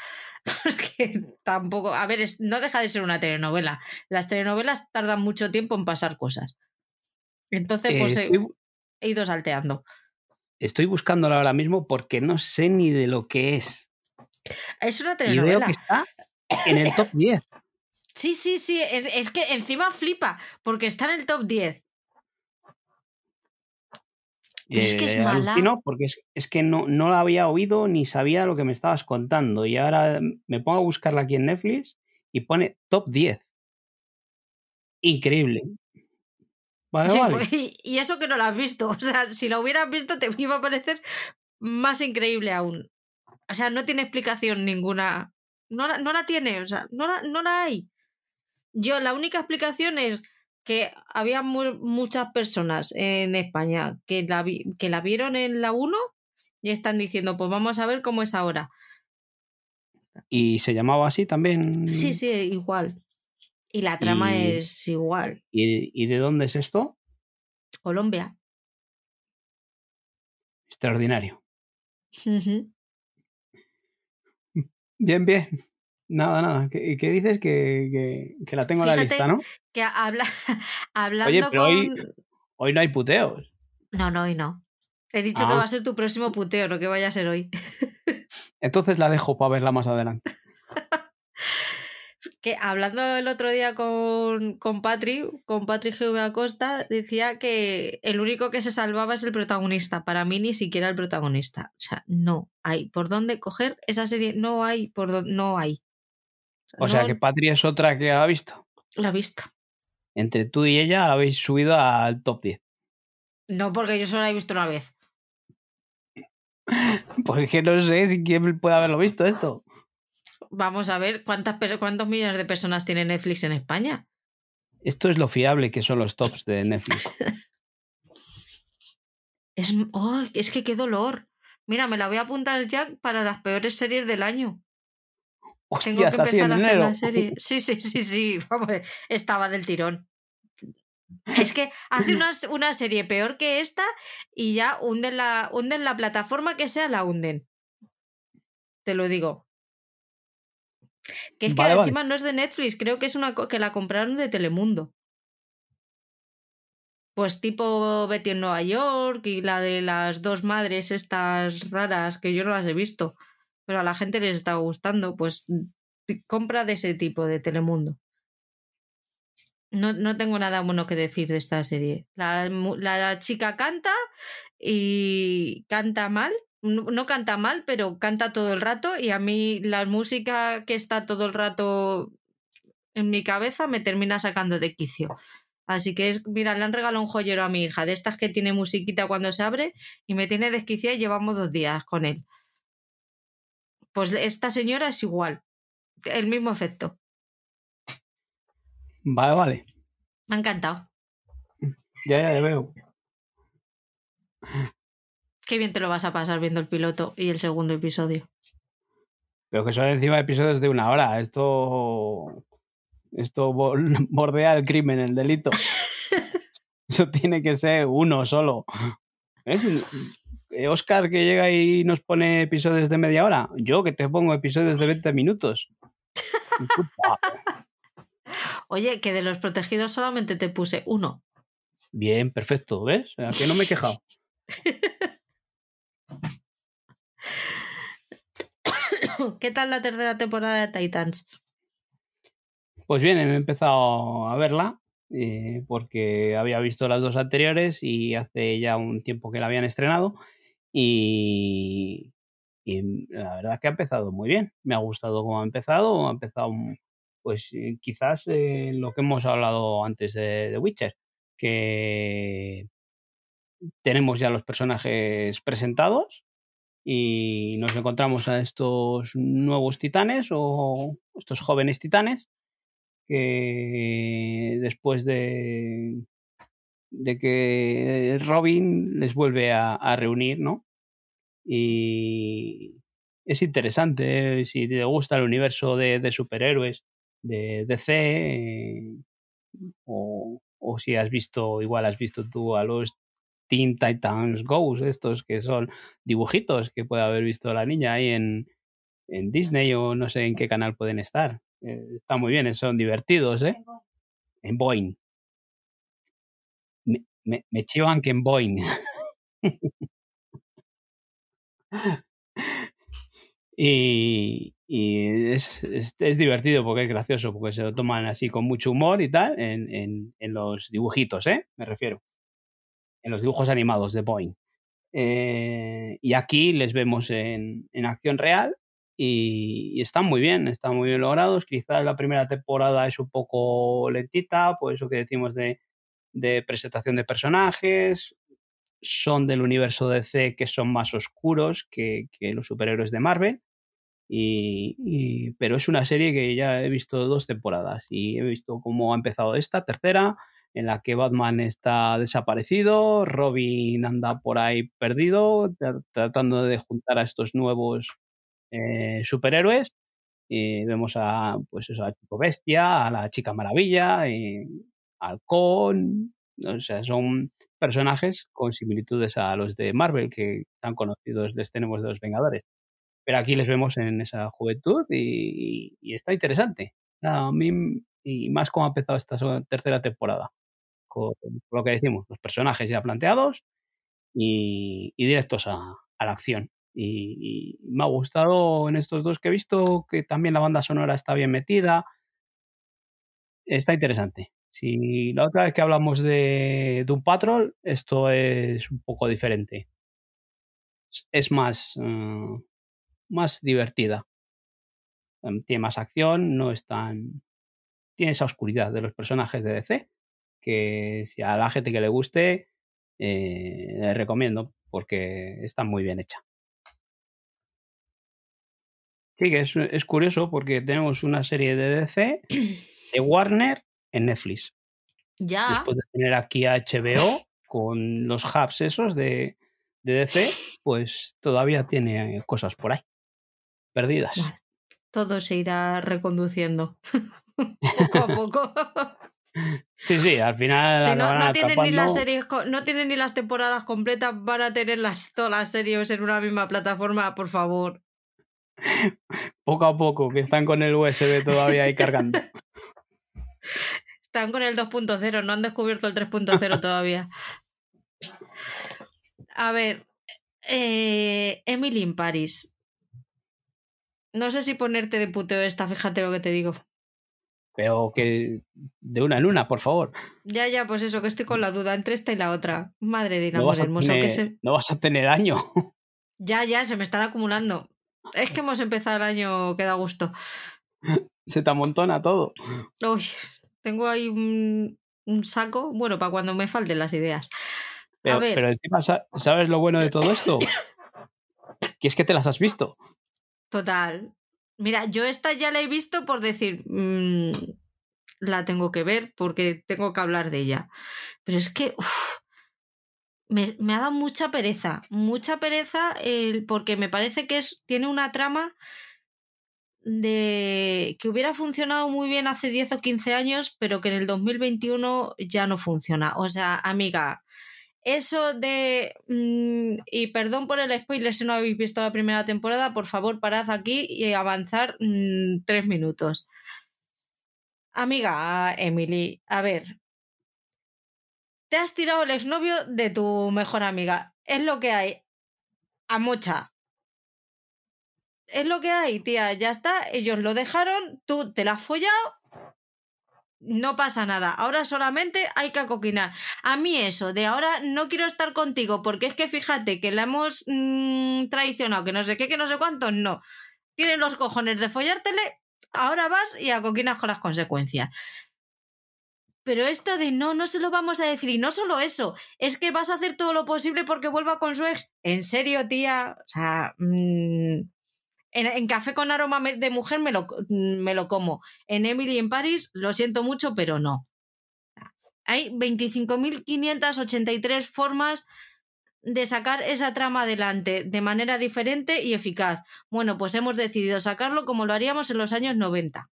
Porque tampoco, a ver, no deja de ser una telenovela. Las telenovelas tardan mucho tiempo en pasar cosas. Entonces, pues he, ido salteando. Estoy buscándola ahora mismo porque no sé ni de lo que es. Es una telenovela. Y veo que está en el top 10. Sí, sí, sí. Es, que encima flipa, porque está en el top 10. es que es eh, mala. porque es, que no, no la había oído ni sabía lo que me estabas contando. Y ahora me pongo a buscarla aquí en Netflix y pone top 10. Increíble. Vale, vale. Pues, y, eso que no la has visto. O sea, si la hubieras visto, te iba a parecer más increíble aún. O sea, no tiene explicación ninguna. No la, no la tiene, o sea, no la, no la hay. Yo, la única explicación es que había muchas personas en España que la, que la vieron en la 1 y están diciendo, pues vamos a ver cómo es ahora. ¿Y se llamaba así también? Sí, sí, igual. Y la trama es igual. ¿Y, de dónde es esto? Colombia. Extraordinario. Bien, bien. Nada, nada. ¿Qué, qué dices? Que, que, la tengo en la lista, ¿no? Que habla, hablando Oye, pero hoy, hoy no hay puteos. No, no, hoy no. He dicho que ah. va a ser tu próximo puteo, no que vaya a ser hoy. Entonces la dejo para verla más adelante. que hablando el otro día con, con Patri, con Patri GV Acosta, decía que el único que se salvaba es el protagonista. Para mí ni siquiera el protagonista. O sea, no hay. ¿Por dónde coger esa serie? No hay, por no hay. O sea que Patri es otra que ha visto. La ha visto. Entre tú y ella la habéis subido al top 10. No, porque yo solo la he visto una vez. Porque no sé si quién puede haberlo visto esto. Vamos a ver cuántas cuántos millones de personas tiene Netflix en España. Esto es lo fiable que son los tops de Netflix. es, oh, es que qué dolor. Mira, me la voy a apuntar ya para las peores series del año. Tengo que empezar a hacer la serie. Sí, sí, sí, sí. estaba del tirón. Es que hace una, una, serie peor que esta y ya hunden la, hunden la plataforma que sea, la hunden. Te lo digo. Que es que encima no es de Netflix, creo que es una que la compraron de Telemundo. Pues tipo Betty en Nueva York y la de las dos madres estas raras que yo no las he visto pero a la gente les está gustando, pues compra de ese tipo de Telemundo. No, no tengo nada bueno que decir de esta serie. La, la chica canta y canta mal. No, canta mal, pero canta todo el rato y a mí la música que está todo el rato en mi cabeza me termina sacando de quicio. Así que es, mira, le han regalado un joyero a mi hija, de estas que tiene musiquita cuando se abre y me tiene desquiciada y llevamos dos días con él. Pues esta señora es igual, el mismo efecto. Vale, vale. Me ha encantado. Ya, ya, ya veo. Qué bien te lo vas a pasar viendo el piloto y el segundo episodio. Pero que son encima episodios de una hora. Esto. Esto bordea el crimen, el delito. Eso tiene que ser uno solo. Oscar que llega y nos pone episodios de media hora. Yo que te pongo episodios de 20 minutos. Oye, que de los protegidos solamente te puse uno. Bien, perfecto, ¿ves? A que no me he quejado. ¿Qué tal la tercera temporada de Titans? Pues bien, he empezado a verla eh, porque había visto las dos anteriores y hace ya un tiempo que la habían estrenado y, la verdad que ha empezado muy bien. Me ha gustado cómo ha empezado. Ha empezado, pues eh, quizás eh, lo que hemos hablado antes de Witcher, que tenemos ya los personajes presentados y nos encontramos a estos nuevos titanes o estos jóvenes titanes que después de, de que Robin les vuelve a, reunir, ¿no? Y es interesante ¿eh? si te gusta el universo de, superhéroes de DC eh, o, o, si has visto, igual has visto tú a los Teen Titans Go, estos que son dibujitos que puede haber visto la niña ahí en, en Disney o no sé en qué canal pueden estar. Eh, está muy bien, son divertidos, ¿eh? En Boeing. Me, me, chivan que en Boeing. y, y es, es, es, divertido porque es gracioso, porque se lo toman así con mucho humor y tal, en, en, en los dibujitos, ¿eh? Me refiero. En los dibujos animados de Boeing. Eh, y aquí les vemos en, en acción real y, están muy bien, están muy bien logrados. Quizás la primera temporada es un poco lentita, por eso que decimos de, de presentación de personajes. Son del universo DC que son más oscuros que, los superhéroes de Marvel. Y, y, pero es una serie que ya he visto dos temporadas y he visto cómo ha empezado esta tercera, en la que Batman está desaparecido, Robin anda por ahí perdido, tratando de juntar a estos nuevos eh, superhéroes. Y vemos a, pues eso, a Chico Bestia, a la Chica Maravilla, y Halcón. O sea, son personajes con similitudes a los de Marvel que tan conocidos les tenemos de los Vengadores. Pero aquí les vemos en esa juventud y, está interesante. A mí, y más como ha empezado esta tercera temporada. Con, lo que decimos, los personajes ya planteados y, directos a la acción. Y, me ha gustado en estos dos que he visto que también la banda sonora está bien metida. Está interesante. Si la otra vez que hablamos de Doom Patrol, esto es un poco diferente. Es más, uh, más divertida. Em, tiene más acción, no es tan. Tiene esa oscuridad de los personajes de DC. Que si a la gente que le guste, eh, recomiendo porque está muy bien hecha. Sí, que es, es, curioso porque tenemos una serie de DC de Warner en Netflix. Ya. Después de tener aquí a HBO con los hubs esos de, de DC, pues todavía tiene cosas por ahí. Perdidas. Bueno, todo se irá reconduciendo. poco a poco. Sí, sí, al final. Si no, no tienen ni las series, no tienen ni las temporadas completas, van a tener las, todas las series en una misma plataforma, por favor. Poco a poco, que están con el USB todavía ahí cargando. Están con el 2.0, no han descubierto el 3.0 todavía. A ver, eh, Emily in Paris. No sé si ponerte de puteo esta, fíjate lo que te digo. Pero que de una en una, por favor. Ya, ya, pues eso, que estoy con la duda entre esta y la otra. Madre de amor no hermoso. Tener, que se... No vas a tener año. Ya, ya, se me están acumulando. Es que hemos empezado el año que da gusto. Se te amontona todo. Uy, tengo ahí un, un saco, bueno, para cuando me falten las ideas. Pero, A ver. pero encima, ¿sabes lo bueno de todo esto? que es que te las has visto. Total. Mira, yo esta ya la he visto por decir, mmm, la tengo que ver porque tengo que hablar de ella. Pero es que uf, me, me, ha dado mucha pereza, mucha pereza el, porque me parece que es, tiene una trama de que hubiera funcionado muy bien hace 10 o 15 años, pero que en el 2021 ya no funciona. O sea, amiga, eso de. mm, y perdón por el spoiler si no habéis visto la primera temporada, por favor, parad aquí y avanzar mm, tres minutos. Amiga Emily, a ver. Te has tirado el exnovio de tu mejor amiga. Es lo que hay. A mocha. Es lo que hay, tía. Ya está. Ellos lo dejaron. Tú te la has follado. No pasa nada. Ahora solamente hay que acoquinar. A mí eso de ahora no quiero estar contigo porque es que fíjate que la hemos mm, traicionado, que no sé qué, que no sé cuánto. No. Tienes los cojones de follártele. Ahora vas y acoquinas con las consecuencias. Pero esto de no, no se lo vamos a decir. Y no solo eso, es que vas a hacer todo lo posible porque vuelva con su ex. En serio, tía. O sea, mm, en, café con aroma de mujer me lo, me lo como. En Emily en París, lo siento mucho, pero no. Hay 25.583 formas de sacar esa trama adelante de manera diferente y eficaz. Bueno, pues hemos decidido sacarlo como lo haríamos en los años 90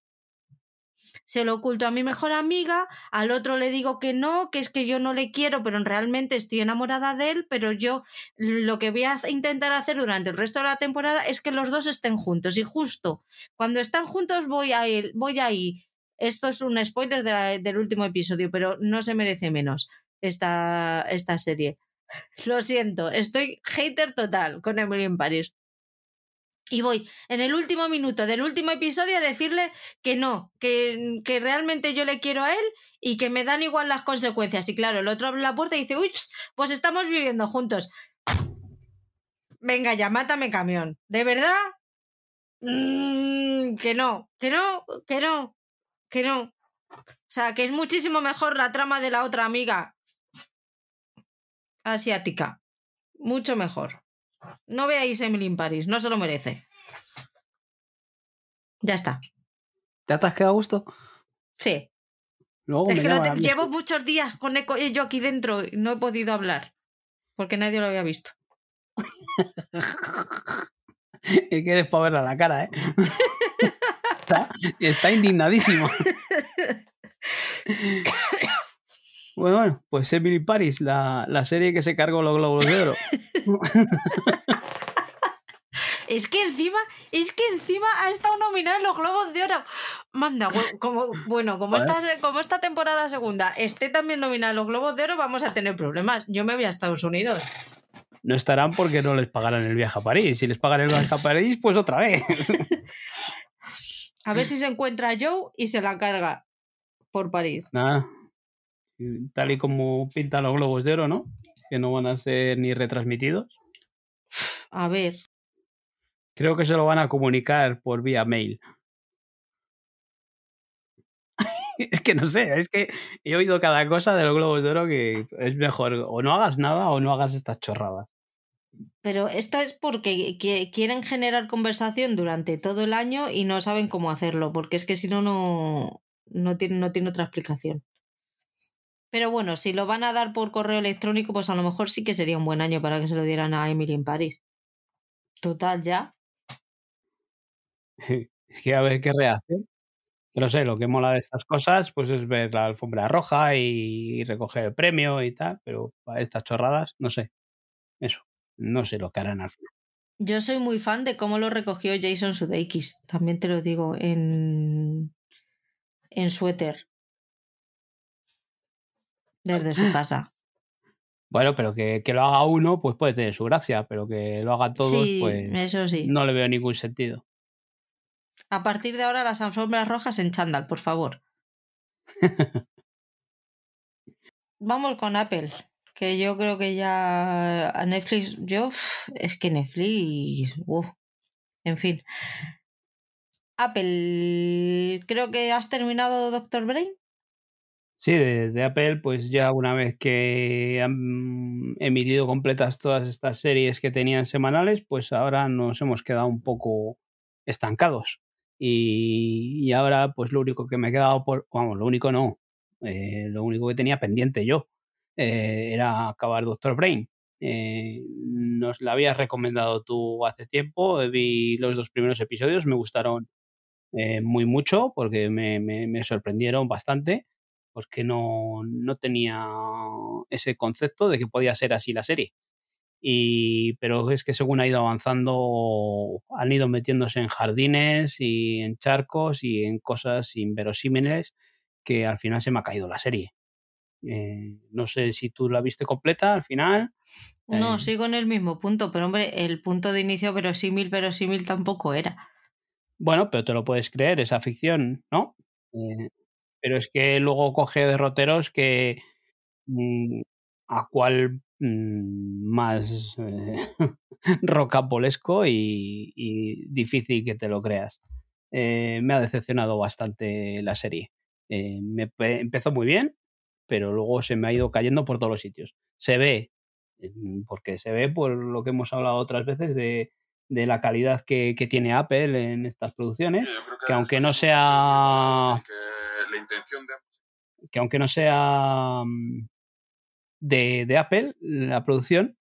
se lo oculto a mi mejor amiga, al otro le digo que no, que es que yo no le quiero, pero realmente estoy enamorada de él, pero yo lo que voy a intentar hacer durante el resto de la temporada es que los dos estén juntos y justo cuando están juntos voy a ir, voy. Esto es un spoiler del último episodio, pero no se merece menos esta, esta serie. Lo siento, estoy hater total con Emily en Paris. Y voy en el último minuto del último episodio a decirle que no, que, que realmente yo le quiero a él y que me dan igual las consecuencias. Y claro, el otro abre la puerta y dice, uy, pues estamos viviendo juntos. Venga ya, mátame camión. ¿De verdad? Mm, que no, que no, que no, que no. O sea, que es muchísimo mejor la trama de la otra amiga asiática. Mucho mejor. No veáis Emily in Paris, no se lo merece. Ya está. ¿Ya te has quedado a gusto? Sí. Luego es que te- llevo muchos días con eco- yo aquí dentro y no he podido hablar. Porque nadie lo había visto. Es que eres para verla la cara, ¿eh? está, está indignadísimo. Bueno, bueno, pues Emily Paris, la, la serie que se cargó los globos de oro. Es que encima, es que encima ha estado nominada en los Globos de Oro. Manda, como, bueno, como esta, como esta temporada segunda esté también nominada en los Globos de Oro, vamos a tener problemas. Yo me voy a Estados Unidos. No estarán porque no les pagarán el viaje a París. Si les pagan el viaje a París, pues otra vez. A ver si se encuentra Joe y se la carga por París. Nada. Tal y como pintan los globos de oro, ¿no? Que no van a ser ni retransmitidos. A ver. Creo que se lo van a comunicar por vía mail. es que no sé, es que he oído cada cosa de los globos de oro que es mejor o no hagas nada o no hagas estas chorradas. Pero esto es porque qui- quieren generar conversación durante todo el año y no saben cómo hacerlo, porque es que si no, no, no tiene, no tiene otra explicación. Pero bueno, si lo van a dar por correo electrónico, pues a lo mejor sí que sería un buen año para que se lo dieran a Emily en París. Total, ya. Sí, es que a ver qué rehace. Pero sé, lo que mola de estas cosas pues es ver la alfombra roja y recoger el premio y tal, pero para estas chorradas, no sé. Eso, no sé lo que harán al final. Yo soy muy fan de cómo lo recogió Jason Sudeikis, también te lo digo, en, en suéter. Desde su casa. Bueno, pero que, que lo haga uno, pues puede tener su gracia, pero que lo hagan todos, sí, pues eso sí. no le veo ningún sentido. A partir de ahora las alfombras rojas en chándal, por favor. Vamos con Apple, que yo creo que ya a Netflix, yo es que Netflix, en fin. Apple, creo que has terminado Doctor Brain. Sí, de, de Apple, pues ya una vez que han emitido completas todas estas series que tenían semanales, pues ahora nos hemos quedado un poco estancados. Y, y ahora, pues lo único que me he quedado por, vamos, lo único no, eh, lo único que tenía pendiente yo eh, era acabar Doctor Brain. Eh, nos la habías recomendado tú hace tiempo, vi los dos primeros episodios, me gustaron eh, muy mucho porque me, me, me sorprendieron bastante que no, no tenía ese concepto de que podía ser así la serie. Y, pero es que según ha ido avanzando, han ido metiéndose en jardines y en charcos y en cosas inverosímiles que al final se me ha caído la serie. Eh, no sé si tú la viste completa al final. No, Eh, sigo en el mismo punto, pero hombre, el punto de inicio verosímil, verosímil tampoco era. Bueno, pero te lo puedes creer, esa ficción, ¿no? Eh, pero es que luego coge derroteros que mm, a cuál mm, más eh, rocambolesco y, y difícil que te lo creas. Eh, me ha decepcionado bastante la serie. Eh, me pe- empezó muy bien, pero luego se me ha ido cayendo por todos los sitios. Se ve, eh, porque se ve por lo que hemos hablado otras veces de, de la calidad que, que tiene Apple en estas producciones, Sí, que aunque no sea que la intención de que aunque no sea mm, de, de Apple, la producción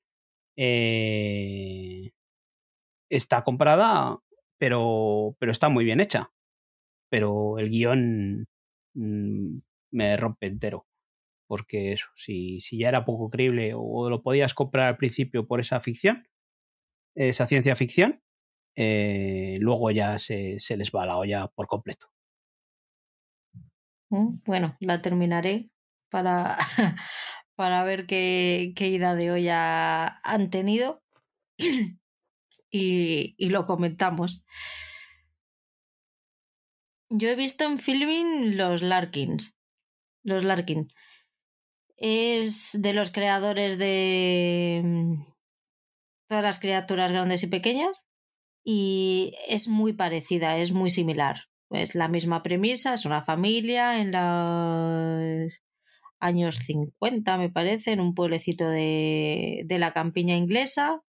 eh, está comprada, pero, pero está muy bien hecha. Pero el guion mm, me rompe entero. Porque eso, si, si ya era poco creíble o lo podías comprar al principio por esa ficción, esa ciencia ficción, eh, luego ya se, se les va la olla por completo. Bueno, la terminaré para, para ver qué, qué ida de olla han tenido y, y lo comentamos. Yo he visto en filming los Larkins. Los Larkin. Es de los creadores de mm, todas las criaturas grandes y pequeñas y es muy parecida, es muy similar. Es la misma premisa, es una familia en los años 50, me parece, en un pueblecito de, de la campiña inglesa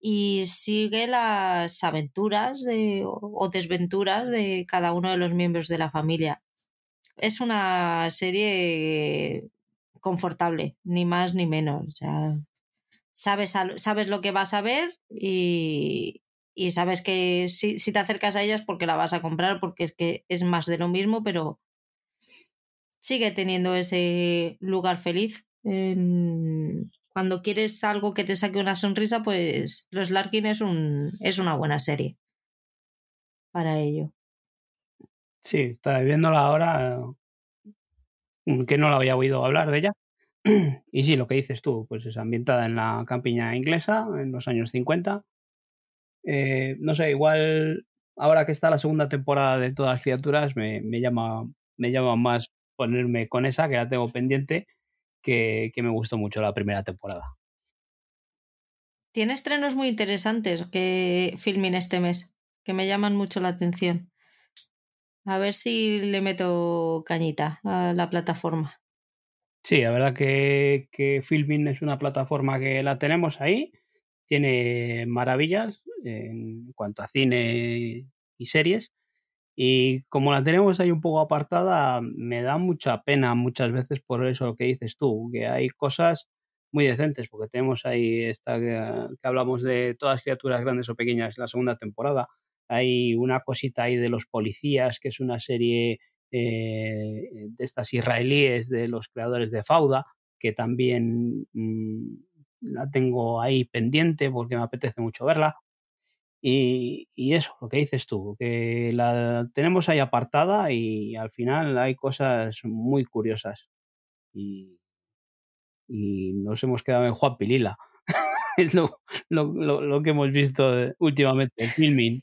y sigue las aventuras de, o desventuras de cada uno de los miembros de la familia. Es una serie confortable, ni más ni menos. Sabes, sabes lo que vas a ver y, y sabes que si, si te acercas a ellas porque la vas a comprar, porque es que es más de lo mismo, pero sigue teniendo ese lugar feliz. Cuando quieres algo que te saque una sonrisa, pues Los Larkin es, un, es una buena serie para ello. Sí, estaba viéndola ahora, que no la había oído hablar de ella. Y sí, lo que dices tú, pues es ambientada en la campiña inglesa, en los años 50. Eh, no sé, igual ahora que está la segunda temporada de Todas las criaturas, me, me llama, me llama más ponerme con esa, que la tengo pendiente, que, que me gustó mucho la primera temporada. Tiene estrenos muy interesantes que filmin este mes, que me llaman mucho la atención. A ver si le meto cañita a la plataforma. Sí, la verdad que, que Filmin es una plataforma que la tenemos ahí, tiene maravillas en cuanto a cine y series, y como la tenemos ahí un poco apartada, me da mucha pena muchas veces por eso que dices tú, que hay cosas muy decentes, porque tenemos ahí esta que, que hablamos de todas criaturas grandes o pequeñas, la segunda temporada, hay una cosita ahí de los policías, que es una serie eh, de estas israelíes de los creadores de Fauda, que también mm, la tengo ahí pendiente porque me apetece mucho verla. Y, y, eso, lo que dices tú, que la tenemos ahí apartada y al final hay cosas muy curiosas. Y, y nos hemos quedado en Juan Pilila. es lo, lo, lo, lo, que hemos visto últimamente, el filming.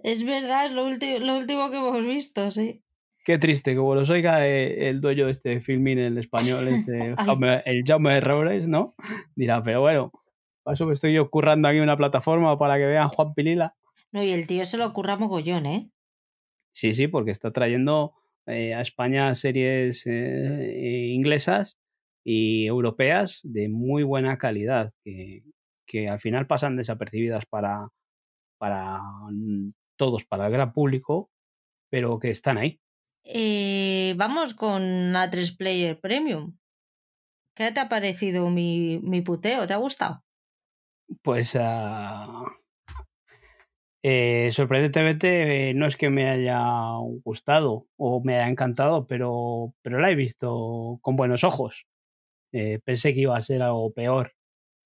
Es verdad, es lo, lo último que hemos visto, sí. Qué triste, como los oiga eh, el dueño de este filming en español, este, el Jaume Errores, ¿no? Dirá, pero bueno, para eso me estoy yo currando aquí una plataforma para que vean Juan Pilila. No, y el tío se lo curra mogollón, ¿eh? Sí, sí, porque está trayendo eh, a España series eh, inglesas y europeas de muy buena calidad, que, que al final pasan desapercibidas para, para todos, para el gran público, pero que están ahí. Eh, vamos con A3 Player Premium. ¿Qué te ha parecido mi, mi puteo? ¿Te ha gustado? Pues uh, Eh, sorprendentemente no es que me haya gustado o me haya encantado, pero, pero la he visto con buenos ojos. Eh, pensé que iba a ser algo peor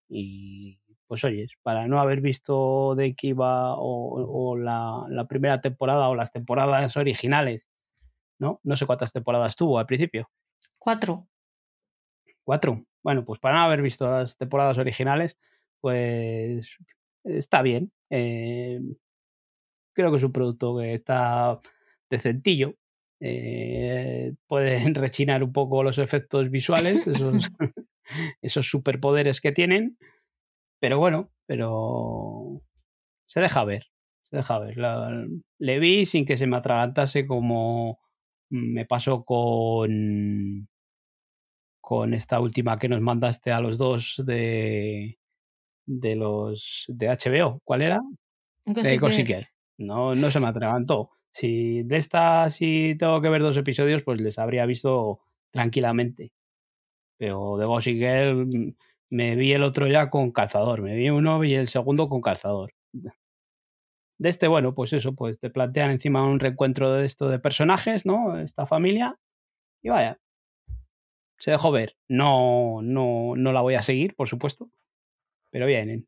y pues oyes, para no haber visto de qué iba o, la, la, primera temporada o las temporadas originales, ¿no? No sé cuántas temporadas tuvo al principio. Cuatro. Cuatro. Bueno, pues para no haber visto las temporadas originales, pues está bien. Eh, creo que es un producto que está decentillo. Eh, pueden rechinar un poco los efectos visuales, esos, esos superpoderes que tienen pero bueno, pero se deja ver, se deja ver. le vi sin que se me atragantase como me pasó con con esta última que nos mandaste a los dos de de los de HBO. ¿Cuál era? De No, no se me atragantó. Si de esta si tengo que ver dos episodios, pues les habría visto tranquilamente. Pero de Gossip Girl me vi el otro ya con calzador, me vi uno y el segundo con calzador. De este, bueno, pues eso, pues te plantean encima un reencuentro de esto de personajes, ¿no? Esta familia. Y vaya, se dejó ver. No, no, no la voy a seguir, por supuesto. Pero bien.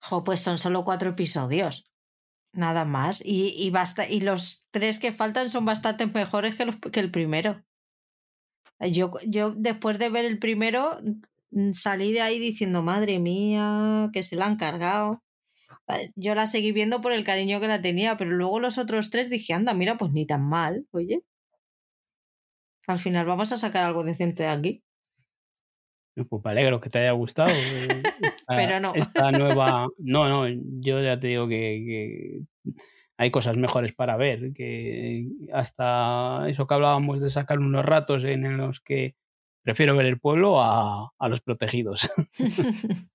Jo, pues son solo cuatro episodios. Nada más. Y, y, basta, y los tres que faltan son bastante mejores que, los, que el primero. Yo, yo, después de ver el primero, Mm, salí de ahí diciendo, madre mía, que se la han cargado. Eh, yo la seguí viendo por el cariño que la tenía, pero luego los otros tres dije, anda, mira, pues ni tan mal, oye. Al final vamos a sacar algo decente de aquí. Pues me alegro que te haya gustado. Eh, pero no. Esta nueva. No, no, yo ya te digo que, hay cosas mejores para ver. Que hasta eso que hablábamos de sacar unos ratos en los que prefiero ver el pueblo a, los protegidos.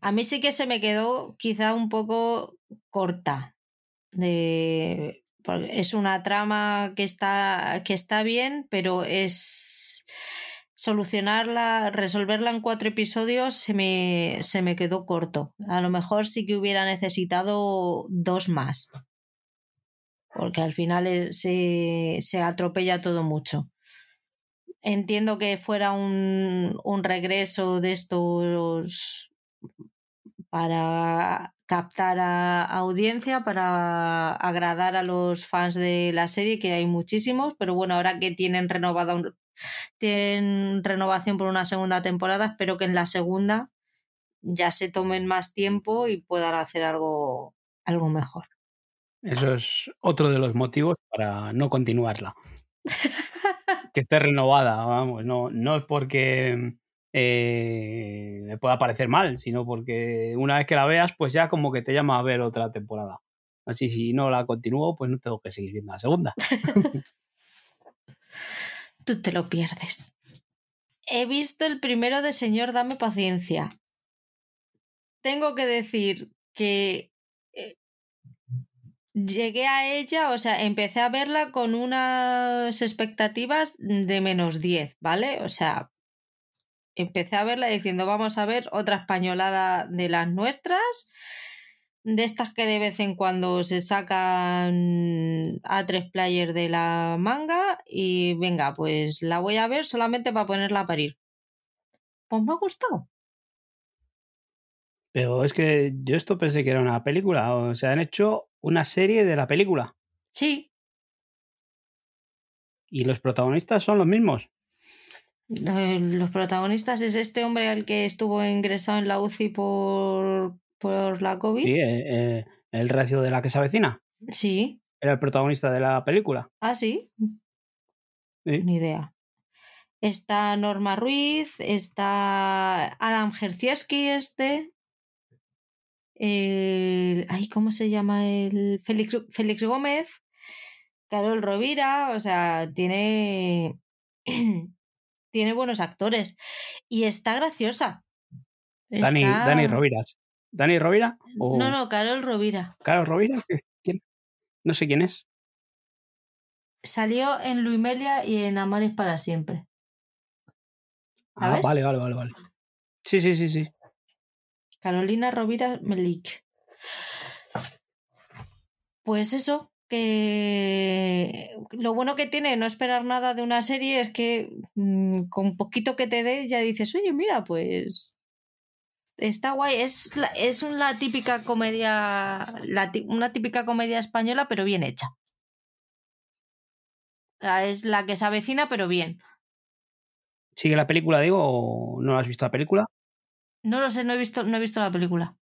a mí sí que se me quedó quizá un poco corta. De, es una trama que está, que está bien, pero es solucionarla, resolverla en cuatro episodios se me, se me quedó corto. A lo mejor sí que hubiera necesitado dos más. Porque al final eh, se, se atropella todo mucho. Entiendo que fuera un, un regreso de estos para captar a, audiencia, para agradar a los fans de la serie, que hay muchísimos, pero bueno, ahora que tienen renovada tienen renovación por una segunda temporada, espero que en la segunda ya se tomen más tiempo y puedan hacer algo, algo mejor. Eso es otro de los motivos para no continuarla. que esté renovada, vamos, no, no es porque eh, me pueda parecer mal, sino porque una vez que la veas, pues ya como que te llama a ver otra temporada. Así si no la continúo, pues no tengo que seguir viendo la segunda. Tú te lo pierdes. He visto el primero de Señor, dame paciencia. Tengo que decir que eh, llegué a ella, o sea, empecé a verla con unas expectativas de menos 10, ¿vale? O sea, empecé a verla diciendo, vamos a ver otra españolada de las nuestras, de estas que de vez en cuando se sacan a tres players de la manga y venga, pues la voy a ver solamente para ponerla a parir. Pues me ha gustado. Pero es que yo esto pensé que era una película, o sea, han hecho una serie de la película. Sí. ¿Y los protagonistas son los mismos? Eh, los protagonistas es este hombre al que estuvo ingresado en la UCI por, por la COVID. Sí, eh, eh, el recio de la que se avecina. Sí. Era el protagonista de la película. Ah, sí. Ni idea. Está Norma Ruiz, está Adam Jerzieski este, el, ay, ¿cómo se llama? El Félix, Félix Gómez, Carol Rovira, o sea, tiene, tiene buenos actores y está graciosa. Dani, Dani Rovira. ¿Dani Rovira? No, no, Carol Rovira. ¿Carol Rovira? ¿Quién? No sé quién es. Salió en Luimelia y en Amores para siempre. Ah, vale, vale, vale, vale. Sí, sí, sí, sí. Carolina Rovira Melich. Pues eso, que lo bueno que tiene no esperar nada de una serie es que mm, con poquito que te dé ya dices, oye, mira, pues está guay. Es, es una típica comedia, la, una típica comedia española, pero bien hecha. Es la que se avecina, pero bien. ¿Sigue la película, digo, o no has visto la película? No lo sé, no he visto, no he visto la película.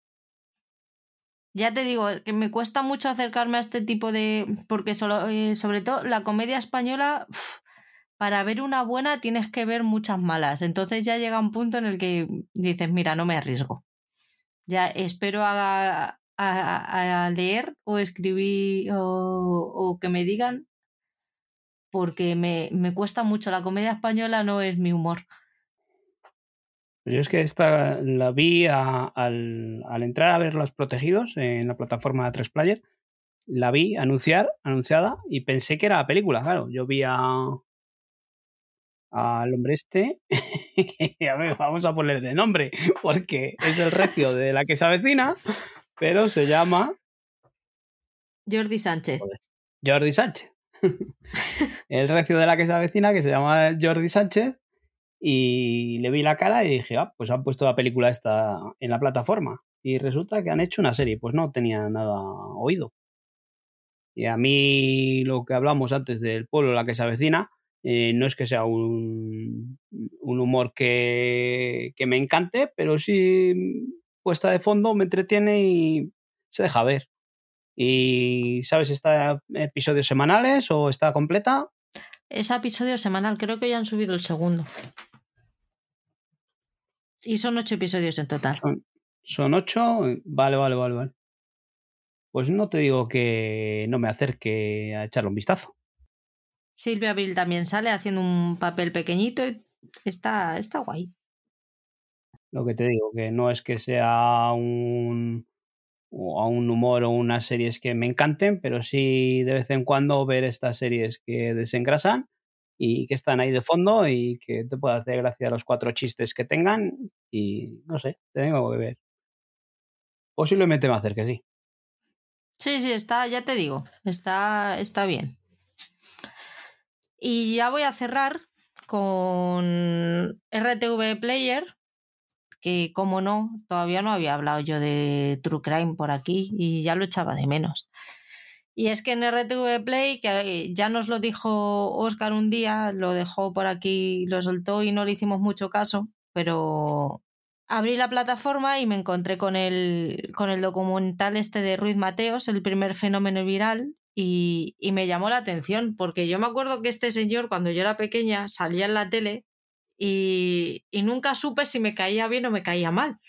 Ya te digo, que me cuesta mucho acercarme a este tipo de. Porque solo, eh, sobre todo la comedia española, para ver una buena tienes que ver muchas malas. Entonces ya llega un punto en el que dices, mira, no me arriesgo. Ya espero a, a, leer o escribir o, que me digan, porque me, me cuesta mucho. La comedia española no es mi humor. Yo es que esta la vi al, al, entrar a ver Los Protegidos en la plataforma 3 Player. La vi anunciar, anunciada y pensé que era la película, claro. Yo vi a al hombre este, a ver, vamos a ponerle nombre, porque es el recio de la que se avecina, pero se llama Jordi Sánchez. Jordi Sánchez. el recio de la que se avecina, que se llama Jordi Sánchez, y le vi la cara y dije, ah, pues han puesto la película esta en la plataforma. Y resulta que han hecho una serie, pues no tenía nada oído. Y a mí lo que hablamos antes del pueblo, la que se avecina, eh, no es que sea un, un humor que, que, me encante, pero sí puesta de fondo me entretiene y se deja ver. Y, ¿sabes? ¿Está episodios semanales o está completa? Es episodio semanal, creo que ya han subido el segundo. Y son ocho episodios en total. Son, son, ocho. Vale, vale, vale, vale. Pues no te digo que no me acerque a echarle un vistazo. Silvia Bill también sale haciendo un papel pequeñito y está, está guay. Lo que te digo, que no es que sea un, a un humor o unas series que me encanten, pero sí de vez en cuando ver estas series que desengrasan y que están ahí de fondo y que te puede hacer gracia los cuatro chistes que tengan y no sé, tengo que ver. Posiblemente me acerque, sí. Sí, sí, está, ya te digo, está, está bien. Y ya voy a cerrar con RTV Player, que como no, todavía no había hablado yo de True Crime por aquí y ya lo echaba de menos. Y es que en RTV Play, que ya nos lo dijo Oscar un día, lo dejó por aquí, lo soltó y no le hicimos mucho caso, pero abrí la plataforma y me encontré con el, con el documental este de Ruiz Mateos, el primer fenómeno viral, y, me llamó la atención, porque yo me acuerdo que este señor, cuando yo era pequeña, salía en la tele y, y nunca supe si me caía bien o me caía mal.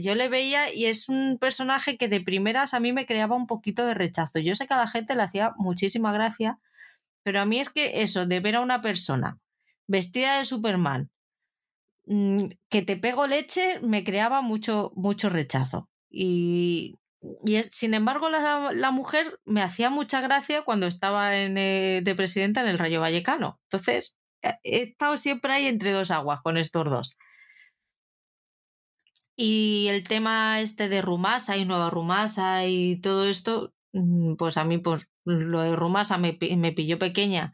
Yo le veía y es un personaje que de primeras a mí me creaba un poquito de rechazo. Yo sé que a la gente le hacía muchísima gracia, pero a mí es que eso, de ver a una persona vestida de Superman, mm, que te pego leche, me creaba mucho, mucho rechazo. Y, y sin embargo, la, mujer me hacía mucha gracia cuando estaba en, eh, de presidenta en el Rayo Vallecano. Entonces, he estado siempre ahí entre dos aguas con estos dos. Y el tema este de Rumasa y Nueva Rumasa y todo esto, mm, pues a mí pues lo de Rumasa me, me pilló pequeña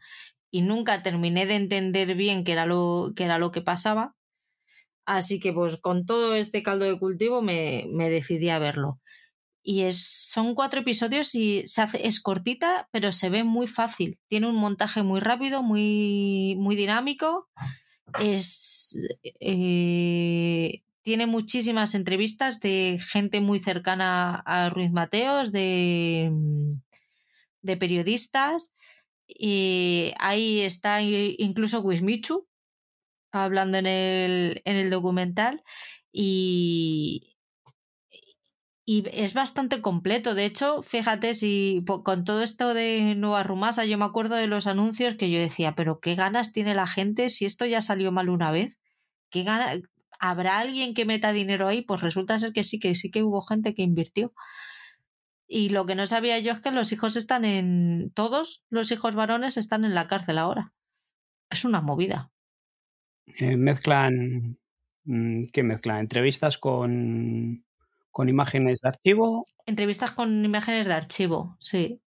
y nunca terminé de entender bien qué era lo, qué era lo que pasaba. Así que pues con todo este caldo de cultivo me, me decidí a verlo. Y es, son cuatro episodios y se hace, es cortita, pero se ve muy fácil. Tiene un montaje muy rápido, muy, muy dinámico. Es, eh, tiene muchísimas entrevistas de gente muy cercana a Ruiz Mateos, de, mm, de periodistas. Y ahí está incluso Wismichu hablando en el, en el documental. Y, y es bastante completo. De hecho, fíjate si con todo esto de Nueva Rumasa, yo me acuerdo de los anuncios que yo decía, pero qué ganas tiene la gente si esto ya salió mal una vez. ¿Qué ¿habrá alguien que meta dinero ahí? Pues resulta ser que sí, que sí que hubo gente que invirtió. Y lo que no sabía yo es que los hijos están en. Todos los hijos varones están en la cárcel ahora. Es una movida. Eh, mezclan. Mm, ¿Qué mezclan? ¿Entrevistas con, con imágenes de archivo. Entrevistas con imágenes de archivo, sí.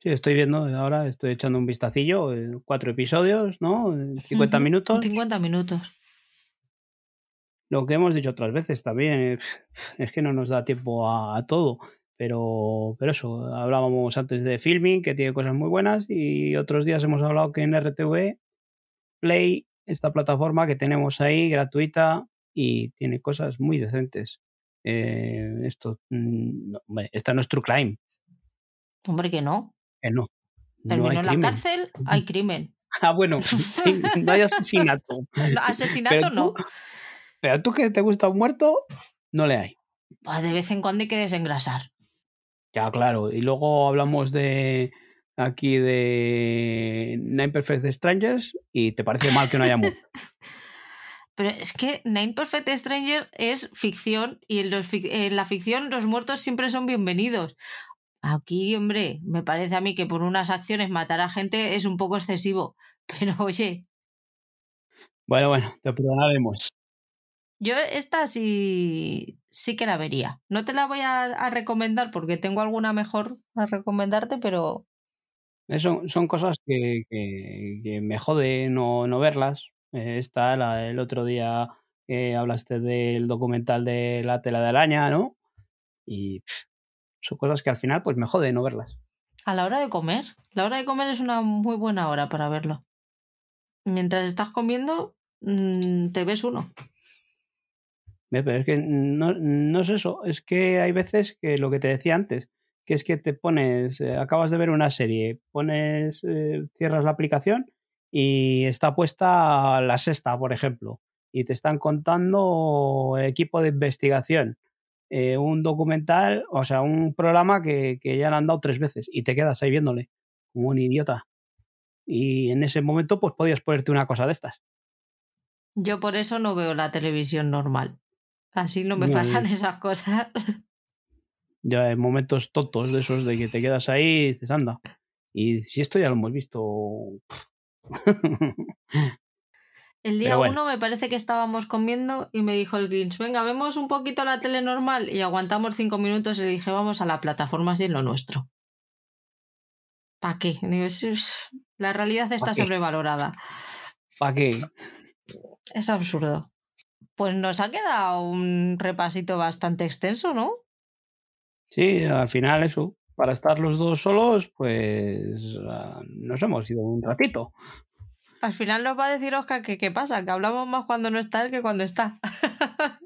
Sí, estoy viendo ahora, estoy echando un vistacillo, eh, cuatro episodios, ¿no? 50 minutos. 50 minutos. Lo que hemos dicho otras veces también, es que no nos da tiempo a, todo, pero, pero eso, hablábamos antes de Filming, que tiene cosas muy buenas, y otros días hemos hablado que en RTV Play, esta plataforma que tenemos ahí, gratuita, y tiene cosas muy decentes. Eh, esto, mm, no, esta no es True Crime. Hombre, que no. Que no. Terminó en la cárcel, hay crimen. Ah, bueno, no hay asesinato. asesinato no. Pero tú que te gusta un muerto, no le hay. Pues de vez en cuando hay que desengrasar. Ya, claro. Y luego hablamos de aquí de Nine Perfect Strangers y te parece mal que no haya muerto. Pero es que Nine Perfect Strangers es ficción y en, en la ficción los muertos siempre son bienvenidos. Aquí, hombre, me parece a mí que por unas acciones matar a gente es un poco excesivo. Pero oye. Bueno, bueno, te perdonaremos. Yo esta sí, sí que la vería. No te la voy a, recomendar porque tengo alguna mejor a recomendarte, pero... Eso, son cosas que, que, me jode no, no verlas. Eh, esta, el otro día que hablaste del documental de la tela de araña, ¿no? Y son cosas que al final pues me jode no verlas. A la hora de comer. La hora de comer es una muy buena hora para verlo. Mientras estás comiendo, mm, te ves uno. Pero es que no, no, es eso, es que hay veces que lo que te decía antes, que es que te pones, eh, acabas de ver una serie, pones, eh, cierras la aplicación y está puesta la sexta, por ejemplo, y te están contando equipo de investigación, eh, un documental, o sea, un programa que, que ya le han dado tres veces y te quedas ahí viéndole como un idiota. Y en ese momento, pues podías ponerte una cosa de estas. Yo por eso no veo la televisión normal. Así no me pasan esas cosas. Ya hay momentos tontos de esos de que te quedas ahí y dices, anda. Y si esto ya lo hemos visto. El día uno me parece que estábamos comiendo y me dijo el Greens, venga, vemos un poquito la tele normal y aguantamos cinco minutos y le dije, vamos a la plataforma así en lo nuestro. ¿Para qué? La realidad está sobrevalorada. ¿Para qué? Es absurdo. Pues nos ha quedado un repasito bastante extenso, ¿no? Sí, al final eso. Para estar los dos solos, pues ah, nos hemos ido un ratito. Al final nos va a decir Oscar que qué pasa, que hablamos más cuando no está él que cuando está.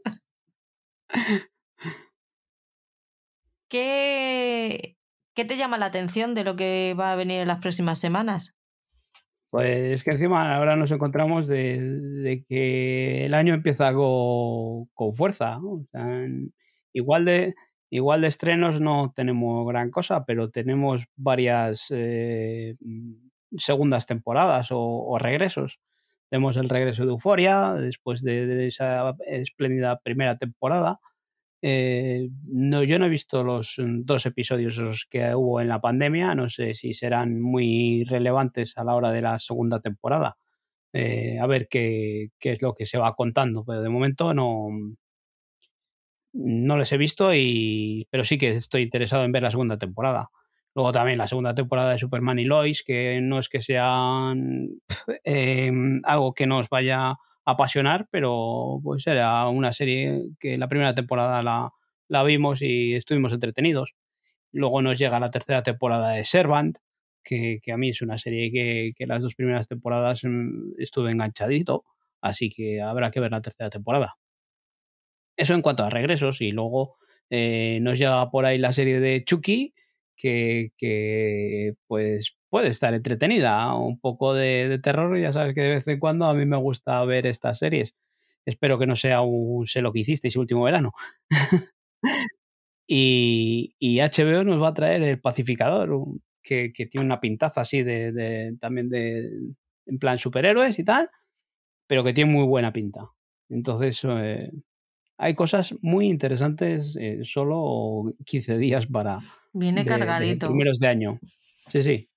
¿Qué, ¿Qué te llama la atención de lo que va a venir en las próximas semanas? Pues es que encima ahora nos encontramos de, que el año empieza con, fuerza. igual, de, igual de estrenos no tenemos gran cosa, pero tenemos varias eh, segundas temporadas o, regresos. Tenemos el regreso de Euforia después de esa espléndida primera temporada. Eh, no, yo no he visto los mm, dos episodios que hubo en la pandemia, no sé si serán muy relevantes a la hora de la segunda temporada. Eh, a ver qué, qué, es lo que se va contando, pero de momento no, no les he visto, y, pero sí que estoy interesado en ver la segunda temporada. Luego también la segunda temporada de Superman y Lois, que no es que sean eh, algo que nos vaya apasionar, pero pues era una serie que la primera temporada la, la vimos y estuvimos entretenidos. Luego nos llega la tercera temporada de Servant, que, que a mí es una serie que, que, las dos primeras temporadas mm, estuve enganchadito, así que habrá que ver la tercera temporada. Eso en cuanto a regresos, y luego eh, nos llega por ahí la serie de Chucky, que, que pues puede estar entretenida, un poco de, terror, ya sabes que de vez en cuando a mí me gusta ver estas series. Espero que no sea un sé lo que hicisteis último verano. y, y, HBO nos va a traer el pacificador, que, que tiene una pintaza así de, de, también de en plan superhéroes y tal, pero que tiene muy buena pinta. Entonces, eh, hay cosas muy interesantes, eh, solo 15 días para... Viene cargadito. primeros de año. Sí, sí.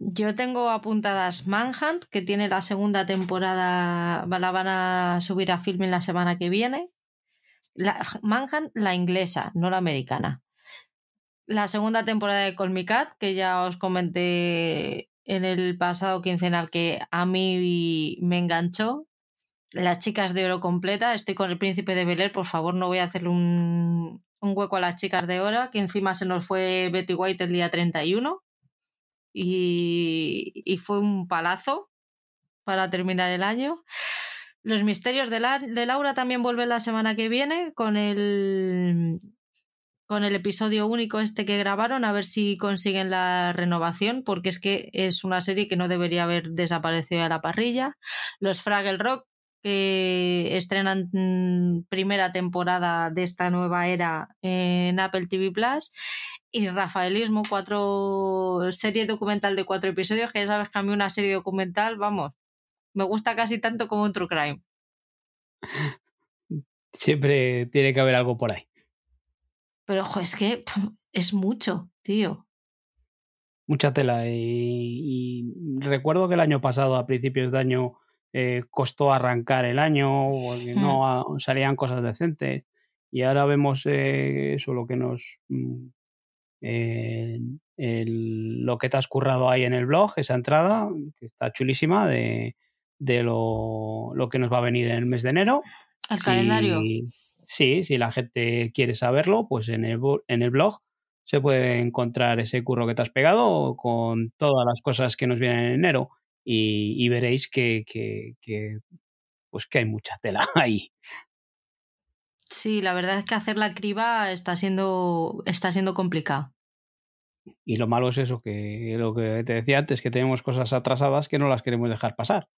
Yo tengo apuntadas Manhunt, que tiene la segunda temporada, la van a subir a film en la semana que viene. La, Manhunt, la inglesa, no la americana. La segunda temporada de Call Cat, que ya os comenté en el pasado quincenal que a mí me enganchó. Las chicas de oro completa, estoy con el príncipe de Bel por favor no voy a hacerle un, hueco a las chicas de oro, que encima se nos fue Betty White el día 31 y, y fue un palazo para terminar el año. Los misterios de, de Laura también vuelven la semana que viene con el con el episodio único este que grabaron, a ver si consiguen la renovación, porque es que es una serie que no debería haber desaparecido de la parrilla. Los Fraggle Rock, que estrenan mm, primera temporada de esta nueva era en Apple TV Plus. Y Rafaelismo, cuatro serie documental de cuatro episodios, que ya sabes que a mí una serie documental, vamos, me gusta casi tanto como un True Crime. Siempre tiene que haber algo por ahí. Pero ojo, es que es mucho, tío. Mucha tela. Y, recuerdo que el año pasado, a principios de año, eh, costó arrancar el año, porque no hmm. salían cosas decentes. Y ahora vemos eh, eso, lo que nos. Mm, lo que te has currado ahí en el blog, esa entrada, que está chulísima, de, de lo, lo, que nos va a venir en el mes de enero. El calendario. Sí, si la gente quiere saberlo, pues en el, en el blog se puede encontrar ese curro que te has pegado con todas las cosas que nos vienen en enero y, veréis que, que, pues que hay mucha tela ahí. Sí, la verdad es que hacer la criba está siendo, está siendo complicado. Y lo malo es eso, que lo que te decía antes, que tenemos cosas atrasadas que no las queremos dejar pasar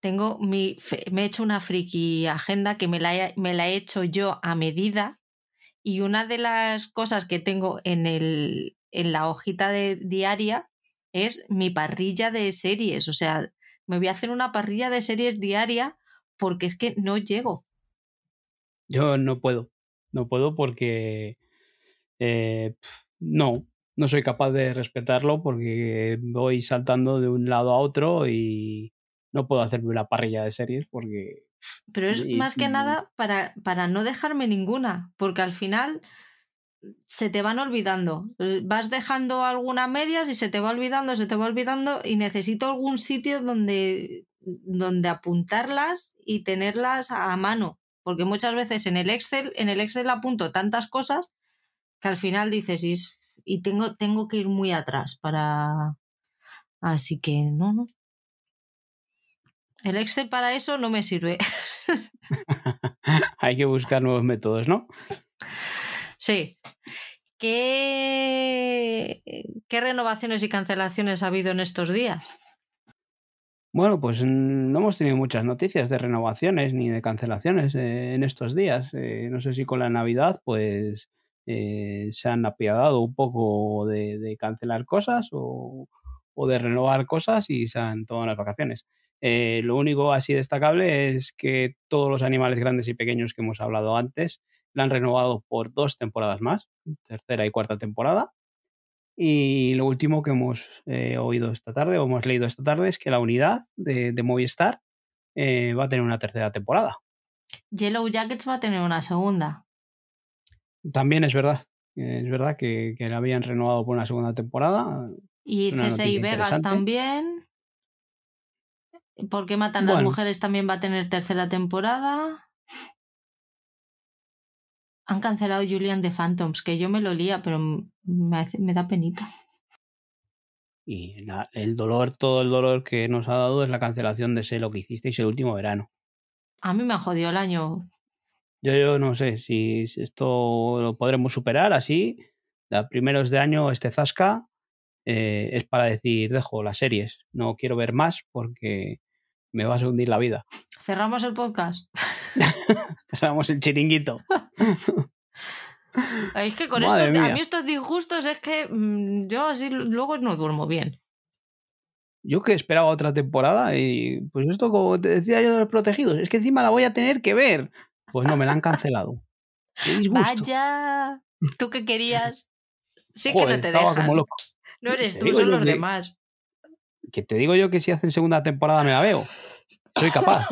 tengo mi, me he hecho una friki agenda que me la, he, me la he hecho yo a medida y una de las cosas que tengo en, el, en la hojita de diaria es mi parrilla de series. O sea, me voy a hacer una parrilla de series diaria porque es que no llego. Yo no puedo, no puedo porque eh, no, no soy capaz de respetarlo porque voy saltando de un lado a otro y, no puedo hacerme una parrilla de series porque... Pero es más que nada para, para no dejarme ninguna, porque al final se te van olvidando. Vas dejando algunas medias y se te va olvidando, se te va olvidando y necesito algún sitio donde, donde apuntarlas y tenerlas a mano. Porque muchas veces en el Excel, en el Excel apunto tantas cosas que al final dices y, y tengo, tengo que ir muy atrás para. Así que no, no. El Excel para eso no me sirve. Hay que buscar nuevos métodos, ¿no? Sí. ¿Qué, ¿Qué renovaciones y cancelaciones ha habido en estos días? Bueno, pues no hemos tenido muchas noticias de renovaciones ni de cancelaciones eh, en estos días. Eh, no sé si con la Navidad, pues eh, se han apiadado un poco de, cancelar cosas o, o, de renovar cosas y se han tomado las vacaciones. Eh, lo único así destacable es que todos los animales grandes y pequeños que hemos hablado antes la han renovado por dos temporadas más, tercera y cuarta temporada. Y lo último que hemos eh, oído esta tarde o hemos leído esta tarde es que la unidad de, Movistar eh, va a tener una tercera temporada. Yellow Jackets va a tener una segunda. También es verdad. Es verdad que, la habían renovado por una segunda temporada. Y CSI Vegas también. ¿Por qué matan las mujeres? También va a tener tercera temporada. Han cancelado Julian de Phantoms, que yo me lo lía, pero me, da penita. Y el dolor, todo el dolor que nos ha dado es la cancelación de ese lo que hicisteis el último verano. A mí me ha jodido el año. Yo, yo no sé si esto lo podremos superar así. A primeros de año, este Zasca eh, es para decir, dejo las series, no quiero ver más porque me vas a hundir la vida. Cerramos el podcast. Cerramos el chiringuito. Es que con esto, a mí estos disgustos es que mm, yo así luego no duermo bien. Yo que esperaba otra temporada y pues esto como te decía yo de los protegidos, es que encima la voy a tener que ver. Pues no, me la han cancelado. Vaya, tú que querías. Sí que no te dejan. No eres tú, son los demás que te digo yo que si hacen segunda temporada me la veo. soy capaz.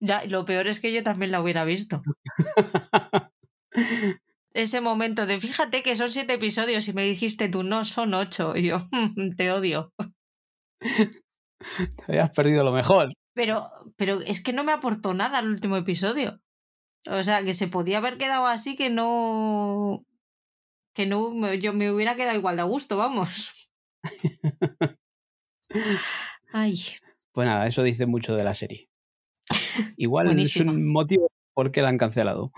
Ya, lo peor es que yo también la hubiera visto. Ese momento de fíjate que son siete episodios y me dijiste tú no, son ocho. Y yo, te odio. Te habías perdido lo mejor. Pero, pero es que no me aportó nada el último episodio. O sea, que se podía haber quedado así que no. Que no. Yo me hubiera quedado igual de a gusto, vamos. Ay. Pues nada, eso dice mucho de la serie. Igual es un motivo por qué la han cancelado.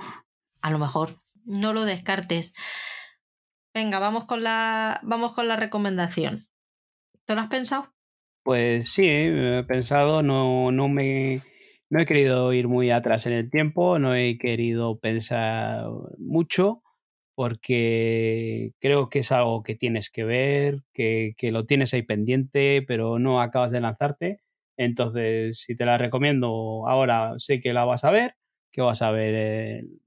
A lo mejor. No lo descartes. Venga, vamos con la, vamos con la recomendación. ¿Te lo has pensado? Pues sí, he pensado, no, no me no he querido ir muy atrás en el tiempo, no he querido pensar mucho, porque creo que es algo que tienes que ver, que, que, lo tienes ahí pendiente, pero no acabas de lanzarte. Entonces, si te la recomiendo ahora, sé que la vas a ver, que vas a ver el,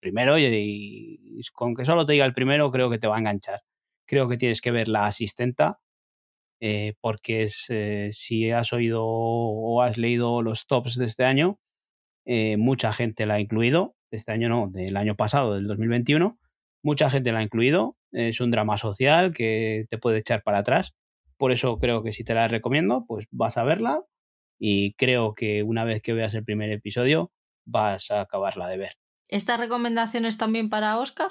primero y, con que solo te diga el primero, creo que te va a enganchar. Creo que tienes que ver la asistenta, eh, porque es, eh, si has oído o has leído los tops de este año, eh, mucha gente la ha incluido, este año no, del año pasado, del 2021, mucha gente la ha incluido, es un drama social que te puede echar para atrás, por eso creo que si te la recomiendo, pues vas a verla y creo que una vez que veas el primer episodio vas a acabarla de ver. ¿Esta recomendación es también para Oscar?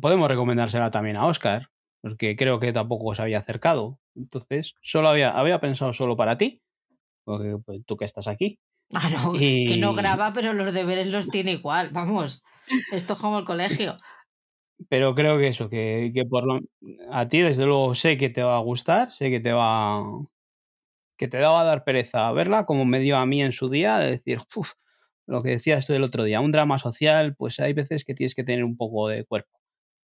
Podemos recomendársela también a Oscar, porque creo que tampoco os había acercado. Entonces, solo había, había pensado solo para ti, porque pues, tú que estás aquí. Ah, no, que no graba, pero los deberes los tiene igual, vamos. Esto es como el colegio. Pero creo que eso, que, que por lo, a ti desde luego sé que te va a gustar, sé que te va que te va a dar pereza verla, como me dio a mí en su día, de decir, uff, lo que decías tú el otro día, un drama social, pues hay veces que tienes que tener un poco de cuerpo.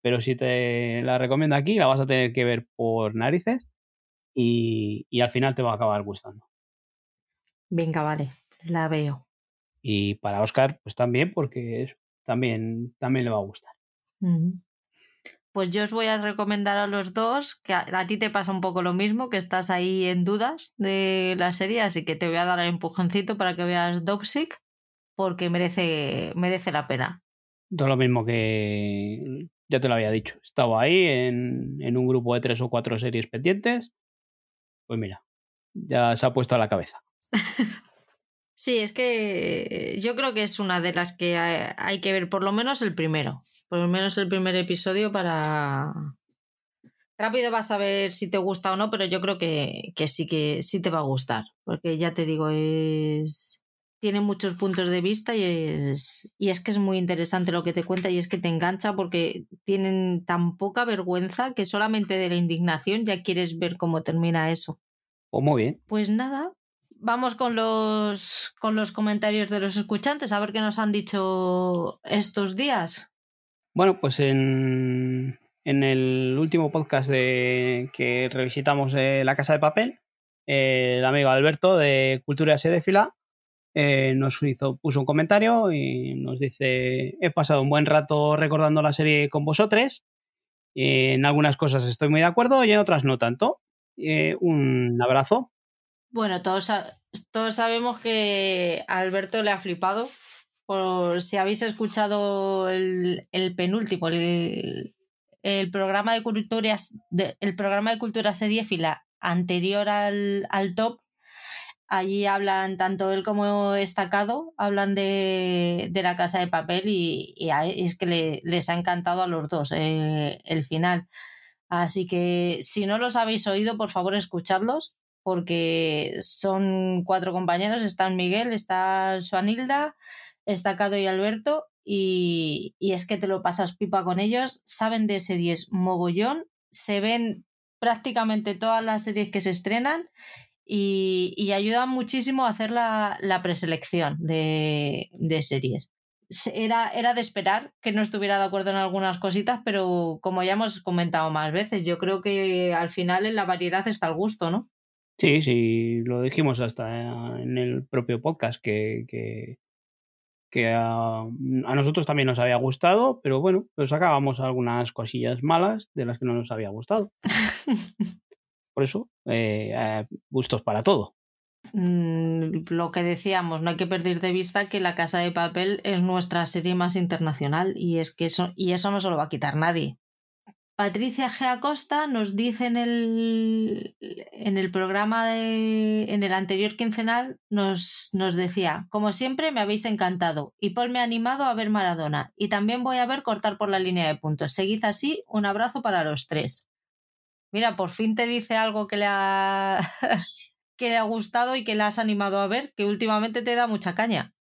Pero si te la recomiendo aquí, la vas a tener que ver por narices y, y al final te va a acabar gustando. Venga, vale, la veo. Y para Oscar, pues también, porque también, también le va a gustar. Pues yo os voy a recomendar a los dos, que a, a, ti te pasa un poco lo mismo, que estás ahí en dudas de la serie, así que te voy a dar el empujoncito para que veas Doxic, porque merece, merece la pena. Todo lo mismo que ya te lo había dicho. Estaba ahí en, en un grupo de tres o cuatro series pendientes. Pues mira, ya se ha puesto a la cabeza. Sí, es que yo creo que es una de las que hay que ver por lo menos el primero, por lo menos el primer episodio para... Rápido vas a ver si te gusta o no, pero yo creo que, que sí que sí te va a gustar, porque ya te digo, es... tiene muchos puntos de vista y es, y es que es muy interesante lo que te cuenta y es que te engancha porque tienen tan poca vergüenza que solamente de la indignación ya quieres ver cómo termina eso. Oh, muy bien. Pues nada, vamos con los, con los comentarios de los escuchantes, a ver qué nos han dicho estos días. Bueno, pues en, en el último podcast de, que revisitamos La Casa de Papel, el amigo Alberto de Cultura Sedefila eh, nos hizo, puso un comentario y nos dice, he pasado un buen rato recordando la serie con vosotros, en algunas cosas estoy muy de acuerdo y en otras no tanto. Eh, un abrazo bueno, todos, todos sabemos que a Alberto le ha flipado. Por si habéis escuchado el, penúltimo, el, programa de cultura, de, el programa de cultura serie fila anterior al, al top, allí hablan tanto él como Estacado, hablan de, de la casa de papel y, y es que le, les ha encantado a los dos eh, el final. Así que si no los habéis oído, por favor escuchadlos porque son cuatro compañeros, están Miguel, está Suanilda, está Cado y Alberto, y, y, es que te lo pasas pipa con ellos, saben de series mogollón, se ven prácticamente todas las series que se estrenan y, y ayudan muchísimo a hacer la, la preselección de, de series. Era, era, de esperar que no estuviera de acuerdo en algunas cositas, pero como ya hemos comentado más veces, yo creo que al final en la variedad está el gusto, ¿no? Sí, sí, lo dijimos hasta en el propio podcast que, que, que a, a, nosotros también nos había gustado, pero bueno, pues sacábamos algunas cosillas malas de las que no nos había gustado. Por eso, eh, eh, gustos para todo. mm, lo que decíamos, no hay que perder de vista que La Casa de Papel es nuestra serie más internacional y es que eso, y eso no se lo va a quitar nadie. Patricia G. Acosta nos dice en el, en el programa de, en el anterior quincenal, nos, nos decía, como siempre me habéis encantado y Paul me ha animado a ver Maradona y también voy a ver cortar por la línea de puntos. Seguid así, un abrazo para los tres. Mira, por fin te dice algo que le ha, que le ha gustado y que le has animado a ver, que últimamente te da mucha caña.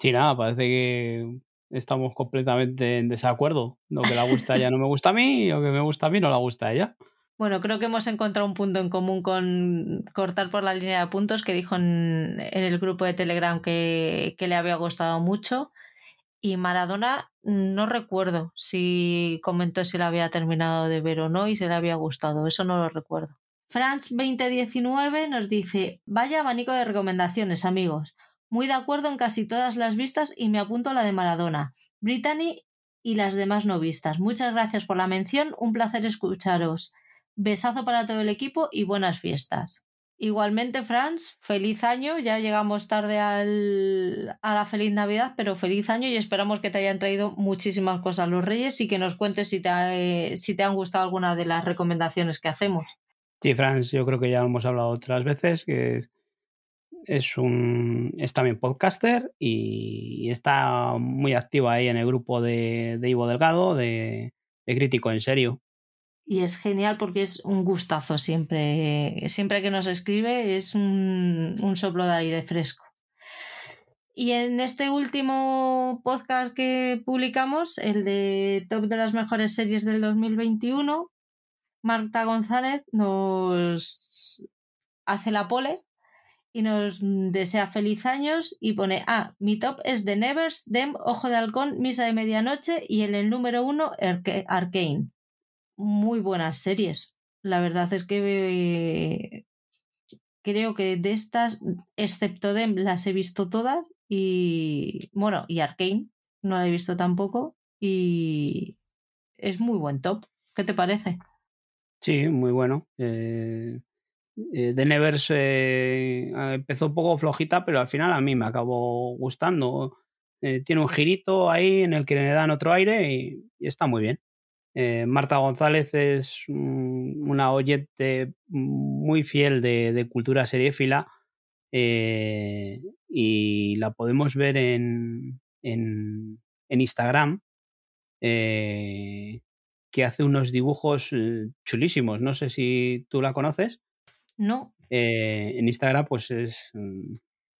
Sí, nada, parece que estamos completamente en desacuerdo. Lo que le gusta a ella no me gusta a mí y lo que me gusta a mí no le gusta a ella. Bueno, creo que hemos encontrado un punto en común con cortar por la línea de puntos que dijo en, el grupo de Telegram que, que, le había gustado mucho. Y Maradona, no recuerdo si comentó si la había terminado de ver o no y si le había gustado. Eso no lo recuerdo. France 2019 nos dice: Vaya abanico de recomendaciones, amigos. Muy de acuerdo en casi todas las vistas y me apunto a la de Maradona, Brittany y las demás no vistas. Muchas gracias por la mención, un placer escucharos. Besazo para todo el equipo y buenas fiestas. Igualmente, Franz, feliz año. Ya llegamos tarde al, a la feliz Navidad, pero feliz año y esperamos que te hayan traído muchísimas cosas los Reyes y que nos cuentes si te, si te han gustado alguna de las recomendaciones que hacemos. Sí, Franz, yo creo que ya hemos hablado otras veces que es un es también podcaster y está muy activo ahí en el grupo de, de Ivo Delgado, de, Crítico en Serio. Y es genial porque es un gustazo siempre. Siempre que nos escribe es un, un soplo de aire fresco. Y en este último podcast que publicamos, el de Top de las mejores series del 2021, Marta González nos hace la pole y nos desea feliz años y pone, ah, mi top es The Nevers, Dem, Ojo de Halcón, Misa de Medianoche y en el número uno Arcane. Muy buenas series. La verdad es que creo que de estas, excepto Dem, las he visto todas y bueno, y Arcane no la he visto tampoco y es muy buen top. ¿Qué te parece? Sí, muy bueno. Eh, Eh, Nevers eh, empezó un poco flojita, pero al final a mí me acabó gustando. Eh, tiene un girito ahí en el que le dan otro aire y, está muy bien. Marta González es una oyente muy fiel de, cultura seriéfila y la podemos ver en, en Instagram que hace unos dibujos chulísimos. No sé si tú la conoces. No. Eh, en Instagram, pues es. Mm,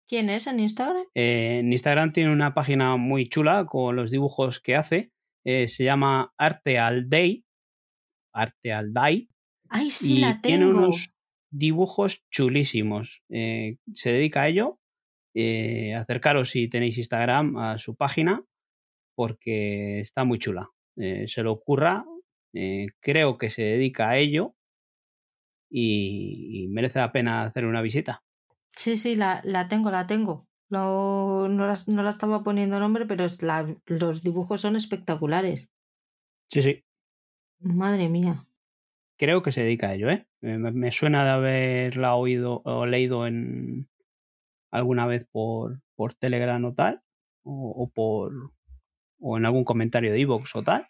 ¿Quién es en Instagram? Eh, en Instagram tiene una página muy chula con los dibujos que hace. Eh, se llama Arte al Day. Arte al Day. ¡Ay, sí, la tengo! Tiene unos dibujos chulísimos. se dedica a ello. acercaros si tenéis Instagram a su página porque está muy chula. se lo ocurra. creo que se dedica a ello y, merece la pena hacer una visita. Sí, sí, la, la tengo, la tengo. No, no, la, no, la, estaba poniendo nombre, pero es la, los dibujos son espectaculares. Sí, sí. Madre mía. Creo que se dedica a ello, ¿eh? Me, suena de haberla oído o leído en alguna vez por, por Telegram o tal, o, por o en algún comentario de Evox o tal,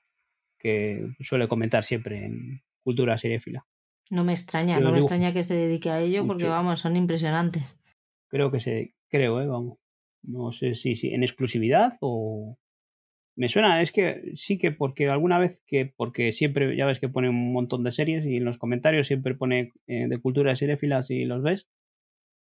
que suele comentar siempre en Cultura Seriefila. No me extraña, no me extraña que se dedique a ello porque, vamos, son impresionantes. Creo que se, creo, ¿eh? Vamos. No sé si, si en exclusividad o... Me suena, es que sí que porque alguna vez que, porque siempre, ya ves que pone un montón de series y en los comentarios siempre pone eh, de cultura de seriefila si los ves,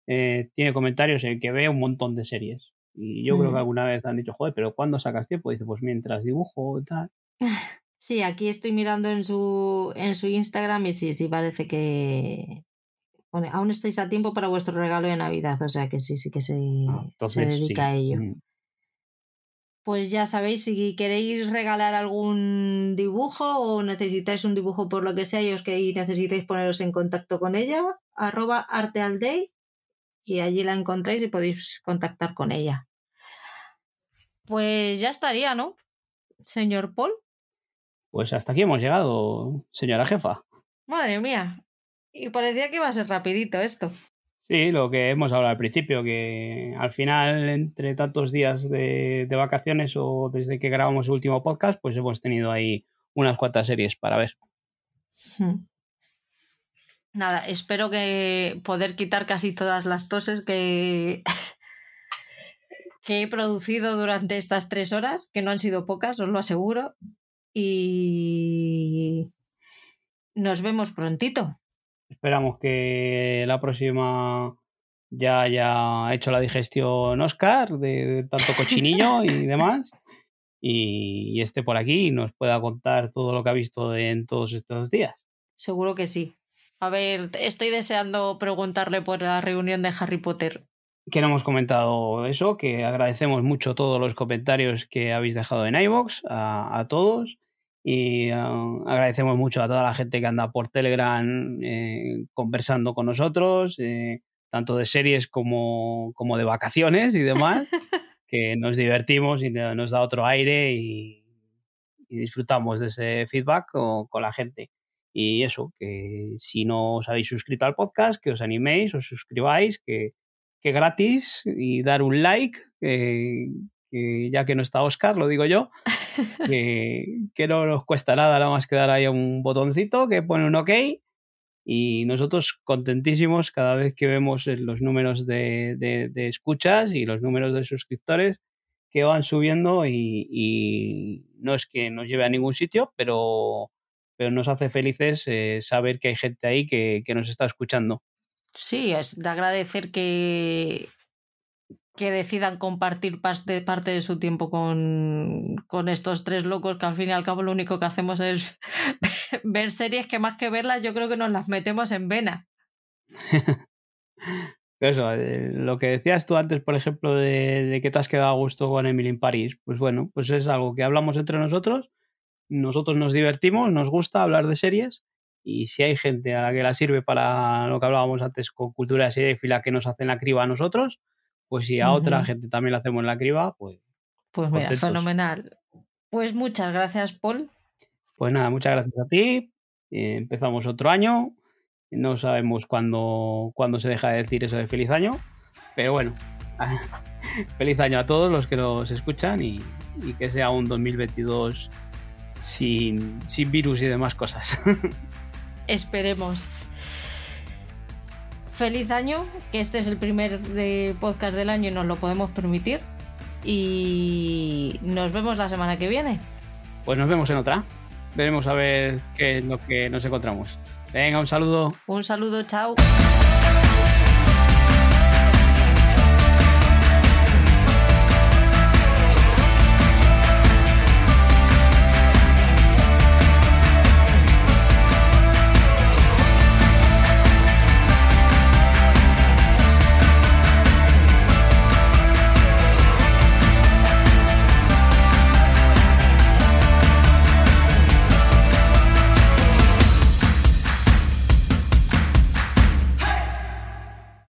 eh, tiene comentarios en que ve un montón de series. Y yo creo que alguna vez han dicho, joder, pero ¿cuándo sacas tiempo? dice, pues mientras dibujo y tal. Sí, aquí estoy mirando en su, en su Instagram y sí, sí parece que aún estáis a tiempo para vuestro regalo de Navidad, o sea que sí, sí que se, ah, se dedica a ello. Mm. Pues ya sabéis, si queréis regalar algún dibujo o necesitáis un dibujo por lo que sea y os que necesitáis poneros en contacto con ella, arroba artealday y allí la encontráis y podéis contactar con ella. Pues ya estaría, ¿no? Señor Paul. Pues hasta aquí hemos llegado, señora jefa. Madre mía. Y parecía que iba a ser rapidito esto. Sí, lo que hemos hablado al principio, que al final, entre tantos días de, vacaciones o desde que grabamos el último podcast, pues hemos tenido ahí unas cuantas series para ver. Hmm. Nada, espero que poder quitar casi todas las toses que, que he producido durante estas tres horas, que no han sido pocas, os lo aseguro. Y nos vemos prontito. Esperamos que la próxima ya haya hecho la digestión Oscar de, tanto cochinillo y demás. Y, esté por aquí y nos pueda contar todo lo que ha visto en todos estos días. Seguro que sí. A ver, estoy deseando preguntarle por la reunión de Harry Potter. Que no hemos comentado eso, que agradecemos mucho todos los comentarios que habéis dejado en iVoox, a, a todos. Y ah, agradecemos mucho a toda la gente que anda por Telegram eh, conversando con nosotros, eh, tanto de series como, como, de vacaciones y demás, que nos divertimos y nos da otro aire y, disfrutamos de ese feedback con, con, la gente. Y eso, que si no os habéis suscrito al podcast, que os animéis, os suscribáis, que, que gratis y dar un like, que ya que no está Oscar, lo digo yo, que, no nos cuesta nada nada más que dar ahí un botoncito que pone un OK y nosotros contentísimos cada vez que vemos los números de, escuchas y los números de suscriptores que van subiendo y, no es que nos lleve a ningún sitio, pero, pero nos hace felices eh, saber que hay gente ahí que, que nos está escuchando. Sí, es de agradecer que que decidan compartir parte, de su tiempo con, con, estos tres locos que al fin y al cabo lo único que hacemos es ver series que más que verlas yo creo que nos las metemos en vena. Eso, eh, lo que decías tú antes, por ejemplo, de, que te has quedado a gusto con Emily en París, pues bueno, pues es algo que hablamos entre nosotros, nosotros nos divertimos, nos gusta hablar de series y si hay gente a la que la sirve para lo que hablábamos antes con cultura de serie fila que nos hacen la criba a nosotros, pues si a otra gente también la hacemos en la criba, pues. Pues mira, fenomenal. Pues muchas gracias, Paul. Pues nada, muchas gracias a ti. Eh, empezamos otro año. No sabemos cuándo, cuándo se deja de decir eso de feliz año. Pero bueno, feliz año a todos los que nos escuchan y, que sea un 2022 sin, sin virus y demás cosas. Esperemos feliz año, que este es el primer de podcast del año y nos lo podemos permitir. Y nos vemos la semana que viene. Pues nos vemos en otra. Veremos a ver qué es lo que nos encontramos. Venga, un saludo. Un saludo, chao.